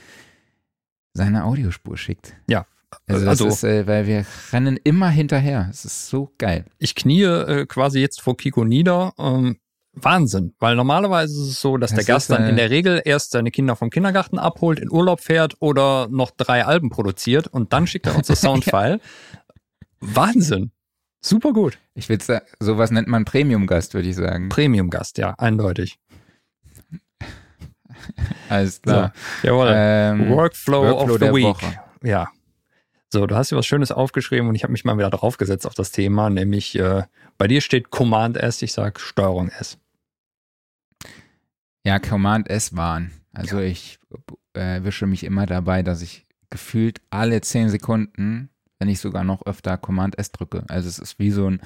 [SPEAKER 2] seine Audiospur schickt.
[SPEAKER 1] Ja.
[SPEAKER 2] Also, das also, ist, äh, weil wir rennen immer hinterher. Es ist so geil.
[SPEAKER 1] Ich knie äh, quasi jetzt vor Kiko nieder. Ähm, Wahnsinn, weil normalerweise ist es so, dass das der Gast dann in der Regel erst seine Kinder vom Kindergarten abholt, in Urlaub fährt oder noch drei Alben produziert und dann schickt er uns das [laughs] Soundfile. Wahnsinn. Super gut.
[SPEAKER 2] Ich will sagen, sowas nennt man Premium-Gast, würde ich sagen.
[SPEAKER 1] Premium-Gast, ja, eindeutig.
[SPEAKER 2] Alles klar.
[SPEAKER 1] So, jawohl. Ähm, Workflow, Workflow of the Week. Woche. Ja. So, du hast dir was Schönes aufgeschrieben und ich habe mich mal wieder draufgesetzt auf das Thema, nämlich äh, bei dir steht Command S, ich sag Steuerung S.
[SPEAKER 2] Ja, Command S waren. Also ja. ich äh, wische mich immer dabei, dass ich gefühlt alle zehn Sekunden, wenn nicht sogar noch öfter, Command S drücke. Also es ist wie so ein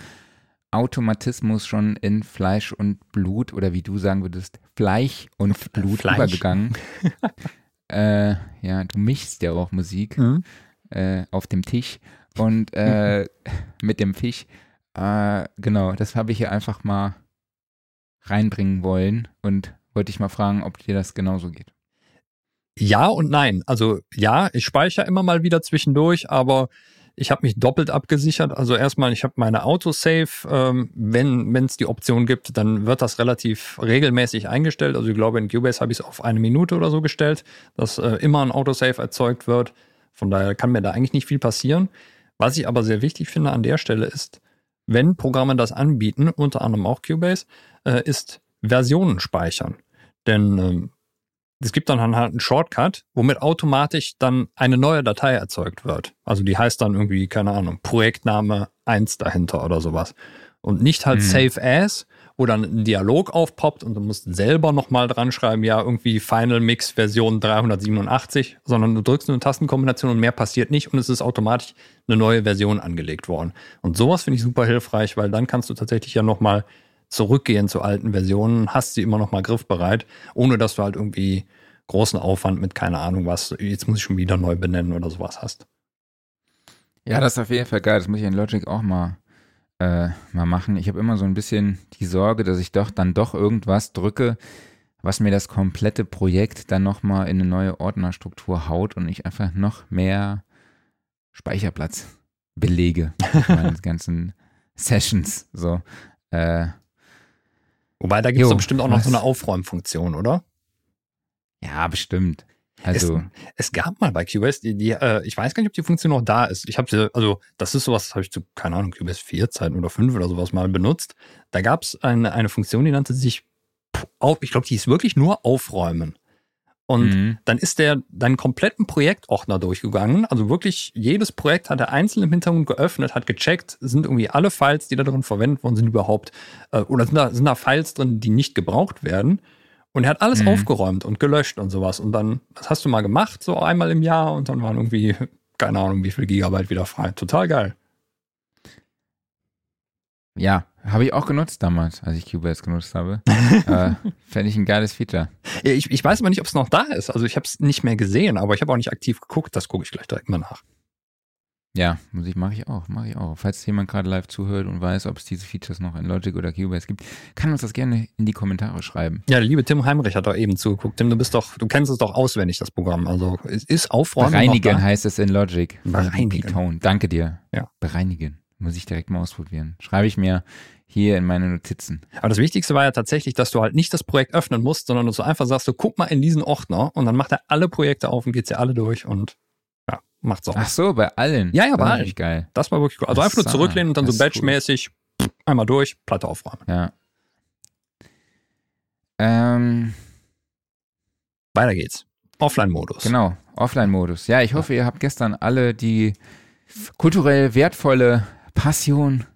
[SPEAKER 2] Automatismus schon in Fleisch und Blut oder wie du sagen würdest, Fleisch und Blut Fleisch. übergegangen. [laughs] äh, ja, du mischst ja auch Musik mhm. Äh, auf dem Tisch und äh, [laughs] mit dem Fisch. Äh, genau, das habe ich hier einfach mal reinbringen wollen und wollte ich mal fragen, ob dir das genauso geht.
[SPEAKER 1] Ja und nein. Also ja, ich speichere immer mal wieder zwischendurch, aber ich habe mich doppelt abgesichert. Also erstmal, ich habe meine Autosave. Ähm, wenn es die Option gibt, dann wird das relativ regelmäßig eingestellt. Also ich glaube, in Cubase habe ich es auf eine Minute oder so gestellt, dass äh, immer ein Autosave erzeugt wird. Von daher kann mir da eigentlich nicht viel passieren. Was ich aber sehr wichtig finde an der Stelle ist, wenn Programme das anbieten, unter anderem auch Cubase, äh, ist Versionen speichern. Denn ähm, es gibt dann halt einen Shortcut, womit automatisch dann eine neue Datei erzeugt wird. Also die heißt dann irgendwie, keine Ahnung, Projektname 1 dahinter oder sowas. Und nicht halt mhm. Save As, wo dann ein Dialog aufpoppt und du musst selber nochmal dran schreiben, ja, irgendwie Final Mix Version 387, sondern du drückst eine Tastenkombination und mehr passiert nicht und es ist automatisch eine neue Version angelegt worden. Und sowas finde ich super hilfreich, weil dann kannst du tatsächlich ja nochmal zurückgehen zu alten Versionen, hast sie immer noch mal griffbereit, ohne dass du halt irgendwie großen Aufwand mit keine Ahnung was, jetzt muss ich schon wieder neu benennen oder sowas hast.
[SPEAKER 2] Ja, das ist auf jeden Fall geil. Das muss ich in Logic auch mal, äh, mal machen. Ich habe immer so ein bisschen die Sorge, dass ich doch dann doch irgendwas drücke, was mir das komplette Projekt dann nochmal in eine neue Ordnerstruktur haut und ich einfach noch mehr Speicherplatz belege mit meinen [laughs] ganzen Sessions. So. Äh,
[SPEAKER 1] Wobei, da gibt es bestimmt auch noch was? so eine Aufräumfunktion, oder?
[SPEAKER 2] Ja, bestimmt. Also
[SPEAKER 1] es, es, gab mal bei QS, die, die äh, ich weiß gar nicht, ob die Funktion noch da ist. Ich habe sie, also das ist sowas, das habe ich zu, keine Ahnung, QS 4 Zeiten oder 5 oder sowas mal benutzt. Da gab es eine, eine Funktion, die nannte sich, auf, ich glaube, die ist wirklich nur aufräumen. Und mhm. dann ist der deinen kompletten Projektordner durchgegangen. Also wirklich jedes Projekt hat er einzeln im Hintergrund geöffnet, hat gecheckt, sind irgendwie alle Files, die da drin verwendet worden sind, überhaupt, äh, oder sind da, sind da Files drin, die nicht gebraucht werden. Und er hat alles mhm. aufgeräumt und gelöscht und sowas. Und dann, das hast du mal gemacht, so einmal im Jahr, und dann waren irgendwie, keine Ahnung, wie viel Gigabyte wieder frei. Total geil.
[SPEAKER 2] Ja, Habe ich auch genutzt damals, als ich Cubase genutzt habe. [laughs] äh, Fände ich ein geiles Feature.
[SPEAKER 1] Ich, ich weiß aber nicht, ob es noch da ist. Also ich habe es nicht mehr gesehen, aber ich habe auch nicht aktiv geguckt. Das gucke ich gleich direkt mal nach.
[SPEAKER 2] Ja, Musik mache ich auch, mache ich auch. Falls jemand gerade live zuhört und weiß, ob es diese Features noch in Logic oder Cubase gibt, kann uns das gerne in die Kommentare schreiben.
[SPEAKER 1] Ja, der liebe Tim Heimrich hat doch eben zugeguckt. Tim, du bist doch, du kennst es doch auswendig, das Programm. Also es ist aufräumen.
[SPEAKER 2] Bereinigen heißt es in Logic.
[SPEAKER 1] Bereinigen.
[SPEAKER 2] Danke dir.
[SPEAKER 1] Ja.
[SPEAKER 2] Bereinigen. Muss ich direkt mal ausprobieren. Schreibe ich mir hier in meine Notizen.
[SPEAKER 1] Aber das Wichtigste war ja tatsächlich, dass du halt nicht das Projekt öffnen musst, sondern dass du einfach sagst, du guck mal in diesen Ordner und dann macht er alle Projekte auf und geht sie alle durch und ja, macht's auch.
[SPEAKER 2] Ach so, bei allen.
[SPEAKER 1] Ja, ja, bei
[SPEAKER 2] Das
[SPEAKER 1] allen.
[SPEAKER 2] ist geil.
[SPEAKER 1] Das war wirklich cool. Also einfach nur zurücklehnen und dann so
[SPEAKER 2] ist cool.
[SPEAKER 1] batchmäßig einmal durch, Platte aufräumen.
[SPEAKER 2] Ja. Ähm,
[SPEAKER 1] Weiter geht's. Offline-Modus.
[SPEAKER 2] genau, Offline-Modus. Ja, ich hoffe, ihr habt gestern alle die kulturell wertvolle Passion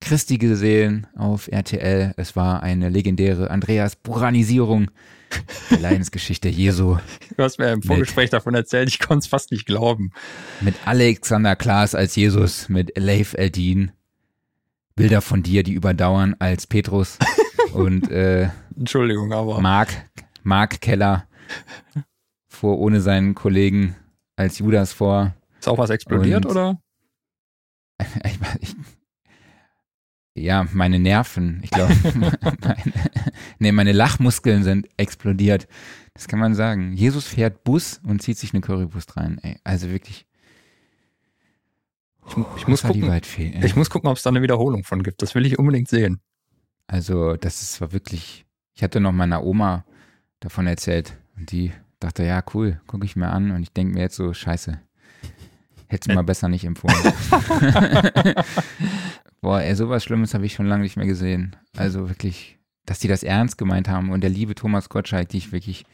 [SPEAKER 2] Christi gesehen auf RTL. Es war eine legendäre Andreas Buranisierung der Leidensgeschichte Jesu
[SPEAKER 1] Du hast mir im Vorgespräch davon erzählt, ich konnte es fast nicht glauben.
[SPEAKER 2] mit Alexander Klaas als Jesus, mit Leif Eldin. Bilder von dir, die überdauern als Petrus und äh,
[SPEAKER 1] Entschuldigung, aber
[SPEAKER 2] Mark, Mark Keller fuhr ohne seinen Kollegen als Judas vor.
[SPEAKER 1] ist auch was explodiert,
[SPEAKER 2] Und-
[SPEAKER 1] oder? [laughs]
[SPEAKER 2] Ich, ich, ja, meine Nerven, ich glaube, [laughs] meine, nee, meine Lachmuskeln sind explodiert. Das kann man sagen. Jesus fährt Bus und zieht sich eine Currywurst rein. Ey, also wirklich.
[SPEAKER 1] Ich, ich muss gucken,
[SPEAKER 2] ey.
[SPEAKER 1] ich muss gucken, ob es da eine Wiederholung von gibt. Das will ich unbedingt sehen.
[SPEAKER 2] Also, das ist, war wirklich. Ich hatte noch meiner Oma davon erzählt und die dachte, ja, cool, gucke ich mir an und ich denke mir jetzt so, scheiße. Hätte mal besser nicht empfohlen. [laughs] [laughs] Boah, ey, sowas Schlimmes habe ich schon lange nicht mehr gesehen. Also wirklich, dass die das ernst gemeint haben und der liebe Thomas Gottschalk, die ich wirklich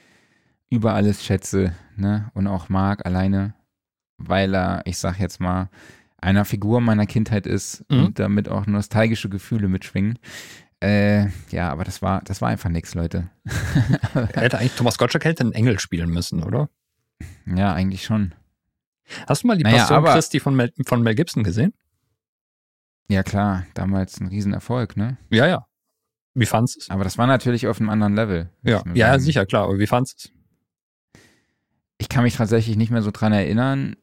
[SPEAKER 2] über alles schätze, ne, und auch mag, alleine, weil er, ich sag jetzt mal, einer Figur meiner Kindheit ist
[SPEAKER 1] Mhm.
[SPEAKER 2] und damit auch nostalgische Gefühle mitschwingen. Äh, ja, aber das war, das war einfach nix, Leute.
[SPEAKER 1] Er [laughs] hätte eigentlich Thomas Gottschalk hätte einen Engel spielen müssen, oder?
[SPEAKER 2] Ja, eigentlich schon.
[SPEAKER 1] Hast du mal die
[SPEAKER 2] Naja,
[SPEAKER 1] Passion Christi von Mel, von Mel Gibson gesehen?
[SPEAKER 2] Ja, klar, damals ein Riesenerfolg, ne?
[SPEAKER 1] Ja, ja. Wie fandst du es?
[SPEAKER 2] Aber das war natürlich auf einem anderen Level.
[SPEAKER 1] Ja, ja,
[SPEAKER 2] sagen.
[SPEAKER 1] sicher, klar. Aber wie fandst du es?
[SPEAKER 2] Ich kann mich tatsächlich nicht mehr so dran erinnern.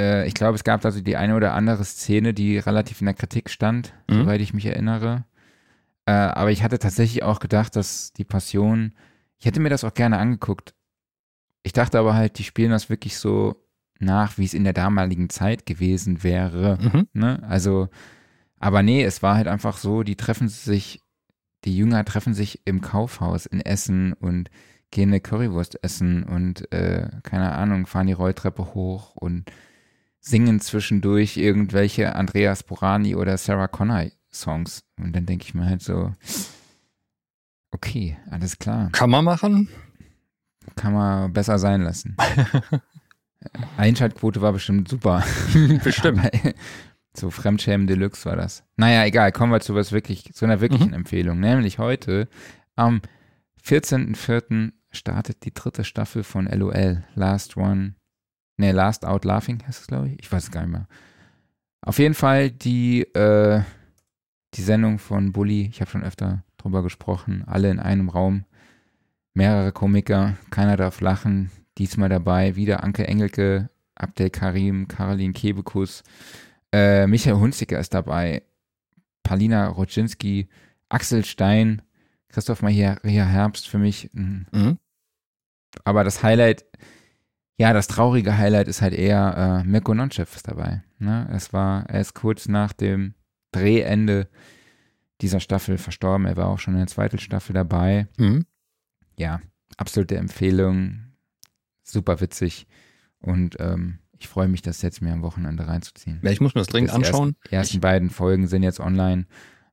[SPEAKER 2] Äh, ich glaube, es gab also die eine oder andere Szene, die relativ in der Kritik stand,
[SPEAKER 1] Mhm.
[SPEAKER 2] soweit ich mich erinnere. Äh, aber ich hatte tatsächlich auch gedacht, dass die Passion, ich hätte mir das auch gerne angeguckt. Ich dachte aber halt, die spielen das wirklich so nach, wie es in der damaligen Zeit gewesen wäre.
[SPEAKER 1] Mhm.
[SPEAKER 2] Ne? Also, aber nee, es war halt einfach so, die treffen sich, die Jünger treffen sich im Kaufhaus in Essen und gehen eine Currywurst essen und äh, keine Ahnung, fahren die Rolltreppe hoch und singen zwischendurch irgendwelche Andreas Borani oder Sarah Connor Songs. Und dann denke ich mir halt so, okay, alles klar,
[SPEAKER 1] Kann man machen?
[SPEAKER 2] kann man besser sein lassen. [laughs] Einschaltquote war bestimmt super. [laughs]
[SPEAKER 1] Bestimmt. [laughs]
[SPEAKER 2] So Fremdschämen Deluxe war das. Naja, egal, kommen wir zu was wirklich, zu einer wirklichen
[SPEAKER 1] Mhm.
[SPEAKER 2] Empfehlung. Nämlich heute am 14.04. startet die dritte Staffel von LOL. Last One. Ne, Last Out Laughing heißt es, glaube ich. Ich weiß es gar nicht mehr. Auf jeden Fall die, äh, die Sendung von Bully. Ich habe schon öfter drüber gesprochen. Alle in einem Raum. Mehrere Komiker. Keiner darf lachen. Diesmal dabei wieder Anke Engelke, Abdel Karim, Caroline Kebekus, äh, Michael Hunziker ist dabei, Palina Rodzinski, Axel Stein, Christoph Maria Herbst für mich. mm.
[SPEAKER 1] Mhm.
[SPEAKER 2] Aber das Highlight, ja, das traurige Highlight ist halt eher äh, Mirko Nonchev ist dabei. Ne? Es war, er ist kurz nach dem Drehende dieser Staffel verstorben. Er war auch schon in der zweiten Staffel dabei
[SPEAKER 1] Mhm.
[SPEAKER 2] ja, absolute Empfehlung. Super witzig. Und ähm, ich freue mich, das jetzt mir am Wochenende reinzuziehen.
[SPEAKER 1] Ja, ich muss mir das dringend
[SPEAKER 2] Das
[SPEAKER 1] anschauen.
[SPEAKER 2] Die ersten beiden Folgen sind jetzt online.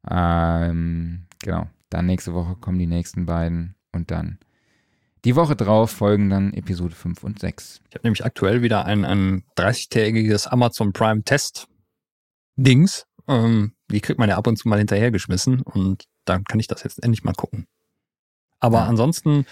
[SPEAKER 2] Ähm, genau. Dann nächste Woche kommen die nächsten beiden. Und dann die Woche drauf folgen dann Episode 5 und 6.
[SPEAKER 1] Ich habe nämlich aktuell wieder ein, ein 30-tägiges Amazon Prime Test Dings. Ähm, die kriegt man ja ab und zu mal hinterhergeschmissen und dann kann ich das jetzt endlich mal gucken. Aber
[SPEAKER 2] Ja.
[SPEAKER 1] ansonsten,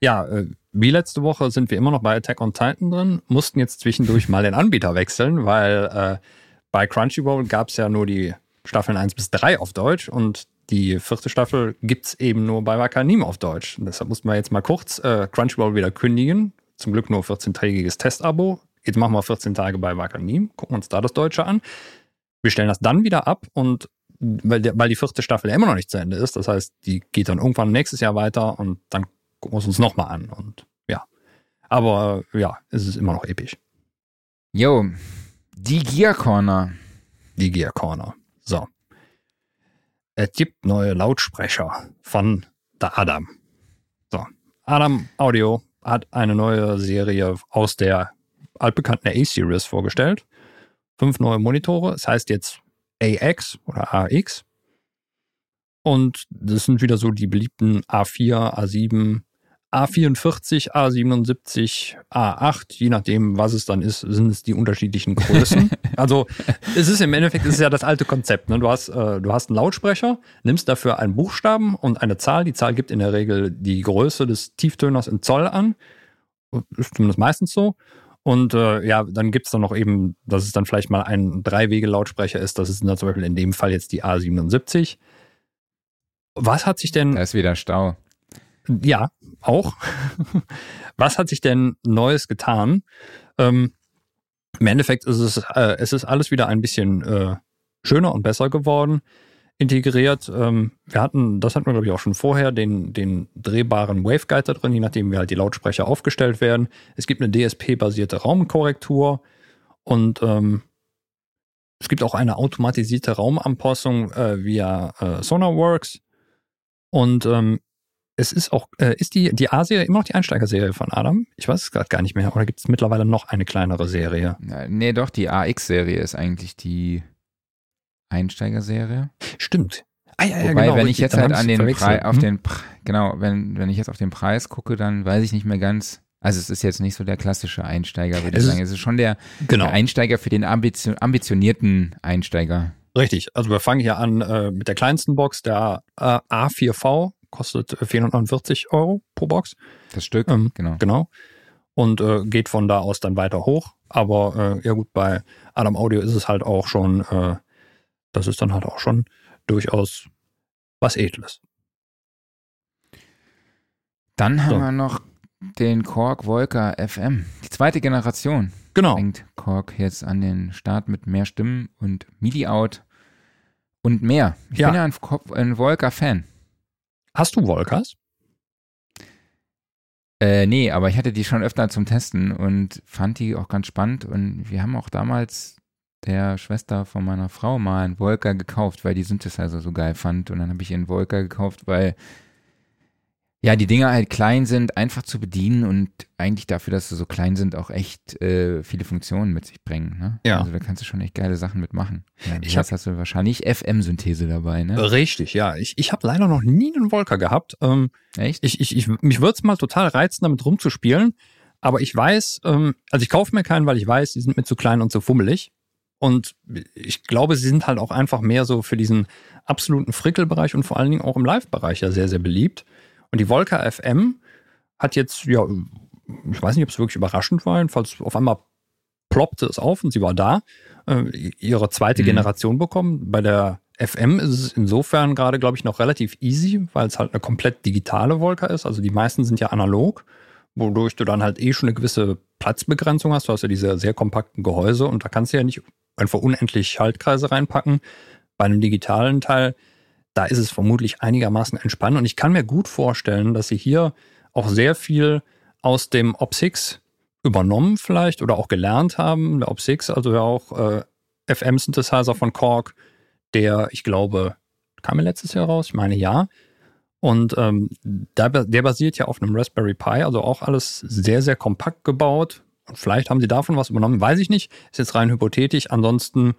[SPEAKER 1] ja, äh, wie letzte Woche sind wir immer noch bei Attack on Titan drin, mussten jetzt zwischendurch mal den Anbieter wechseln, weil äh, bei Crunchyroll gab es ja nur die Staffeln 1 bis 3 auf Deutsch und die vierte Staffel gibt es eben nur bei Wakanim auf Deutsch. Und deshalb mussten wir jetzt mal kurz äh, Crunchyroll wieder kündigen. Zum Glück nur 14-tägiges Testabo. Jetzt machen wir 14 Tage bei Wakanim, gucken uns da das Deutsche an. Wir stellen das dann wieder ab und weil, der, weil die vierte Staffel immer noch nicht zu Ende ist, das heißt, die geht dann irgendwann nächstes Jahr weiter und dann gucken wir es uns nochmal an. Und ja. Aber äh, ja, es ist immer noch episch.
[SPEAKER 2] Jo, die Gear Corner.
[SPEAKER 1] Die Gear Corner. So. Es gibt neue Lautsprecher von der Adam. So. Adam Audio hat eine neue Serie aus der altbekannten A-Series vorgestellt. Fünf neue Monitore. Das heißt jetzt AX oder AX. Und das sind wieder so die beliebten A4, A7, A44, A77, A8, je nachdem, was es dann ist, sind es die unterschiedlichen Größen. [laughs] also es ist im Endeffekt, es ist ja das alte Konzept. Ne? Du, hast, äh, du hast einen Lautsprecher, nimmst dafür einen Buchstaben und eine Zahl. Die Zahl gibt in der Regel die Größe des Tieftöners in Zoll an. Ist zumindest meistens so. Und äh, ja, dann gibt es dann noch eben, dass es dann vielleicht mal ein Drei-Wege-Lautsprecher ist. Das ist dann zum Beispiel in dem Fall jetzt die A77. Was hat sich denn.
[SPEAKER 2] Da ist wieder Stau.
[SPEAKER 1] Ja, auch. [laughs] Was hat sich denn Neues getan? Ähm, Im Endeffekt ist es, äh, es ist alles wieder ein bisschen äh, schöner und besser geworden, integriert. Ähm, wir hatten, das hatten wir glaube ich auch schon vorher, den, den drehbaren Waveguide da drin, je nachdem wie halt die Lautsprecher aufgestellt werden. Es gibt eine DSP-basierte Raumkorrektur und ähm, es gibt auch eine automatisierte Raumanpassung äh, via äh, SonarWorks. Und ähm, es ist auch, äh, ist die, die A-Serie immer noch die Einsteigerserie von Adam? Ich weiß es gerade gar nicht mehr. Oder gibt es mittlerweile noch eine kleinere Serie?
[SPEAKER 2] Ja, nee, doch, die AX-Serie ist eigentlich die Einsteigerserie.
[SPEAKER 1] Stimmt.
[SPEAKER 2] Ah, ja, ja, Wobei, genau, wenn ich jetzt halt an den Preis, auf hm? den, genau, wenn, wenn ich jetzt auf den Preis gucke, dann weiß ich nicht mehr ganz, also es ist jetzt nicht so der klassische Einsteiger, würde ich sagen. Es ist schon der, genau. der Einsteiger für den ambitio ambitionierten Einsteiger.
[SPEAKER 1] Richtig, also wir fangen hier an äh, mit der kleinsten Box, der äh, A4V, kostet 449 Euro pro Box.
[SPEAKER 2] Das Stück, ähm, genau.
[SPEAKER 1] Genau. Und äh, geht von da aus dann weiter hoch. Aber äh, ja gut, bei Adam Audio ist es halt auch schon, äh, das ist dann halt auch schon durchaus was Edles.
[SPEAKER 2] Dann haben so. wir noch den Korg Volker FM. Die zweite Generation.
[SPEAKER 1] Genau.
[SPEAKER 2] Bringt Korg jetzt an den Start mit mehr Stimmen und MIDI-Out und mehr. Ich ja. bin ja ein, ein Volker-Fan.
[SPEAKER 1] Hast du Volkers?
[SPEAKER 2] Äh, nee, aber ich hatte die schon öfter zum Testen und fand die auch ganz spannend. Und wir haben auch damals der Schwester von meiner Frau mal einen Volker gekauft, weil die Synthesizer so geil fand. Und dann habe ich ihren Volker gekauft, weil ja, die Dinger halt klein sind, einfach zu bedienen und eigentlich dafür, dass sie so klein sind, auch echt äh, viele Funktionen mit sich bringen. Ne?
[SPEAKER 1] Ja.
[SPEAKER 2] Also da kannst du schon echt geile Sachen mitmachen. Ja,
[SPEAKER 1] ich hab,
[SPEAKER 2] hast du wahrscheinlich FM-Synthese dabei, ne?
[SPEAKER 1] Richtig, ja. Ich, ich habe leider noch nie einen Volker gehabt. Ähm,
[SPEAKER 2] echt?
[SPEAKER 1] Ich, ich, ich, mich würde es mal total reizen, damit rumzuspielen. Aber ich weiß, ähm, also ich kaufe mir keinen, weil ich weiß, die sind mir zu klein und zu fummelig. Und ich glaube, sie sind halt auch einfach mehr so für diesen absoluten Frickelbereich und vor allen Dingen auch im Live-Bereich ja sehr, sehr beliebt. Und die Volker FM hat jetzt, ja, ich weiß nicht, ob es wirklich überraschend war, jedenfalls auf einmal ploppte es auf und sie war da, äh, ihre zweite mhm. Generation bekommen. Bei der FM ist es insofern gerade, glaube ich, noch relativ easy, weil es halt eine komplett digitale Volker ist. Also die meisten sind ja analog, wodurch du dann halt eh schon eine gewisse Platzbegrenzung hast. Du hast ja diese sehr kompakten Gehäuse und da kannst du ja nicht einfach unendlich Schaltkreise reinpacken. Bei einem digitalen Teil da ist es vermutlich einigermaßen entspannt. Und ich kann mir gut vorstellen, dass sie hier auch sehr viel aus dem OP6 übernommen vielleicht oder auch gelernt haben. Der OP6, also ja auch äh, FM-Synthesizer von Korg, der, ich glaube, kam er letztes Jahr raus? Ich meine ja. Und ähm, der, der basiert ja auf einem Raspberry Pi, also auch alles sehr, sehr kompakt gebaut. Und vielleicht haben sie davon was übernommen, weiß ich nicht. Ist jetzt rein hypothetisch. Ansonsten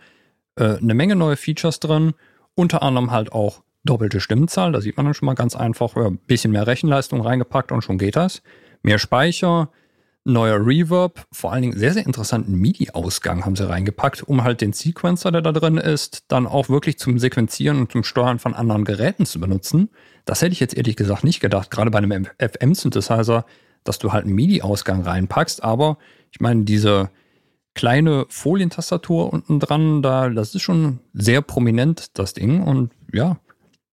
[SPEAKER 1] äh, eine Menge neue Features drin. Unter anderem halt auch doppelte Stimmzahl, da sieht man dann schon mal ganz einfach, ein bisschen mehr Rechenleistung reingepackt und schon geht das. Mehr Speicher, neuer Reverb, vor allen Dingen sehr, sehr interessanten MIDI-Ausgang haben sie reingepackt, um halt den Sequencer, der da drin ist, dann auch wirklich zum Sequenzieren und zum Steuern von anderen Geräten zu benutzen. Das hätte ich jetzt ehrlich gesagt nicht gedacht, gerade bei einem FM-Synthesizer, dass du halt einen MIDI-Ausgang reinpackst, aber ich meine, diese kleine Folientastatur unten dran. Da, das ist schon sehr prominent, das Ding. Und ja,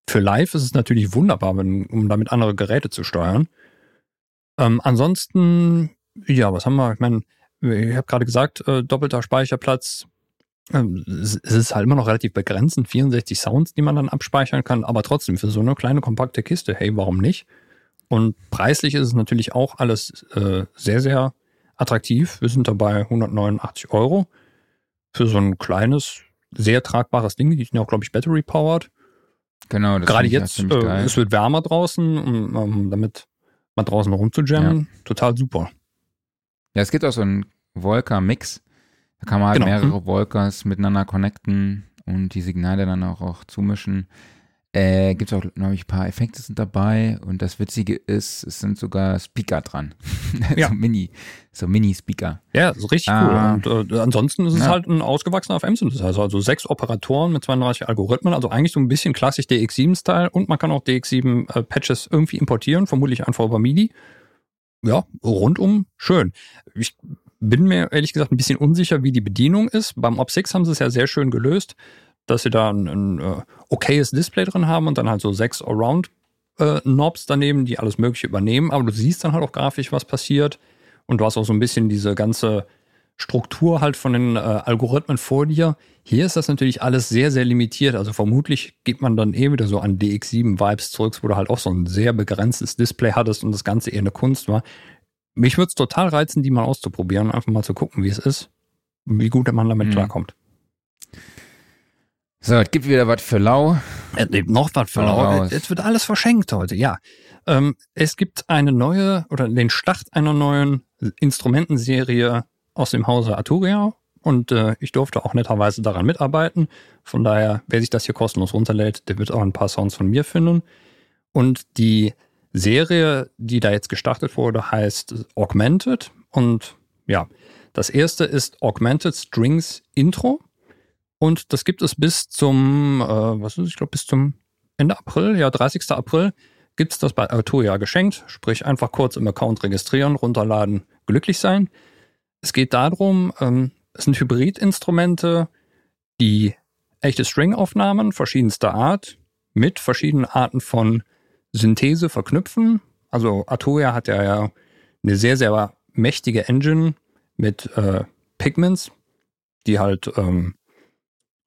[SPEAKER 1] für live ist es natürlich wunderbar, wenn, um damit andere Geräte zu steuern. Ähm, ansonsten, ja, was haben wir? Ich meine, ich habe gerade gesagt, äh, doppelter Speicherplatz. Ähm, es ist halt immer noch relativ begrenzend, 64 Sounds, die man dann abspeichern kann, aber trotzdem für so eine kleine kompakte Kiste, hey, warum nicht? Und preislich ist es natürlich auch alles äh, sehr, sehr attraktiv. Wir sind dabei 189 Euro für so ein kleines, sehr tragbares Ding. Die sind ja auch, glaube ich, battery-powered.
[SPEAKER 2] Genau.
[SPEAKER 1] Das Gerade jetzt, äh, es wird wärmer draußen, um, um damit mal draußen rumzujammen. Ja. Total super.
[SPEAKER 2] Ja, es gibt auch so einen Volca-Mix. Da kann man halt genau. mehrere hm. Volcas miteinander connecten und die Signale dann auch, auch zumischen. Äh, gibt es auch, glaube ich, ein paar Effekte sind dabei und das Witzige ist, es sind sogar Speaker dran. [laughs] Ja. so Mini, so Mini-Speaker.
[SPEAKER 1] Ja, so richtig cool. Ah. Und äh, ansonsten ist es ja. halt ein ausgewachsener FM-Synthesizer, also sechs Operatoren mit 32 Algorithmen, also eigentlich so ein bisschen klassisch DX7-Style und man kann auch DX7-Patches äh, irgendwie importieren, vermutlich einfach über MIDI. Ja, rundum schön. Ich bin mir ehrlich gesagt ein bisschen unsicher, wie die Bedienung ist. Beim Op6 haben sie es ja sehr schön gelöst dass sie da ein, ein äh, okayes Display drin haben und dann halt so sechs Around-Knobs äh, daneben, die alles Mögliche übernehmen. Aber du siehst dann halt auch grafisch, was passiert. Und du hast auch so ein bisschen diese ganze Struktur halt von den äh, Algorithmen vor dir. Hier ist das natürlich alles sehr, sehr limitiert. Also vermutlich geht man dann eh wieder so an DX7-Vibes zurück, wo du halt auch so ein sehr begrenztes Display hattest und das Ganze eher eine Kunst war. Mich würde es total reizen, die mal auszuprobieren, einfach mal zu gucken, wie es ist, wie gut man damit mhm. klarkommt.
[SPEAKER 2] So, es gibt wieder was für lau.
[SPEAKER 1] Es gibt noch was für lau. Es wird alles verschenkt heute, ja. Ähm, es gibt eine neue oder den Start einer neuen Instrumentenserie aus dem Hause Arturia und äh, ich durfte auch netterweise daran mitarbeiten. Von daher, wer sich das hier kostenlos runterlädt, der wird auch ein paar Sounds von mir finden. Und die Serie, die da jetzt gestartet wurde, heißt Augmented und ja, das erste ist Augmented Strings Intro. Und das gibt es bis zum, äh, was ist, ich glaube, bis zum Ende April, ja, 30. April, gibt es das bei Arturia geschenkt. Sprich, einfach kurz im Account registrieren, runterladen, glücklich sein. Es geht darum, ähm, es sind Hybridinstrumente, die echte Stringaufnahmen verschiedenster Art mit verschiedenen Arten von Synthese verknüpfen. Also Arturia hat ja, ja eine sehr, sehr mächtige Engine mit äh, Pigments, die halt ähm,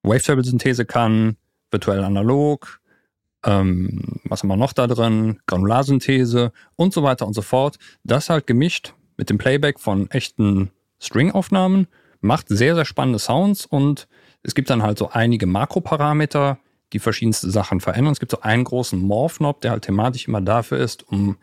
[SPEAKER 1] Wavetable-Synthese kann, virtuell analog, ähm, was haben wir noch da drin, Granularsynthese und so weiter und so fort. Das halt gemischt mit dem Playback von echten String-Aufnahmen, macht sehr, sehr spannende Sounds und es gibt dann halt so einige Makroparameter, die verschiedenste Sachen verändern. Es gibt so einen großen Morph-Knob, der halt thematisch immer dafür ist, um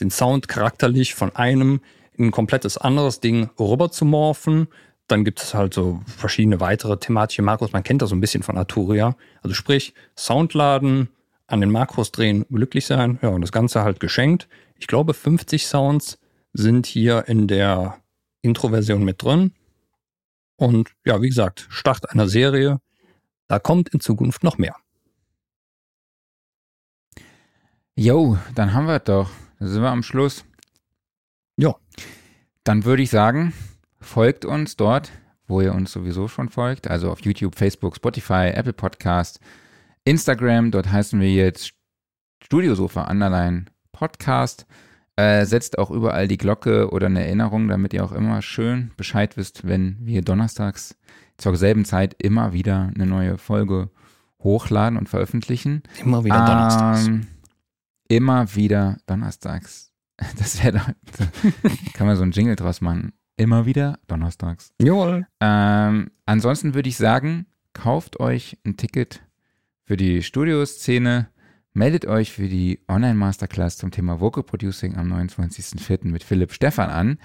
[SPEAKER 1] den Sound charakterlich von einem in ein komplettes anderes Ding rüber zu morphen. Dann gibt es halt so verschiedene weitere thematische Makros. Man kennt das so ein bisschen von Arturia. Also sprich, Sound laden, an den Makros drehen, glücklich sein. Ja, und das Ganze halt geschenkt. Ich glaube, 50 Sounds sind hier in der Intro-Version mit drin. Und ja, wie gesagt, Start einer Serie. Da kommt in Zukunft noch mehr.
[SPEAKER 2] Jo, dann haben wir es doch. Da sind wir am Schluss.
[SPEAKER 1] Ja.
[SPEAKER 2] Dann würde ich sagen, folgt uns dort, wo ihr uns sowieso schon folgt, also auf YouTube, Facebook, Spotify, Apple Podcast, Instagram, dort heißen wir jetzt Studiosofa Underline Podcast. Äh, setzt auch überall die Glocke oder eine Erinnerung, damit ihr auch immer schön Bescheid wisst, wenn wir donnerstags zur selben Zeit immer wieder eine neue Folge hochladen und veröffentlichen.
[SPEAKER 1] Immer wieder donnerstags. Ähm,
[SPEAKER 2] immer wieder donnerstags. [laughs] Das wäre, [laughs] kann man so einen Jingle draus machen. Immer wieder donnerstags.
[SPEAKER 1] Jawohl.
[SPEAKER 2] Ähm, ansonsten würde ich sagen, kauft euch ein Ticket für die Studioszene. Meldet euch für die Online-Masterclass zum Thema Vocal Producing am 29.04. mit Philipp Stefan an.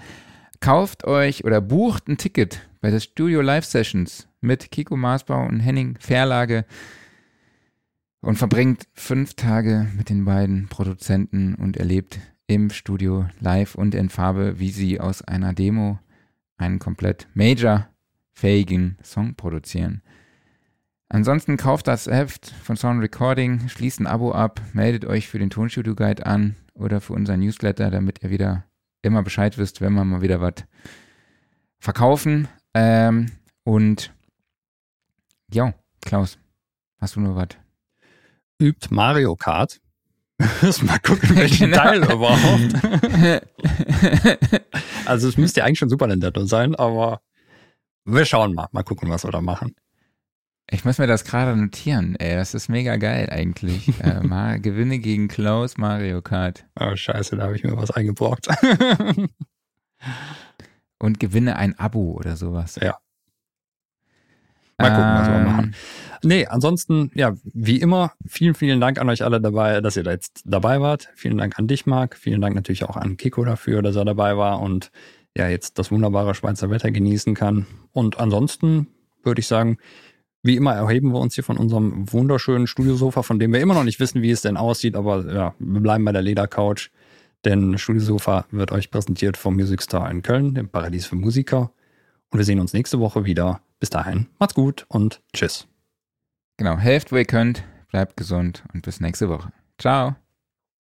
[SPEAKER 2] Kauft euch oder bucht ein Ticket bei der Studio Live Sessions mit Kiko Maasbau und Henning Verlage und verbringt fünf Tage mit den beiden Produzenten und erlebt im Studio live und in Farbe, wie sie aus einer Demo einen komplett major-fähigen Song produzieren. Ansonsten kauft das Heft von Sound Recording, schließt ein Abo ab, meldet euch für den Tonstudio Guide an oder für unseren Newsletter, damit ihr wieder immer Bescheid wisst, wenn wir mal wieder was verkaufen. Ähm, und ja, Klaus, hast du nur was?
[SPEAKER 1] Übt Mario Kart. [laughs] mal gucken, [laughs] welchen genau. Teil überhaupt. [laughs] also es müsste ja eigentlich schon Super Nintendo sein, aber wir schauen mal. Mal gucken, was wir da machen.
[SPEAKER 2] Ich muss mir das gerade notieren, ey. Das ist mega geil eigentlich. äh, mal, Gewinne gegen Klaus Mario Kart.
[SPEAKER 1] Oh, scheiße, da habe ich mir was eingebrockt.
[SPEAKER 2] Und gewinne ein Abo oder sowas.
[SPEAKER 1] Ja. Mal gucken, ähm, was wir ähm. machen. Nee, ansonsten, ja, wie immer, vielen, vielen Dank an euch alle dabei, dass ihr da jetzt dabei wart. Vielen Dank an dich, Marc. Vielen Dank natürlich auch an Kiko dafür, dass er dabei war und ja, jetzt das wunderbare Schweizer Wetter genießen kann. Und ansonsten würde ich sagen, wie immer erheben wir uns hier von unserem wunderschönen Studiosofa, von dem wir immer noch nicht wissen, wie es denn aussieht, aber ja, wir bleiben bei der Ledercouch. Denn Studiosofa wird euch präsentiert vom Music Store in Köln, dem Paradies für Musiker. Und wir sehen uns nächste Woche wieder. Bis dahin, macht's gut und tschüss.
[SPEAKER 2] Genau, helft, wo ihr könnt, bleibt gesund und bis nächste Woche. Ciao.